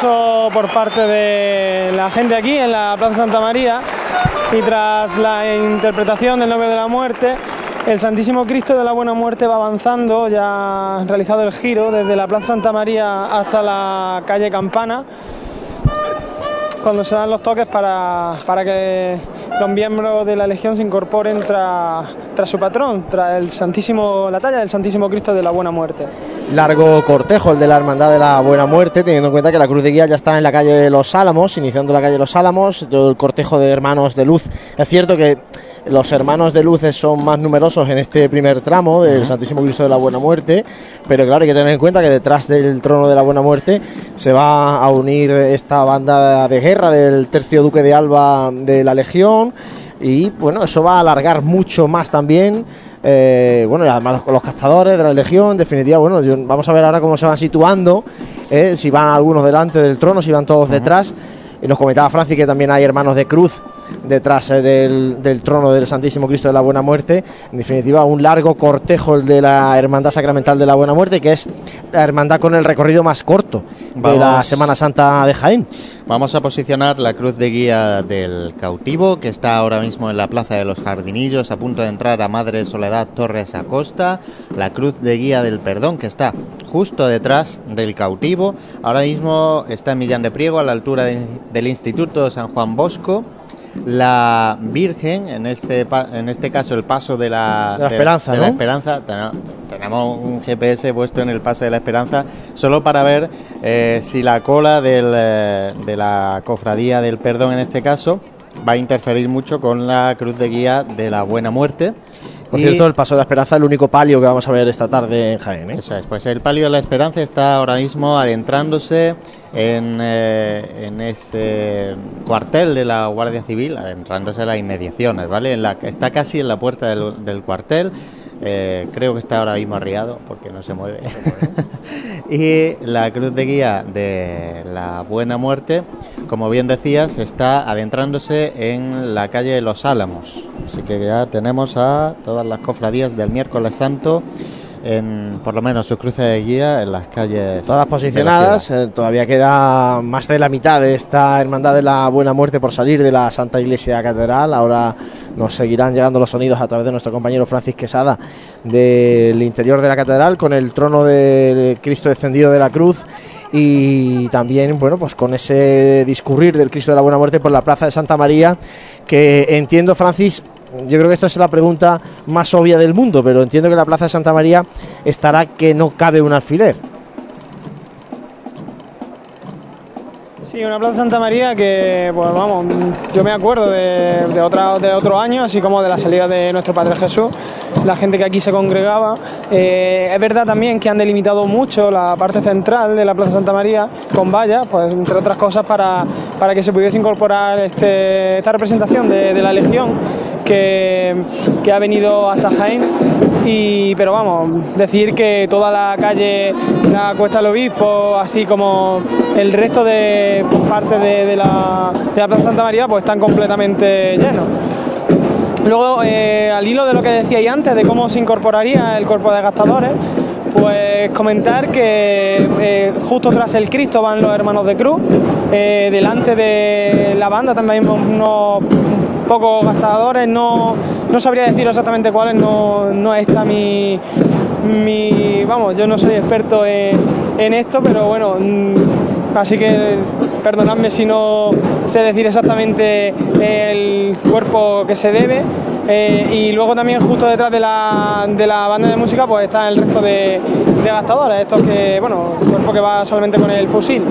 Por parte de la gente aquí en la Plaza Santa María. Y tras la interpretación del Novio de la Muerte, el Santísimo Cristo de la Buena Muerte va avanzando, ya realizado el giro desde la Plaza Santa María hasta la calle Campana, cuando se dan los toques para, para que los miembros de la Legión se incorporen tras, tras su patrón, tras el Santísimo, la talla del Santísimo Cristo de la Buena Muerte. Largo cortejo el de la Hermandad de la Buena Muerte, teniendo en cuenta que la Cruz de Guía ya está en la calle Los Álamos, iniciando la calle Los Álamos, todo el cortejo de hermanos de luz. Es cierto que los hermanos de luces son más numerosos en este primer tramo del Santísimo Cristo de la Buena Muerte, pero claro, hay que tener en cuenta que detrás del trono de la Buena Muerte se va a unir esta banda de guerra del tercio duque de Alba de la Legión y bueno, eso va a alargar mucho más también. eh, bueno, y además con los castadores de la Legión, en definitiva, bueno, yo- vamos a ver ahora cómo se van situando, eh, si van algunos delante del trono, si van todos detrás. Y nos comentaba Francis que también hay hermanos de cruz detrás eh, del, del trono del Santísimo Cristo de la Buena Muerte. En definitiva, un largo cortejo el de la Hermandad Sacramental de la Buena Muerte, que es la hermandad con el recorrido más corto de la Vamos. Semana Santa de Jaén. Vamos a posicionar la cruz de guía del cautivo, que está ahora mismo en la Plaza de los Jardinillos, a punto de entrar a Madre Soledad Torres Acosta. La cruz de guía del perdón, que está justo detrás del cautivo. Ahora mismo está en Millán de Priego, a la altura de- del Instituto San Juan Bosco. La Virgen, en este, en este caso el paso de la, De la Esperanza, de. Esperanza, ten- tenemos un GPS puesto en el paso de la Esperanza solo para ver eh, si la cola del, eh, de la cofradía del perdón en este caso va a interferir mucho con la cruz de guía de la buena muerte. Por Y- cierto, el Paso de la Esperanza es el único palio que vamos a ver esta tarde en Jaén. ¿eh? Eso es, pues el palio de la esperanza está ahora mismo adentrándose en, eh, en ese cuartel de la Guardia Civil, adentrándose en las inmediaciones, ¿vale? En la, está casi en la puerta del, del cuartel. Eh, creo que está ahora mismo arriado porque no se mueve. y la cruz de guía de la Buena Muerte, como bien decías, está adentrándose en la calle de Los Álamos. Así que ya tenemos a todas las cofradías del miércoles santo en por lo menos su cruce de guía en las calles Todas posicionadas, eh, todavía queda más de la mitad de esta Hermandad de la Buena Muerte por salir de la Santa Iglesia Catedral. Ahora nos seguirán llegando los sonidos a través de nuestro compañero Francis Quesada del interior de la Catedral con el trono de Cristo descendido de la cruz y también, bueno, pues con ese discurrir del Cristo de la Buena Muerte por la Plaza de Santa María, que entiendo, Francis, yo creo que esto es la pregunta más obvia del mundo, pero entiendo que la Plaza de Santa María estará que no cabe un alfiler. Sí, una Plaza Santa María que, pues vamos, yo me acuerdo de, de, otra, de otro año, así como de la salida de nuestro Padre Jesús, la gente que aquí se congregaba. Eh, es verdad también que han delimitado mucho la parte central de la Plaza Santa María con vallas, pues entre otras cosas para, para que se pudiese incorporar este, esta representación de, de la Legión que, que ha venido hasta Jaén. Y, pero vamos, decir que toda la calle, la Cuesta del Obispo, así como el resto de partes de, la, Plaza Santa María, pues están completamente llenos. Luego, eh, al hilo de lo que decíais antes, de cómo se incorporaría el cuerpo de gastadores, pues comentar que eh, justo tras el Cristo van los hermanos de Cruz, eh, delante de la banda también unos pocos gastadores, no, no sabría decir exactamente cuáles, no, no está mi, mi, vamos, yo no soy experto en, en esto, pero bueno, mm, así que perdonadme si no sé decir exactamente el cuerpo que se debe. Eh, y luego también justo detrás de la, de la banda de música pues está el resto de, de gastadores, estos que, bueno, cuerpo que va solamente con el fusil.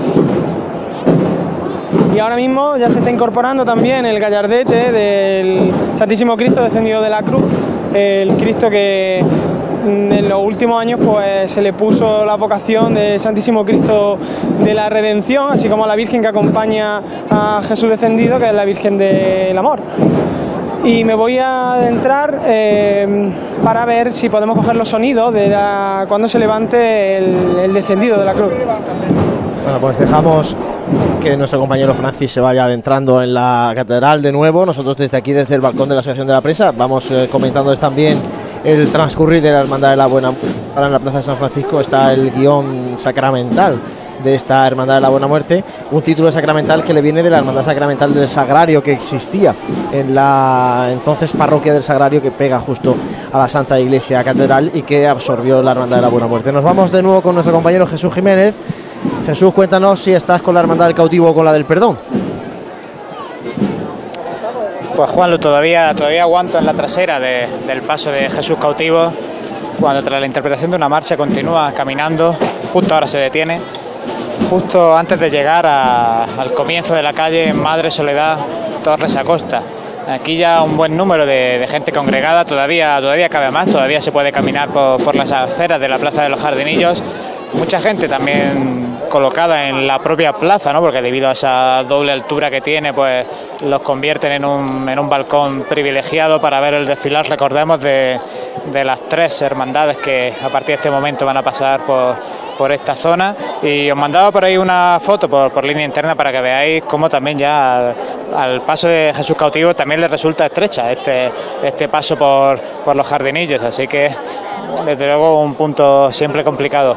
Y ahora mismo ya se está incorporando también el gallardete del Santísimo Cristo descendido de la cruz, el Cristo que mm, en los últimos años pues se le puso la vocación del Santísimo Cristo de la Redención, así como a la Virgen que acompaña a Jesús descendido, que es la Virgen del Amor. Y me voy a adentrar eh, para ver si podemos coger los sonidos de cuando se levante el descendido de la cruz. Bueno, pues dejamos que nuestro compañero Francis se vaya adentrando en la catedral de nuevo. Nosotros desde aquí, desde el balcón de la Asociación de la Prensa, vamos eh, comentándoles también el transcurrir de la Hermandad de la Buena. Ahora en la Plaza de San Francisco está el guion sacramental de esta Hermandad de la Buena Muerte, un título sacramental que le viene de la Hermandad Sacramental del Sagrario que existía en la entonces parroquia del Sagrario que pega justo a la Santa Iglesia Catedral y que absorbió la Hermandad de la Buena Muerte. Nos vamos de nuevo con nuestro compañero Jesús Jiménez. Jesús, cuéntanos si estás con la Hermandad del Cautivo o con la del Perdón. Pues Juanlo, todavía, todavía aguanto en la trasera del paso de Jesús cautivo, cuando tras la interpretación de una marcha continúa caminando, justo ahora se detiene, justo antes de llegar al comienzo de la calle Madre Soledad Torres Acosta. Aquí ya un buen número de, gente congregada, todavía, todavía cabe más, todavía se puede caminar por, por las aceras de la Plaza de los Jardinillos. Mucha gente también colocada en la propia plaza, ¿no? porque debido a esa doble altura que tiene, pues los convierten en un, en un balcón privilegiado para ver el desfilar, recordemos, de, de las tres hermandades que a partir de este momento van a pasar por, por esta zona y os mandaba por ahí una foto por, por línea interna para que veáis cómo también ya al, paso de Jesús cautivo también le resulta estrecha este, este paso por, por los jardinillos, así que desde luego un punto siempre complicado.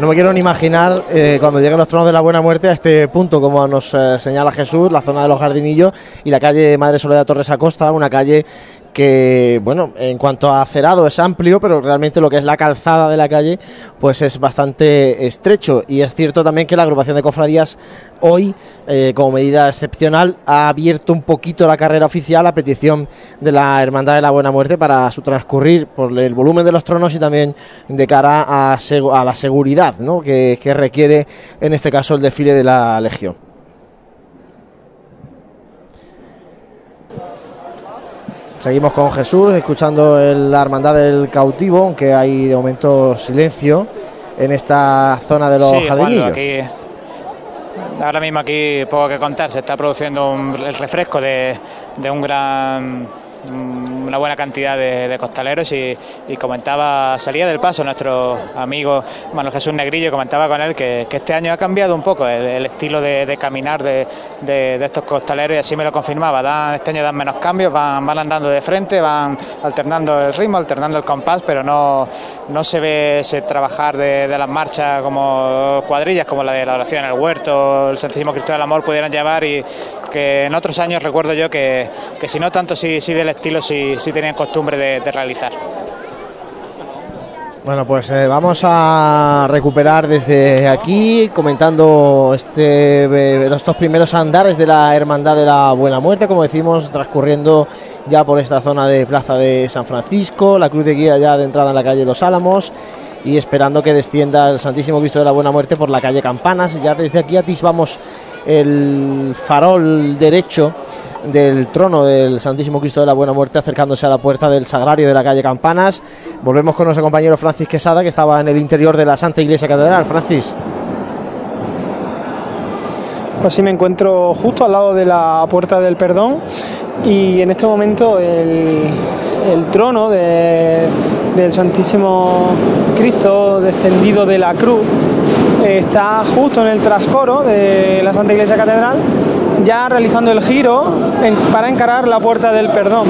No me quiero ni imaginar eh, cuando lleguen los tronos de la buena muerte a este punto, como nos eh, señala Jesús, la zona de los jardinillos y la calle Madre Soledad Torres Acosta, una calle que, bueno, en cuanto a cerado es amplio, pero realmente lo que es la calzada de la calle, pues es bastante estrecho. Y es cierto también que la agrupación de cofradías hoy, eh, como medida excepcional, ha abierto un poquito la carrera oficial a petición de la Hermandad de la Buena Muerte para su transcurrir por el volumen de los tronos y también de cara a, a la seguridad ¿no? que, que requiere, en este caso, el desfile de la Legión. Seguimos con Jesús, escuchando la hermandad del cautivo, aunque hay de momento silencio en esta zona de los sí, jardinillos. ahora mismo aquí poco que contar, se está produciendo el refresco de, de un gran una buena cantidad de, costaleros y, comentaba, salía del paso nuestro amigo Manuel Jesús Negrillo, comentaba con él que, este año ha cambiado un poco el, estilo de, caminar de, estos costaleros y así me lo confirmaba, dan, este año dan menos cambios, van, van andando de frente, van alternando el ritmo, alternando el compás, pero no, no se ve ese trabajar de, las marchas como cuadrillas, como la de la oración en el huerto, el Santísimo Cristo del Amor pudieran llevar y que en otros años recuerdo yo que, si no tanto sí del estilo, sí, sí tenían costumbre de, realizar. Bueno, pues eh, vamos a recuperar desde aquí comentando este, eh, estos primeros andares de la Hermandad de la Buena Muerte, como decimos, transcurriendo ya por esta zona de Plaza de San Francisco, la cruz de guía ya de entrada en la calle Los Álamos y esperando que descienda el Santísimo Cristo de la Buena Muerte por la calle Campanas. Ya desde aquí atisbamos el farol derecho del trono del Santísimo Cristo de la Buena Muerte acercándose a la puerta del Sagrario de la calle Campanas. Volvemos con nuestro compañero Francis Quesada que estaba en el interior de la Santa Iglesia Catedral. Francis. Pues sí, me encuentro justo al lado de la Puerta del Perdón y en este momento el, trono del Santísimo Cristo descendido de la cruz está justo en el trascoro de la Santa Iglesia Catedral ya realizando el giro para encarar la puerta del perdón.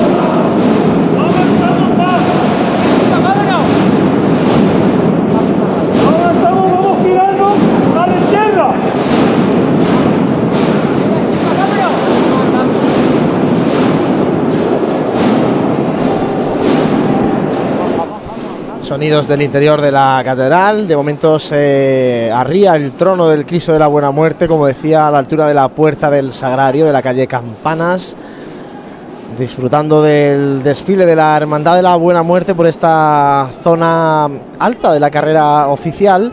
Sonidos del interior de la catedral. De momento se arría el trono del Cristo de la Buena Muerte, como decía, a la altura de la puerta del Sagrario de la calle Campanas. Disfrutando del desfile de la Hermandad de la Buena Muerte por esta zona alta de la carrera oficial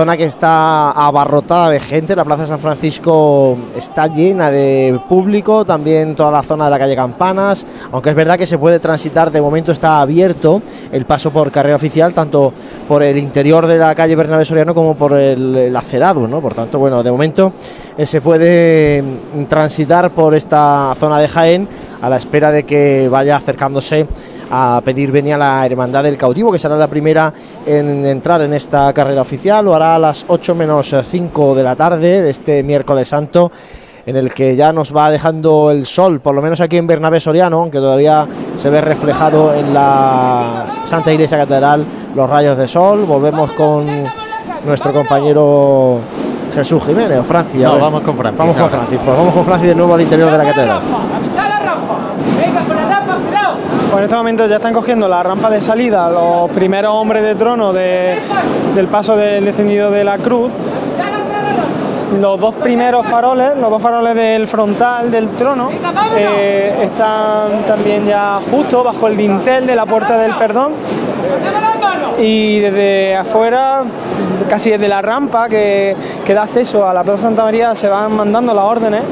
zona que está abarrotada de gente, la Plaza San Francisco está llena de público, también toda la zona de la calle Campanas, aunque es verdad que se puede transitar, de momento está abierto el paso por carrera oficial, tanto por el interior de la calle Bernabé Soriano como por el, acerado, ¿no? Por tanto, bueno, de momento eh, se puede mm, transitar por esta zona de Jaén a la espera de que vaya acercándose a pedir venía la Hermandad del Cautivo, que será la primera en entrar en esta carrera oficial. Lo hará a las 8 menos 5 de la tarde de este miércoles santo en el que ya nos va dejando el sol, por lo menos aquí en Bernabé Soriano, aunque todavía se ve reflejado en la Santa Iglesia Catedral los rayos de sol. Volvemos con nuestro compañero Jesús Jiménez o Francia. No, vamos con Francis. Vamos con ahora. Francis. Pues vamos con Francis de nuevo al interior de la catedral. Pues en este momento ya están cogiendo la rampa de salida los primeros hombres de trono de- del paso del descendido de la cruz. Los dos primeros faroles, los dos faroles del frontal del trono, eh, están también ya justo bajo el dintel de la puerta del perdón. Y desde afuera, casi desde la rampa que, que da acceso a la Plaza Santa María, se van mandando las órdenes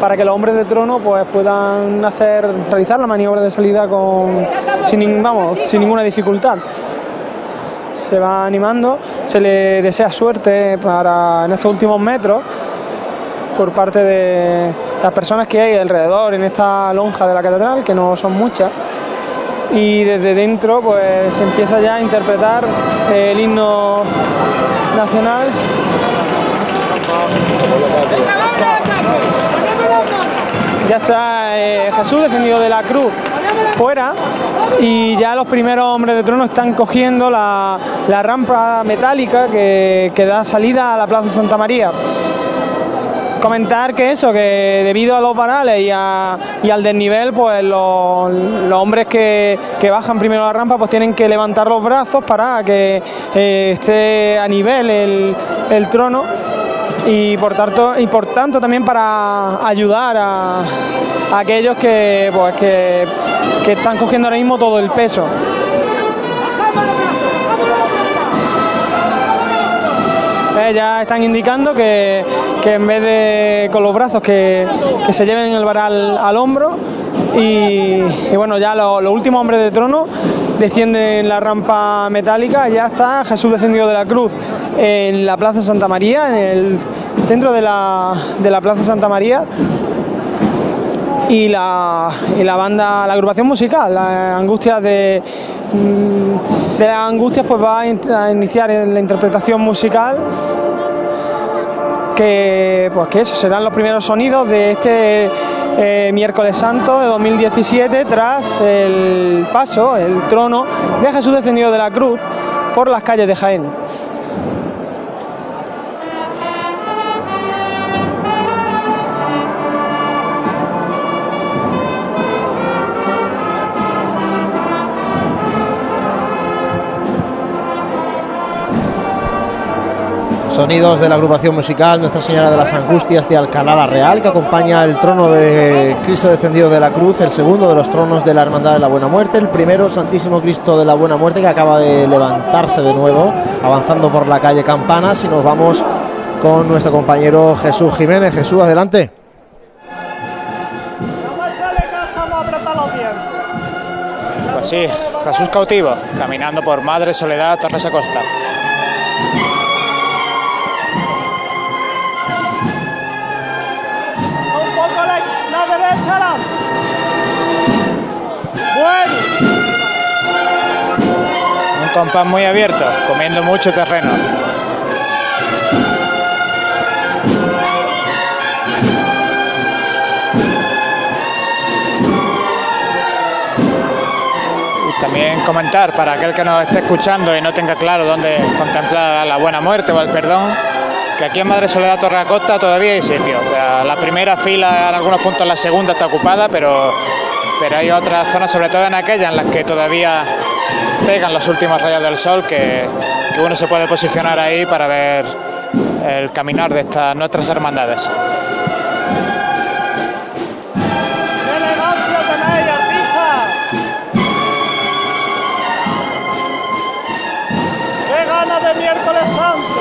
para que los hombres de trono pues puedan hacer realizar la maniobra de salida con sin, vamos, sin ninguna dificultad. Se va animando, se le desea suerte para en estos últimos metros por parte de las personas que hay alrededor en esta lonja de la catedral, que no son muchas. Y desde dentro pues se empieza ya a interpretar el himno nacional. Ya está eh, Jesús descendido de la cruz fuera y ya los primeros hombres de trono están cogiendo la, la rampa metálica que, que da salida a la Plaza Santa María. Comentar que eso, que debido a los varales y, a- y al desnivel, pues los, los hombres que, que bajan primero la rampa pues tienen que levantar los brazos para que eh, esté a nivel el, el trono y por tanto y por tanto también para ayudar a, aquellos que pues que, que están cogiendo ahora mismo todo el peso. Eh, ya están indicando que, que en vez de con los brazos que, que se lleven el varal al hombro y, bueno ya lo- los últimos hombres de trono descienden la rampa metálica ya está Jesús descendido de la cruz en la Plaza Santa María en el centro de la, de la Plaza Santa María y la, y la banda, la agrupación musical, la Angustias de, de las Angustias, pues va a iniciar en la interpretación musical. Que, pues que eso serán los primeros sonidos de este eh, miércoles santo de 2017 tras el paso, el trono de Jesús descendido de la cruz por las calles de Jaén. Sonidos de la agrupación musical Nuestra Señora de las Angustias de Alcalá la Real, que acompaña el trono de Cristo descendido de la cruz, el segundo de los tronos de la Hermandad de la Buena Muerte, el primero Santísimo Cristo de la Buena Muerte, que acaba de levantarse de nuevo, avanzando por la calle Campanas, y nos vamos con nuestro compañero Jesús Jiménez. Jesús, adelante. Pues sí, Jesús cautivo, caminando por Madre Soledad Torres Acosta. Un compás muy abierto, comiendo mucho terreno. También comentar para aquel que nos esté escuchando y no tenga claro dónde contemplar la buena muerte o el perdón, que aquí en Madre Soledad Torre Acosta todavía hay sitio. O sea, la primera fila, en algunos puntos la segunda está ocupada, pero, pero hay otras zonas, sobre todo en aquellas en las que todavía pegan los últimos rayos del sol, que, uno se puede posicionar ahí para ver el caminar de estas nuestras hermandades. ¡Qué elegancia tenéis, artista! ¡Qué ganas de miércoles santo!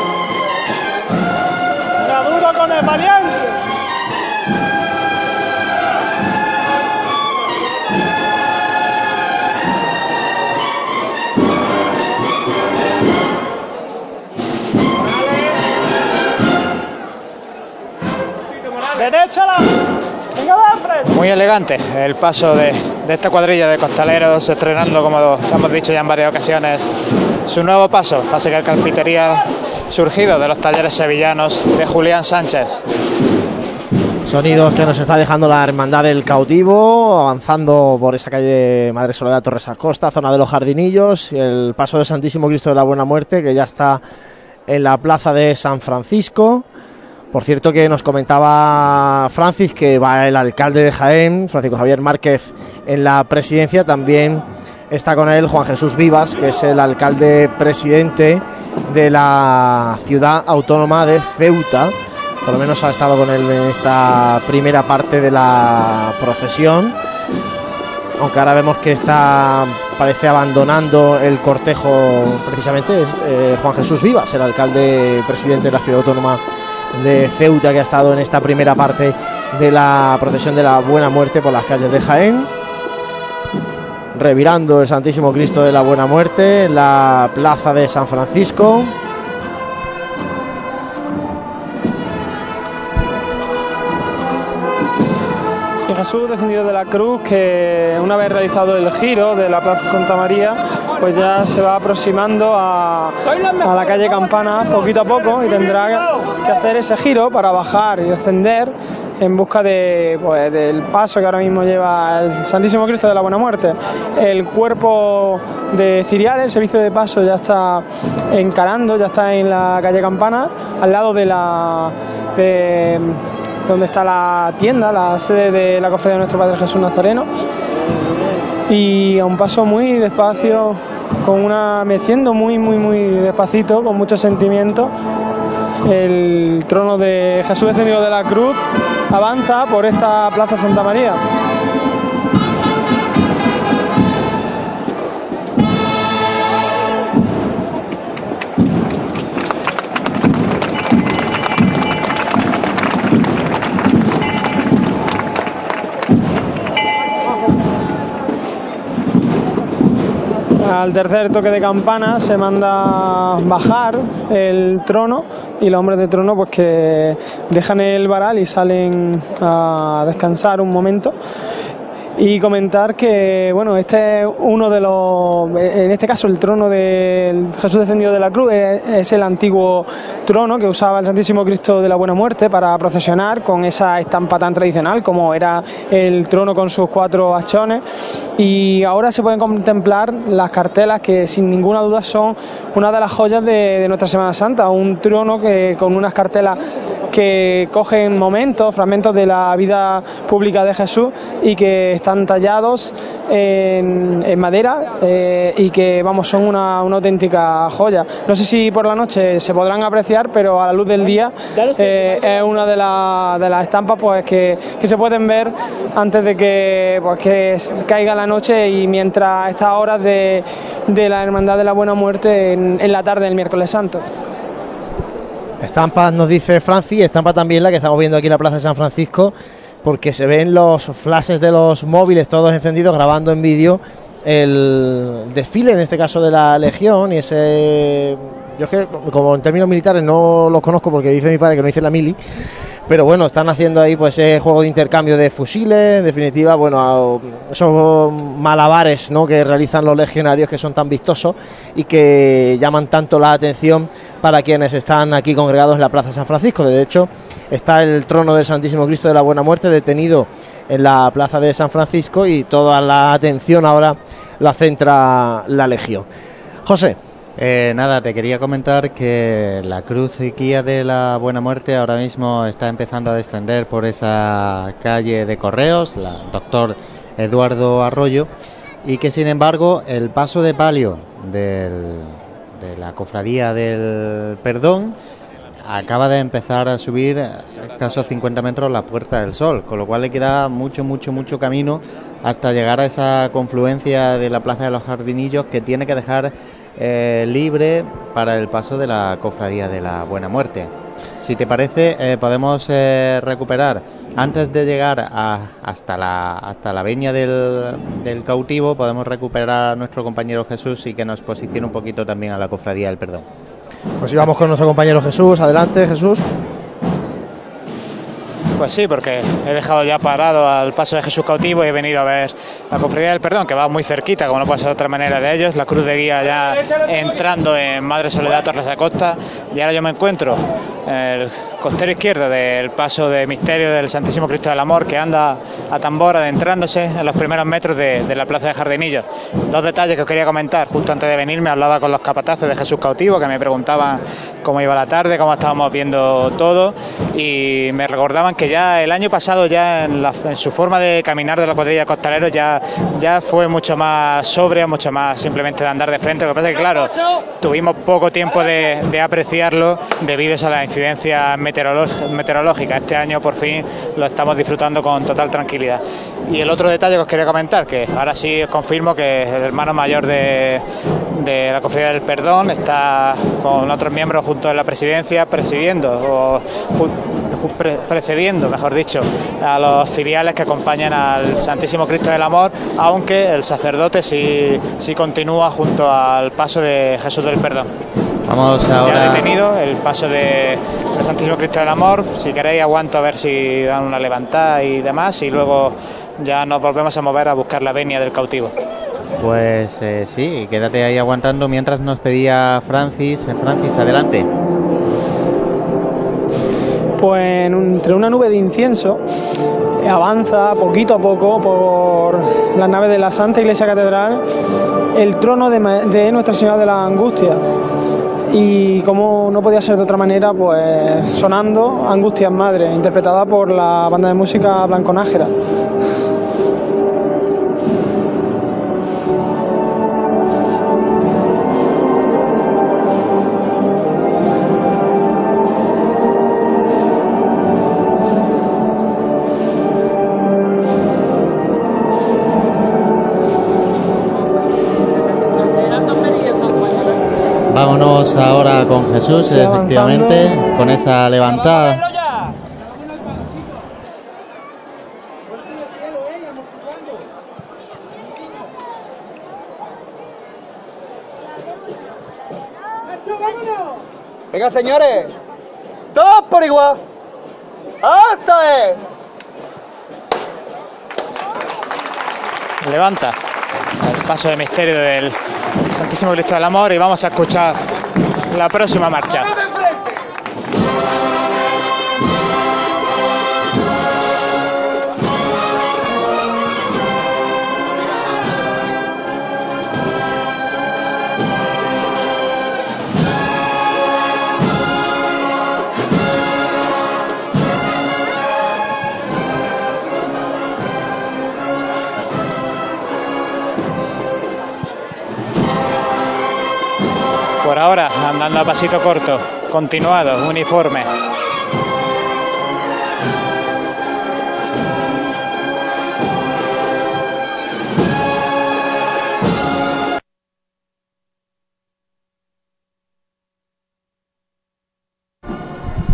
¡Me duro con el valiente! ¡Derecha la! ¡Venga, Alfred! Muy elegante el paso de, de esta cuadrilla de costaleros, estrenando, como hemos dicho ya en varias ocasiones, su nuevo paso, fase que calpitería surgido de los talleres sevillanos de Julián Sánchez. Sonidos que nos está dejando la Hermandad del Cautivo, avanzando por esa calle Madre Soledad Torres Acosta, zona de los Jardinillos, y el paso del Santísimo Cristo de la Buena Muerte, que ya está en la plaza de San Francisco. Por cierto que nos comentaba Francis que va el alcalde de Jaén, Francisco Javier Márquez, en la presidencia. También está con él Juan Jesús Vivas, que es el alcalde presidente de la ciudad autónoma de Ceuta por lo menos ha estado con él en esta primera parte de la procesión. Aunque ahora vemos que está, parece abandonando el cortejo, precisamente es eh, Juan Jesús Vivas, el alcalde presidente de la ciudad autónoma Ceuta, que ha estado en esta primera parte de la procesión de la Buena Muerte por las calles de Jaén. Revirando el Santísimo Cristo de la Buena Muerte en la plaza de San Francisco. Jesús descendido de la cruz que una vez realizado el giro de la Plaza Santa María pues ya se va aproximando a, la calle Campana poquito a poco y tendrá que hacer ese giro para bajar y descender en busca de, pues, del paso que ahora mismo lleva el Santísimo Cristo de la Buena Muerte. El cuerpo de Cirial, el servicio de paso, ya está encarando, ya está en la calle Campana, al lado de la donde está la tienda, la sede de la cofradía de nuestro Padre Jesús Nazareno. Y a un paso muy despacio, con una meciendo muy, muy, muy despacito, con mucho sentimiento. El trono de Jesús descendido de la cruz avanza por esta Plaza Santa María. Al tercer toque de campana se manda bajar el trono y los hombres de trono pues que dejan el varal y salen a descansar un momento y comentar que bueno este es uno de los en este caso el trono de Jesús descendido de la cruz es, el antiguo trono que usaba el Santísimo Cristo de la Buena Muerte para procesionar con esa estampa tan tradicional como era el trono con sus cuatro hachones. Y ahora se pueden contemplar las cartelas que sin ninguna duda son una de las joyas de, de nuestra Semana Santa. Un trono que con unas cartelas que cogen momentos fragmentos de la vida pública de Jesús y que están están tallados en, madera eh, y que vamos son una, auténtica joya. No sé si por la noche se podrán apreciar, pero a la luz del día eh, es una de, de, las estampas pues que, se pueden ver antes de que, pues, que caiga la noche y mientras estas horas de, de la Hermandad de la Buena Muerte en, en la tarde del miércoles santo. Estampa nos dice Francis, estampa también la que estamos viendo aquí en la Plaza de San Francisco, porque se ven los flashes de los móviles todos encendidos grabando en vídeo el desfile, en este caso de la Legión, y ese. Yo es que, como en términos militares, no los conozco porque dice mi padre que no hice la mili, pero bueno, están haciendo ahí pues ese juego de intercambio de fusiles, en definitiva, bueno, esos malabares ¿no? que realizan los legionarios que son tan vistosos y que llaman tanto la atención para quienes están aquí congregados en la Plaza San Francisco. De hecho, está el trono del Santísimo Cristo de la Buena Muerte detenido en la Plaza de San Francisco y toda la atención ahora la centra la Legión. José. Eh, nada, te quería comentar que la cruz y de la Buena Muerte ahora mismo está empezando a descender por esa calle de Correos, la doctor Eduardo Arroyo, y que sin embargo el paso de palio del de la cofradía del Perdón acaba de empezar a subir escasos 50 metros la Puerta del Sol, con lo cual le queda mucho, mucho, mucho camino hasta llegar a esa confluencia de la Plaza de los Jardinillos que tiene que dejar eh, libre para el paso de la cofradía de la Buena Muerte. Si te parece, eh, podemos eh, recuperar, antes de llegar a, hasta, la, hasta la veña del, del, cautivo, podemos recuperar a nuestro compañero Jesús y que nos posicione un poquito también a la cofradía del perdón. Pues íbamos con nuestro compañero Jesús. Adelante, Jesús. Pues sí, porque he dejado ya parado al paso de Jesús cautivo y he venido a ver la cofradía del perdón, que va muy cerquita, como no puede ser de otra manera de ellos, la cruz de guía ya entrando en Madre Soledad Torres de Costa, y ahora yo me encuentro en el costero izquierdo del paso de misterio del Santísimo Cristo del Amor, que anda a tambor adentrándose en los primeros metros de, la Plaza de Jardinillos. Dos detalles que os quería comentar, justo antes de venir me hablaba con los capataces de Jesús cautivo, que me preguntaban cómo iba la tarde, cómo estábamos viendo todo, y me recordaban que ya el año pasado ya en, la- en su forma de caminar de la cuadrilla de costaleros ya, ya fue mucho más sobria, mucho más simplemente de andar de frente. Lo que pasa es que claro, tuvimos poco tiempo de, apreciarlo debido a la incidencia meteorológica. Este año por fin lo estamos disfrutando con total tranquilidad. Y el otro detalle que os quería comentar, que ahora sí os confirmo que el hermano mayor de, la Cofradía del Perdón está con otros miembros junto en la presidencia presidiendo precediendo, mejor dicho, a los ciriales que acompañan al Santísimo Cristo del Amor, aunque el sacerdote sí, sí continúa junto al paso de Jesús del Perdón. Vamos Ya ahora. detenido el paso de, del Santísimo Cristo del Amor. Si queréis, aguanto a ver si dan una levantada y demás, y luego ya nos volvemos a mover a buscar la venia del cautivo. Pues eh, sí, quédate ahí aguantando mientras nos pedía Francis. Eh, Francis, adelante. Pues entre una nube de incienso avanza poquito a poco por las naves de la Santa Iglesia Catedral el trono de Nuestra Señora de la Angustia. Y como no podía ser de otra manera, pues sonando Angustias Madre, interpretada por la banda de música Blanco Nájera. Vámonos ahora con Jesús, Sí, efectivamente, avanzando. con esa levantada. Venga, señores. Todos por igual. ¡Hasta es! Levanta el paso de misterio del Santísimo Cristo del Amor y vamos a escuchar la próxima marcha. Por ahora, andando a pasito corto, continuado, uniforme.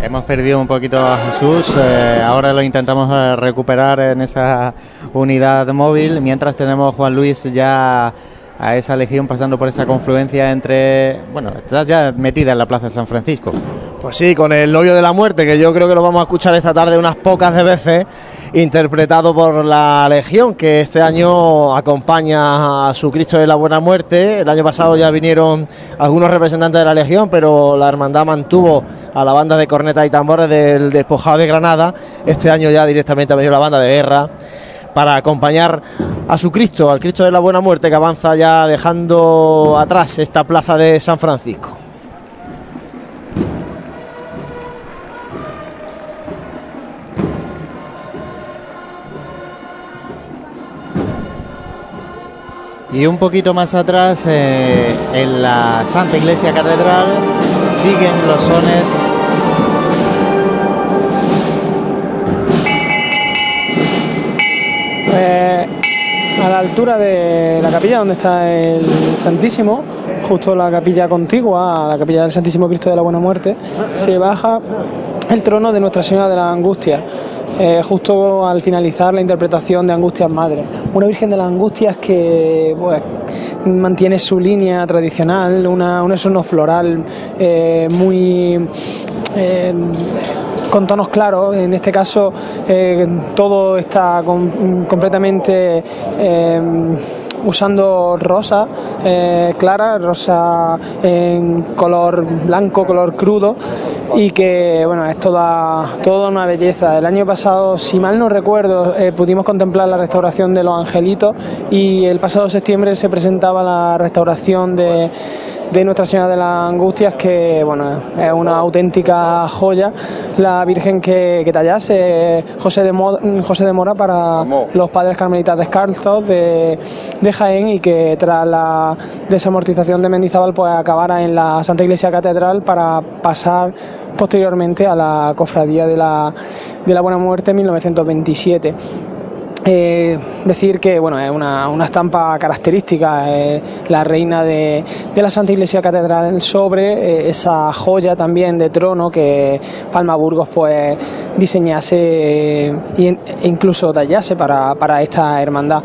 Hemos perdido un poquito a Jesús, eh, ahora lo intentamos eh, recuperar en esa unidad móvil, mientras tenemos Juan Luis ya a esa legión pasando por esa confluencia entre, bueno, estás ya metida en la Plaza de San Francisco. Pues sí, con el novio de la muerte, que yo creo que lo vamos a escuchar esta tarde unas pocas de veces, interpretado por la Legión, que este año acompaña a su Cristo de la Buena Muerte. El año pasado ya vinieron algunos representantes de la Legión, pero la hermandad mantuvo a la banda de cornetas y tambores del despojado de Granada. Este año ya directamente ha venido la banda de guerra para acompañar a su Cristo, al Cristo de la Buena Muerte, que avanza ya dejando atrás esta plaza de San Francisco. Y un poquito más atrás, eh, en la Santa Iglesia Catedral, siguen los sones a la altura de la capilla donde está el Santísimo, justo la capilla contigua a la capilla del Santísimo Cristo de la Buena Muerte, se baja el trono de Nuestra Señora de la Angustia. eh, justo al finalizar la interpretación de Angustias Madre. Una Virgen de las Angustias que pues, mantiene su línea tradicional, una, un esono floral eh, muy eh, con tonos claros. En este caso, eh, todo está completamente usando rosa eh, clara, rosa en color blanco, color crudo y que bueno es toda, toda una belleza. El año pasado, si mal no recuerdo, eh, pudimos contemplar la restauración de los angelitos y el pasado septiembre se presentaba la restauración de, de Nuestra Señora de las Angustias que bueno es una auténtica joya la Virgen que, que tallase José de, Mo- José de Mora para los padres carmelitas descalzos de, de Jaén y que tras la desamortización de Mendizábal pues acabara en la Santa Iglesia Catedral para pasar posteriormente a la cofradía de la, de la Buena Muerte en 1927. Eh, decir que bueno es una, una estampa característica, eh, la reina de, de la Santa Iglesia Catedral sobre eh, esa joya también de trono que Palma Burgos pues diseñase eh, e incluso tallase para, para esta hermandad.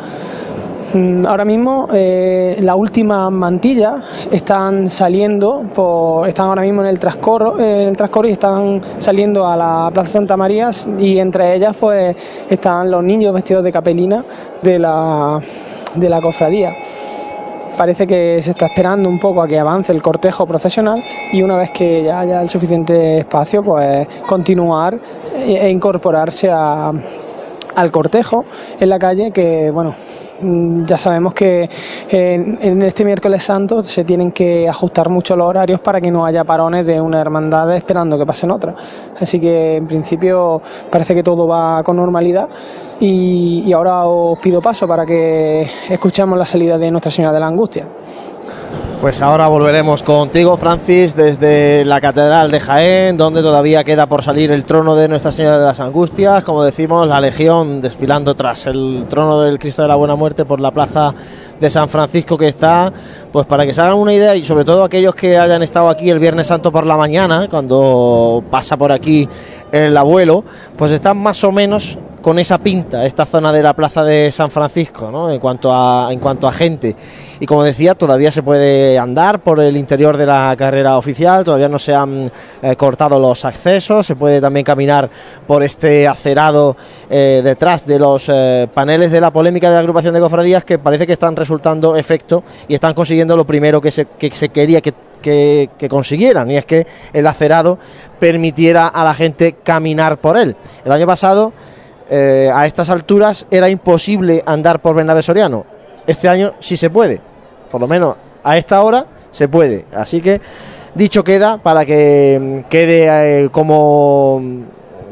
Mm, Ahora mismo eh, las últimas mantillas están saliendo, por- están ahora mismo en el transcorro, eh, en el transcorro y están saliendo a la Plaza Santa María y entre ellas pues están los niños vestidos de capelina de la, de la cofradía. Parece que se está esperando un poco a que avance el cortejo procesional y una vez que ya haya el suficiente espacio pues continuar e e incorporarse a, al cortejo en la calle que bueno ya sabemos que en, en este miércoles santo se tienen que ajustar mucho los horarios para que no haya parones de una hermandad esperando que pasen otras así que en principio parece que todo va con normalidad y, y ahora os pido paso para que escuchemos la salida de Nuestra Señora de la Angustia Pues ahora volveremos contigo, Francis, desde la Catedral de Jaén, donde todavía queda por salir el trono de Nuestra Señora de las Angustias. Como decimos, la Legión desfilando tras el trono del Cristo de la Buena Muerte por la plaza de San Francisco que está, pues para que se hagan una idea y sobre todo aquellos que hayan estado aquí el Viernes Santo por la mañana, cuando pasa por aquí el abuelo, pues están más o menos con esa pinta esta zona de la plaza de San Francisco, ¿no? En cuanto a en cuanto a gente. Y como decía, todavía se puede andar por el interior de la carrera oficial, todavía no se han eh, cortado los accesos, se puede también caminar por este acerado eh, detrás de los eh, paneles de la polémica de la agrupación de cofradías que parece que están resultando efecto y están consiguiendo lo primero que se, que se quería que que, que consiguieran, y es que el acerado permitiera a la gente caminar por él. El año pasado, eh, a estas alturas, era imposible andar por Bernabé Soriano. Este año sí se puede, por lo menos a esta hora se puede. Así que dicho queda para que mm, quede eh, como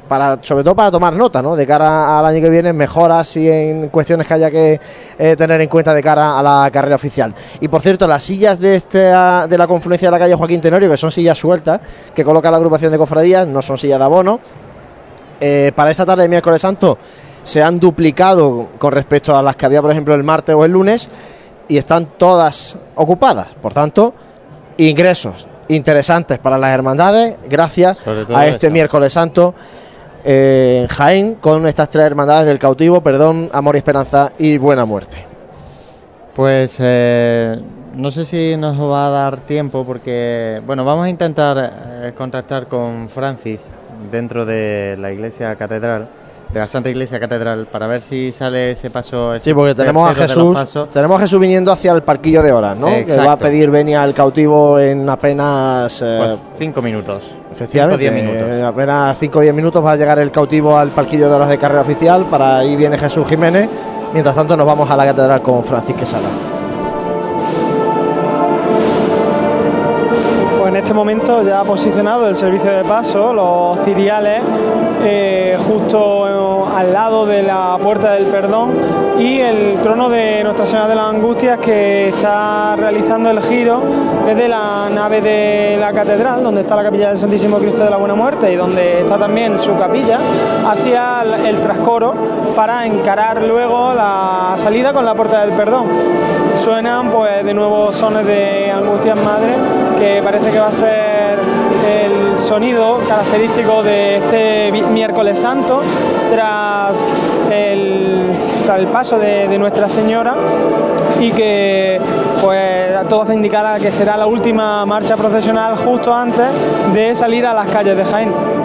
para sobre todo para tomar nota, ¿no? De cara al año que viene, mejoras y en cuestiones que haya que eh, tener en cuenta de cara a la carrera oficial. Y por cierto, las sillas de este de la confluencia de la calle Joaquín Tenorio, que son sillas sueltas, que coloca la agrupación de cofradías, no son sillas de abono. Eh, para esta tarde de miércoles santo se han duplicado con respecto a las que había, por ejemplo, el martes o el lunes, y están todas ocupadas. Por tanto, ingresos interesantes para las hermandades, gracias a este miércoles santo eh, en Jaén con estas tres hermandades del cautivo, perdón, amor y esperanza y buena muerte. Pues eh, no sé si nos va a dar tiempo porque, bueno, vamos a intentar eh, contactar con Francis dentro de la iglesia catedral, de la Santa Iglesia Catedral, para ver si sale ese paso. ese Sí, porque tenemos a Jesús, tenemos a Jesús viniendo hacia el parquillo de horas, ¿no? Que va a pedir venia al cautivo en apenas eh, Pues cinco minutos. Efectivamente, Cinco, diez minutos. eh, apenas 5 o 10 minutos va a llegar el cautivo al parquillo de horas de carrera oficial. Para ahí viene Jesús Jiménez. Mientras tanto, nos vamos a la catedral con Francis Quesada. Este momento ya ha posicionado el servicio de paso, los ciriales, eh, justo eh, al lado de la puerta del perdón y el trono de Nuestra Señora de las Angustias que está realizando el giro desde la nave de la catedral, donde está la capilla del Santísimo Cristo de la Buena Muerte y donde está también su capilla, hacia el- el trascoro para encarar luego la salida con la puerta del perdón. Suenan pues de nuevo sones de Angustias Madre, que parece que va a ser el sonido característico de este miércoles santo tras el, paso de, Nuestra Señora y que pues todo hace indicar que será la última marcha procesional justo antes de salir a las calles de Jaén.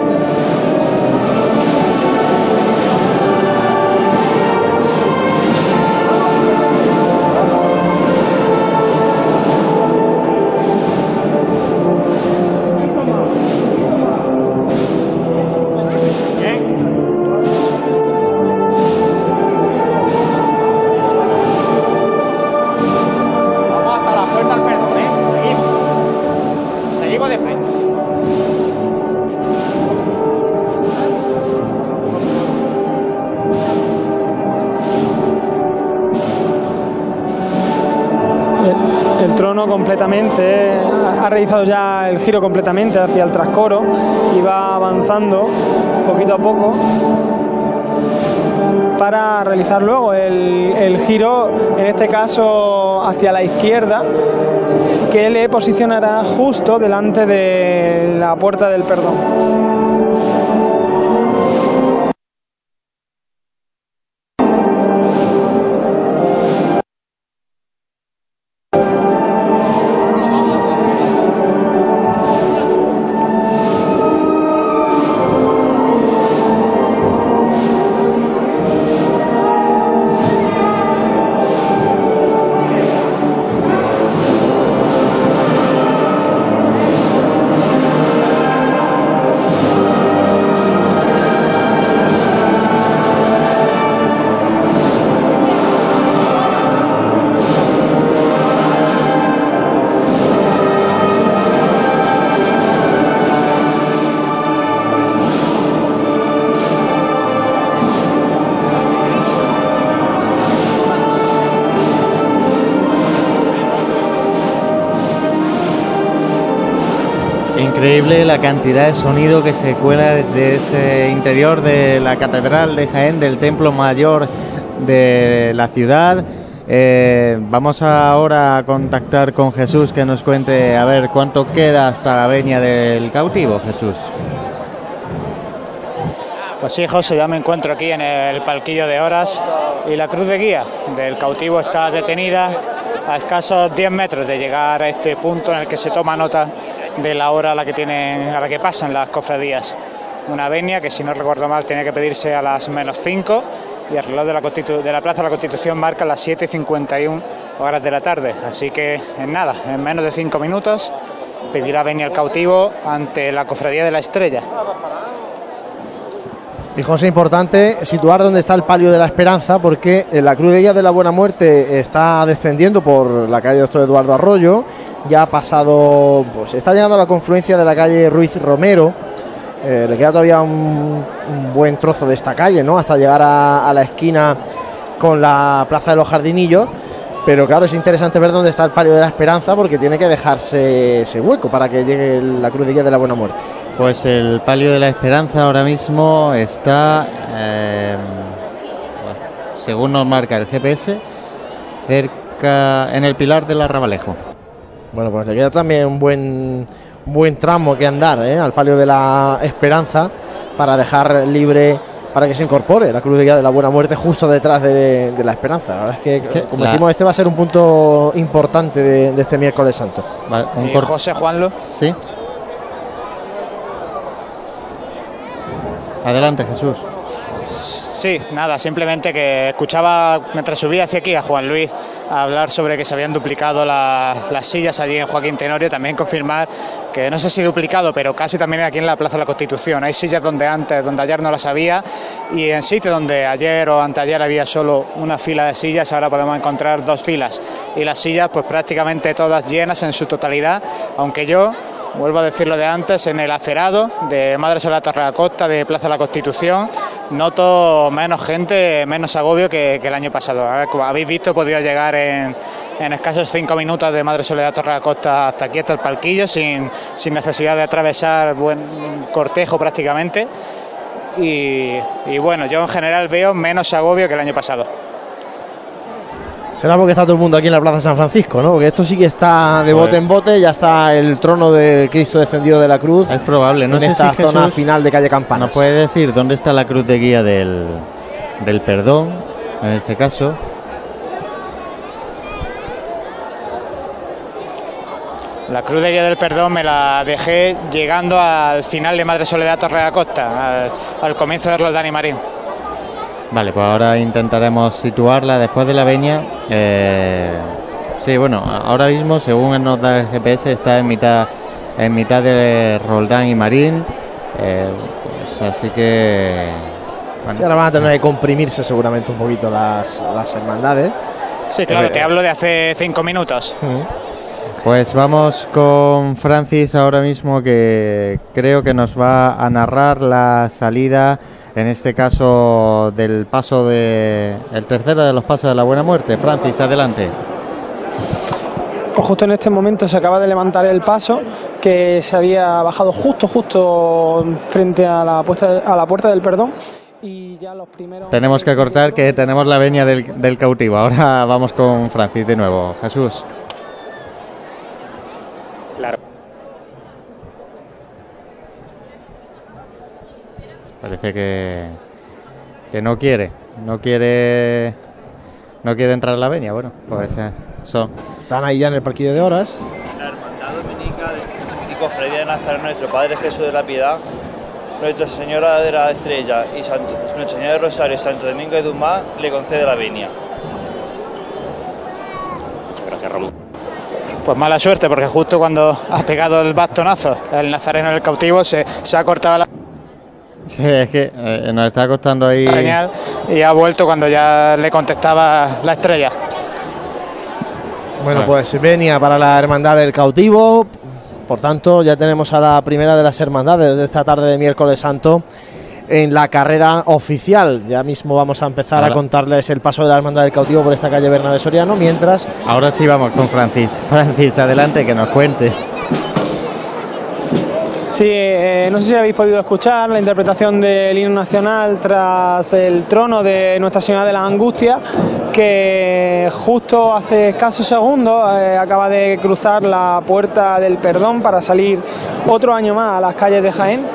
Completamente, ha realizado ya el giro completamente hacia el trascoro y va avanzando poquito a poco para realizar luego el, el giro, en este caso hacia la izquierda, que le posicionará justo delante de la puerta del perdón. Increíble la cantidad de sonido que se cuela desde ese interior de la Catedral de Jaén, del Templo Mayor de la ciudad. Eh, vamos ahora a contactar con Jesús que nos cuente a ver cuánto queda hasta la veña del cautivo, Jesús. Pues sí, José, ya me encuentro aquí en el palquillo de horas y la cruz de guía del cautivo está detenida a escasos 10 metros de llegar a este punto en el que se toma nota de la hora a la que tienen, a la que pasan las cofradías. Una venia que si no recuerdo mal tiene que pedirse a las menos 5 y el reloj de la, de la Plaza de la Constitución marca las 7 y 51 horas de la tarde. Así que en nada, en menos de 5 minutos pedirá venia el cautivo ante la cofradía de la estrella. Y José, importante situar dónde está el palio de la esperanza, porque la Cruz de de la Buena Muerte está descendiendo por la calle Doctor Eduardo Arroyo, ya ha pasado, pues está llegando a la confluencia de la calle Ruiz Romero, eh, le queda todavía un, buen trozo de esta calle, ¿no? Hasta llegar a, la esquina con la Plaza de los Jardinillos. Pero claro, es interesante ver dónde está el palio de la esperanza porque tiene que dejarse ese hueco para que llegue la Cruz de la Buena Muerte. Pues el palio de la esperanza ahora mismo está, eh, según nos marca el GPS, cerca en el pilar del Arrabalejo. Bueno, pues le queda también un buen, buen tramo que andar ¿eh? al palio de la esperanza para dejar libre para que se incorpore la cruz de guía de la buena muerte justo detrás de, de la esperanza. La verdad es que, como la... decimos, este va a ser un punto importante de, de este miércoles santo. Vale, un ¿Y José Juanlo? Sí. Adelante, Jesús. Sí, nada, simplemente que escuchaba mientras subía hacia aquí a Juan Luis hablar sobre que se habían duplicado la, las sillas allí en Joaquín Tenorio, también confirmar que no sé si duplicado, pero casi también aquí en la Plaza de la Constitución. Hay sillas donde antes, donde ayer no las había, y en sitios donde ayer o anteayer había solo una fila de sillas, ahora podemos encontrar dos filas. Y las sillas, pues prácticamente todas llenas en su totalidad, aunque yo vuelvo a decirlo de antes, en el acerado de Madre Sola Costa de Plaza de la Constitución, noto menos gente, menos agobio que, el año pasado. Como habéis visto, he podido llegar en, en escasos cinco minutos de Madre Soledad Torre Costa hasta aquí, hasta el palquillo, sin, necesidad de atravesar buen cortejo prácticamente. Y bueno, yo en general veo menos agobio que el año pasado. Será porque está todo el mundo aquí en la Plaza San Francisco, ¿no? Porque esto sí que está de bote pues, en bote, ya está el trono del Cristo descendido de la cruz. Es probable, no en sé esta si zona Jesús final de calle Campana. ¿Nos puede decir dónde está la cruz de guía del, del perdón, en este caso? La cruz de guía del perdón me la dejé llegando al final de Madre Soledad Torre de Acosta, al, al comienzo de Roldán y Marín. Vale, pues ahora intentaremos situarla después de la veña. Eh, sí, bueno, ahora mismo, según nos da el GPS, está en mitad, en mitad de Roldán y Marín. Eh, pues así que. Bueno. Sí, ahora van a tener que comprimirse seguramente un poquito las, las hermandades. Sí, claro, eh, te hablo de hace cinco minutos. Uh -huh. Pues vamos con Francis ahora mismo que creo que nos va a narrar la salida en este caso del paso de el tercero de los pasos de la buena muerte. Francis, adelante. Pues justo en este momento se acaba de levantar el paso que se había bajado justo, justo frente a la, puesta- a la puerta del perdón. Y ya los primeros. Tenemos que cortar que tenemos la venia del, del cautivo. Ahora vamos con Francis de nuevo. Jesús. Parece que, que no quiere. No quiere. No quiere entrar a la venia. Bueno, pues eh, eso. Están ahí ya en el parquillo de horas. La Hermandad Dominica de Cofradía de Nazaret, nuestro Padre Jesús de la Piedad, Nuestra Señora de la Estrella y Santo, Nuestra Señora de Rosario y Santo Domingo de Dumás le concede la venia. Gracias, Raúl. Pues mala suerte, porque justo cuando ha pegado el bastonazo el nazareno del cautivo se, se ha cortado la Sí, es que eh, nos está costando ahí. señal y ha vuelto cuando ya le contestaba la estrella. Bueno, Bueno. pues venia para la Hermandad del Cautivo. Por tanto, ya tenemos a la primera de las hermandades de esta tarde de miércoles santo en la carrera oficial. Ya mismo vamos a empezar Ahora. a contarles el paso de la Hermandad del Cautivo por esta calle Bernabé Soriano, mientras Ahora sí vamos con Francis. Francis, adelante, que nos cuente. Sí, eh, no sé si habéis podido escuchar la interpretación del himno nacional tras el trono de Nuestra Señora de la Angustia, que justo hace escasos segundos eh, acaba de cruzar la puerta del perdón para salir otro año más a las calles de Jaén.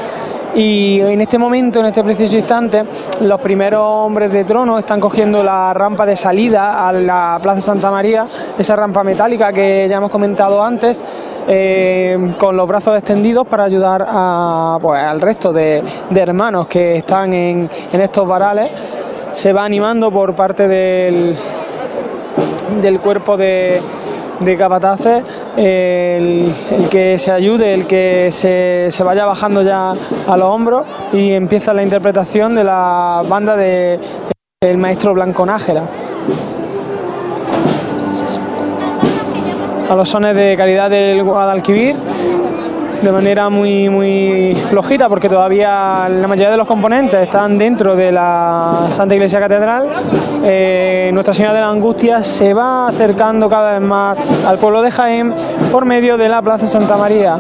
Y en este momento, en este preciso instante, los primeros hombres de trono están cogiendo la rampa de salida a la Plaza Santa María, esa rampa metálica que ya hemos comentado antes, eh, con los brazos extendidos para ayudar a, pues, al resto de, de hermanos que están en, en estos varales. Se va animando por parte del, del cuerpo de, de capataces, el, que se ayude, el que se, se vaya bajando ya a los hombros y empieza la interpretación de la banda de el maestro Blanco Nájera. A los sones de caridad del Guadalquivir de manera muy muy flojita porque todavía la mayoría de los componentes están dentro de la Santa Iglesia Catedral. Eh, Nuestra Señora de la Angustia se va acercando cada vez más al pueblo de Jaén por medio de la Plaza Santa María.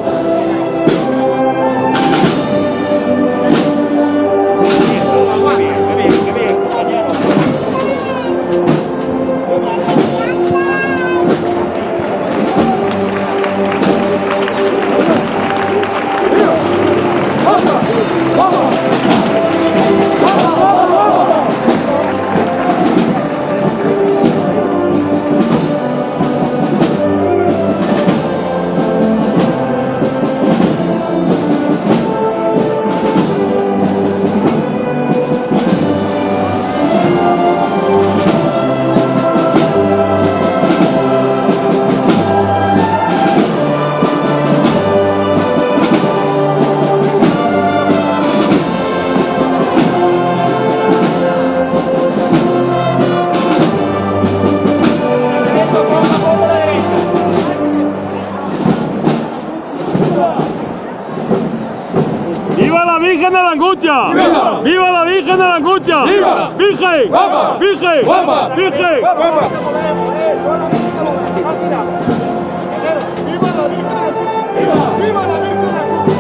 ¡Viva! ¡Virgen! ¡Guapa! ¡Virgen! ¡Guapa! ¡Virgen! ¡Guapa!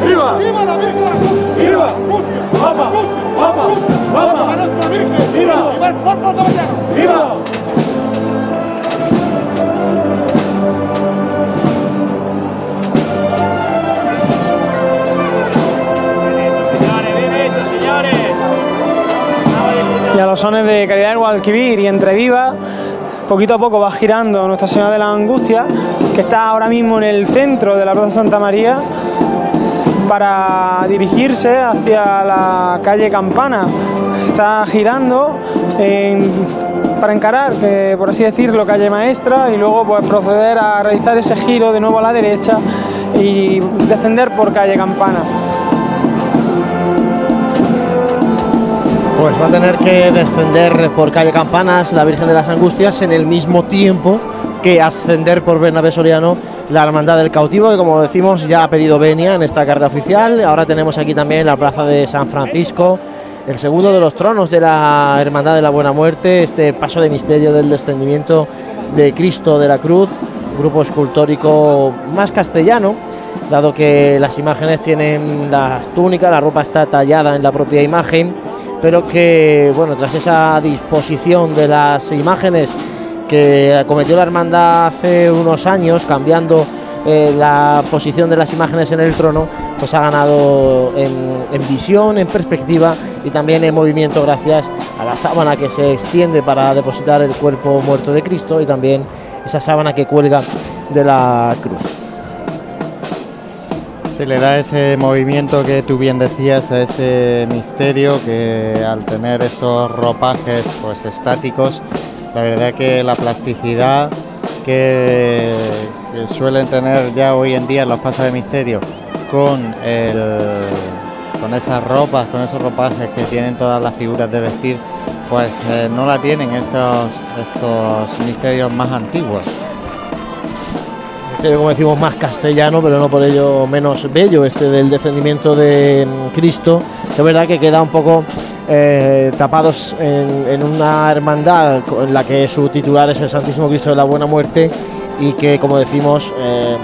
¡Viva! ¡Viva la Virgen de la Angustia! ¡Viva! ¡Guapa! ¡Guapa! ¡Guapa! ¡A nuestra Virgen! ¡Viva! ¡Viva el pueblo de Vallejo! ¡Viva! Y a los sones de Caridad del Guadalquivir y entre vivas, poquito a poco va girando Nuestra Señora de la Angustia, que está ahora mismo en el centro de la Plaza Santa María, para dirigirse hacia la calle Campana. Está girando para encarar, eh, por así decirlo, calle Maestra y luego pues proceder a realizar ese giro de nuevo a la derecha y descender por calle Campana. Pues va a tener que descender por calle Campanas la Virgen de las Angustias en el mismo tiempo que ascender por Bernabé Soriano la Hermandad del Cautivo, que como decimos ya ha pedido venia en esta carrera oficial. Ahora tenemos aquí también la plaza de San Francisco, el segundo de los tronos de la Hermandad de la Buena Muerte, este paso de misterio del descendimiento de Cristo de la Cruz grupo escultórico más castellano, dado que las imágenes tienen las túnicas, la ropa está tallada en la propia imagen, pero que, bueno, tras esa disposición de las imágenes que acometió la hermandad hace unos años, cambiando eh, la posición de las imágenes en el trono, pues ha ganado en, en visión, en perspectiva y también en movimiento gracias a la sábana que se extiende para depositar el cuerpo muerto de Cristo y también esa sábana que cuelga de la cruz. Se le da ese movimiento que tú bien decías, a ese misterio que al tener esos ropajes pues estáticos, la verdad que la plasticidad que, suelen tener ya hoy en día los pasos de misterio con con esas ropas, con esos ropajes que tienen todas las figuras de vestir, pues eh, no la tienen estos estos misterios más antiguos. Como decimos, más castellano, pero no por ello menos bello, este del descendimiento de mm, Cristo, es verdad que queda un poco eh, tapados en, una hermandad en la que su titular es el Santísimo Cristo de la Buena Muerte y que, como decimos, eh,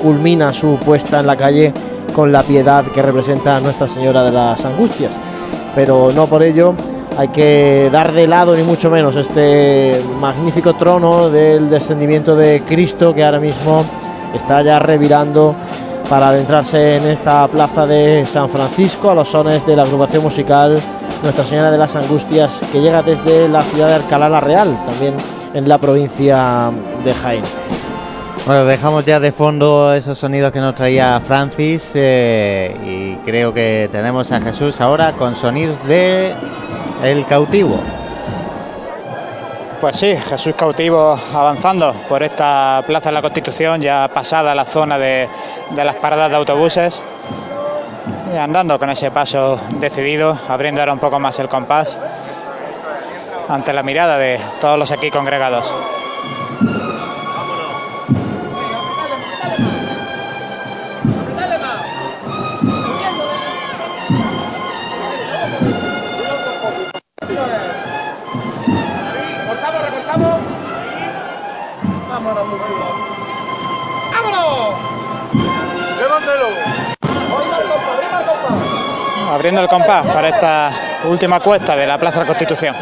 culmina su puesta en la calle con la piedad que representa Nuestra Señora de las Angustias. Pero no por ello hay que dar de lado ni mucho menos este magnífico trono del descendimiento de Cristo que ahora mismo está ya revirando para adentrarse en esta plaza de San Francisco a los sones de la agrupación musical Nuestra Señora de las Angustias que llega desde la ciudad de Alcalá la Real, también en la provincia de Jaén. Bueno, dejamos ya de fondo esos sonidos que nos traía Francis eh, y creo que tenemos a Jesús ahora con sonidos de El cautivo. Pues sí, Jesús cautivo avanzando por esta plaza de la Constitución, ya pasada la zona de, las paradas de autobuses, y andando con ese paso decidido, abriendo ahora un poco más el compás ante la mirada de todos los aquí congregados. Abriendo el compás para esta última cuesta de la Plaza de la Constitución.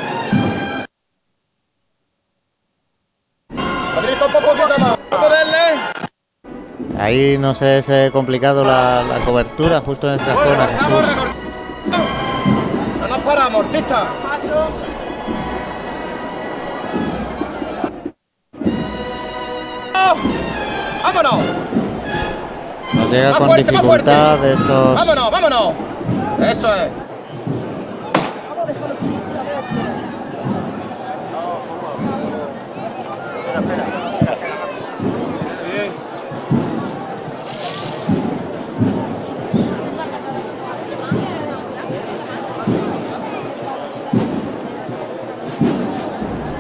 Ahí no sé si es complicado la, la cobertura justo en esta zona, Jesús. No nos paramos, artista. Paso. ¡Vámonos! Nos llega Más con fuerte, más fuerte. dificultad de esos ¡Vámonos, vámonos! Eso es.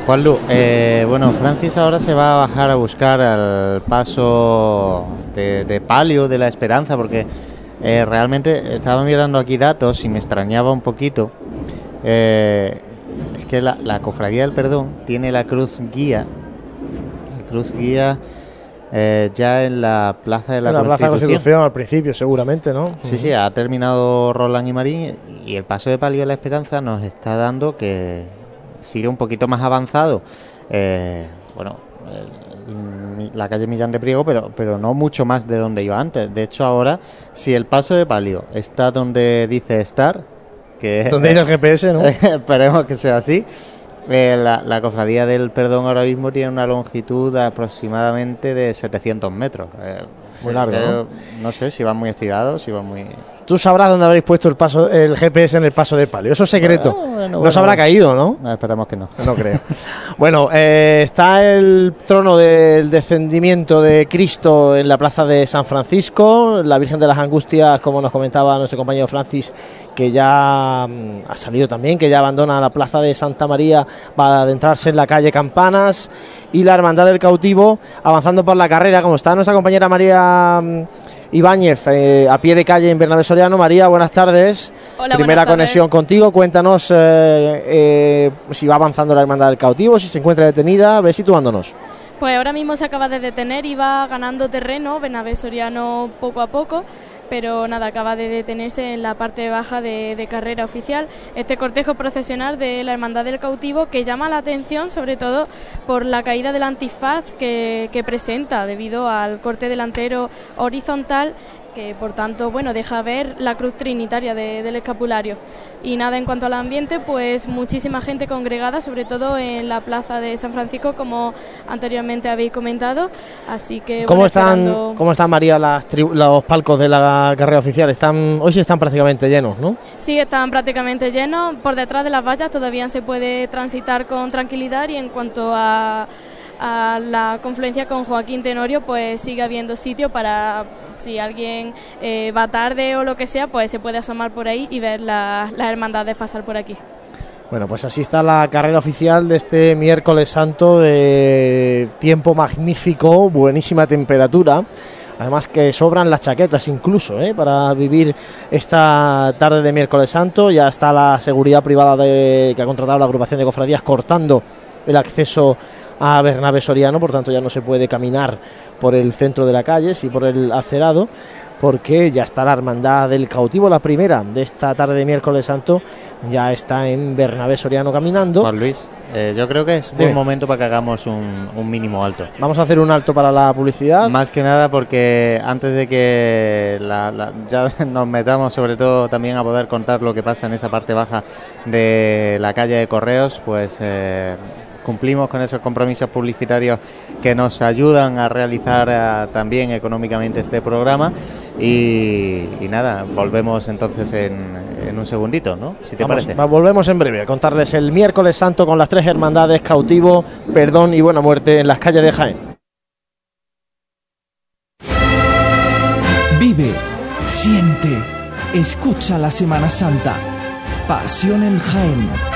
Juanlu, eh, bueno, Francis ahora se va a bajar a buscar al paso de, de palio de la esperanza, porque eh, realmente estaba mirando aquí datos y me extrañaba un poquito. Eh, es que la, la cofradía del perdón tiene la cruz guía, la cruz guía eh, ya en la plaza de la, la Plaza de Constitución. Constitución al principio, seguramente, ¿no? Sí, sí, ha terminado Roland y Marín y el paso de palio de la esperanza nos está dando que sigue un poquito más avanzado. eh, bueno, el- la calle Millán de Priego, pero, pero no mucho más de donde iba antes. De hecho, ahora, si el paso de palio está donde dice estar, que Donde dice el GPS, ¿no? esperemos que sea así. eh, la, la cofradía del perdón ahora mismo tiene una longitud de aproximadamente de 700 metros. eh, Muy largo, eh, ¿no? no sé si van muy estirados, si van muy... Tú sabrás dónde habréis puesto el paso, el GPS en el paso de palio. Eso es secreto. Bueno, no bueno, se habrá caído, ¿no? No, esperamos que no. No creo. bueno, eh, está el trono del descendimiento de Cristo en la plaza de San Francisco. La Virgen de las Angustias, como nos comentaba nuestro compañero Francis, que ya mm, ha salido también, que ya abandona la plaza de Santa María, va a adentrarse en la calle Campanas. Y la Hermandad del Cautivo avanzando por la carrera, como está nuestra compañera María. Ibáñez, eh, a pie de calle en Bernabé Soriano. María, buenas tardes. Hola, Primera buenas tardes. conexión contigo. Cuéntanos eh, eh, si va avanzando la hermandad del cautivo, si se encuentra detenida. Ve situándonos. Pues ahora mismo se acaba de detener y va ganando terreno Bernabé Soriano poco a poco pero nada, acaba de detenerse en la parte baja de, carrera oficial. Este cortejo procesional de la Hermandad del Cautivo que llama la atención sobre todo por la caída del antifaz que, presenta debido al corte delantero horizontal que por tanto bueno deja ver la cruz trinitaria del escapulario. Y nada en cuanto al ambiente pues muchísima gente congregada sobre todo en la plaza de San Francisco como anteriormente habéis comentado. Así que cómo están cómo están María las los palcos de la carrera oficial están hoy sí están prácticamente llenos no sí están prácticamente llenos. Por detrás de las vallas todavía se puede transitar con tranquilidad y en cuanto a a la confluencia con Joaquín Tenorio, pues sigue habiendo sitio para si alguien eh, va tarde o lo que sea, pues se puede asomar por ahí y ver las hermandades pasar por aquí. Bueno, pues así está la carrera oficial de este miércoles santo de tiempo magnífico, buenísima temperatura. Además que sobran las chaquetas incluso ¿eh? para vivir esta tarde de miércoles santo. Ya está la seguridad privada que ha contratado la agrupación de cofradías cortando el acceso a Bernabé Soriano, por tanto ya no se puede caminar por el centro de la calle, sí por el acerado, porque ya está la Hermandad del Cautivo, la primera de esta tarde de miércoles santo, ya está en Bernabé Soriano caminando. Juan Luis, eh, yo creo que es un buen momento para que hagamos un, mínimo alto. Vamos a hacer un alto para la publicidad. Más que nada porque antes de que ya nos metamos sobre todo también a poder contar lo que pasa en esa parte baja de la calle de Correos, pues... Eh, cumplimos con esos compromisos publicitarios que nos ayudan a realizar eh, también económicamente este programa. Y, nada, volvemos entonces en, un segundito, ¿no? Si te parece. volvemos en breve a contarles el miércoles santo con las tres hermandades cautivo, perdón y buena muerte en las calles de Jaén. Vive, siente, escucha la Semana Santa. Pasión en Jaén.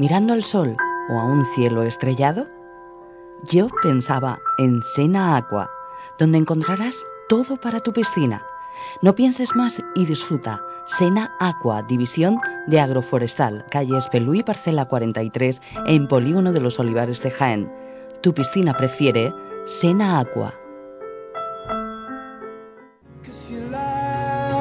mirando al sol o a un cielo estrellado? Yo pensaba en Sena Aqua, donde encontrarás todo para tu piscina. No pienses más y disfruta. Sena Aqua, división de agroforestal, calle Espelú parcela 43, en Polígono de los Olivares de Jaén. Tu piscina prefiere Sena Aqua.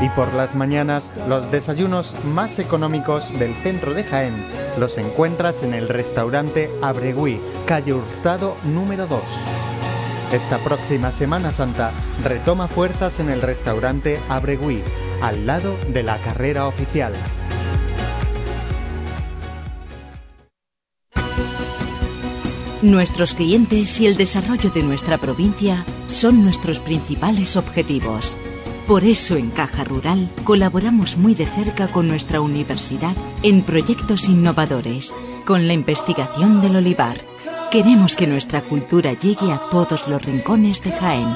Y por las mañanas, los desayunos más económicos del centro de Jaén los encuentras en el restaurante Abregui, calle Hurtado número 2. Esta próxima Semana Santa retoma fuerzas en el restaurante Abregui, al lado de la carrera oficial. Nuestros clientes y el desarrollo de nuestra provincia son nuestros principales objetivos. Por eso en Caja Rural colaboramos muy de cerca con nuestra universidad en proyectos innovadores, con la investigación del olivar. Queremos que nuestra cultura llegue a todos los rincones de Jaén.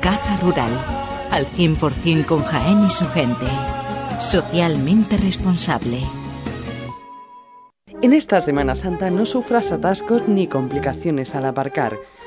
Caja Rural, al 100% con Jaén y su gente. Socialmente responsable. En esta Semana Santa no sufras atascos ni complicaciones al aparcar.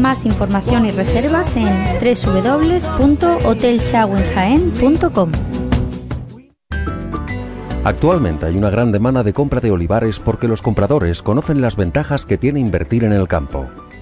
Más información y reservas en www.hotelshawenjaen.com. Actualmente hay una gran demanda de compra de olivares porque los compradores conocen las ventajas que tiene invertir en el campo.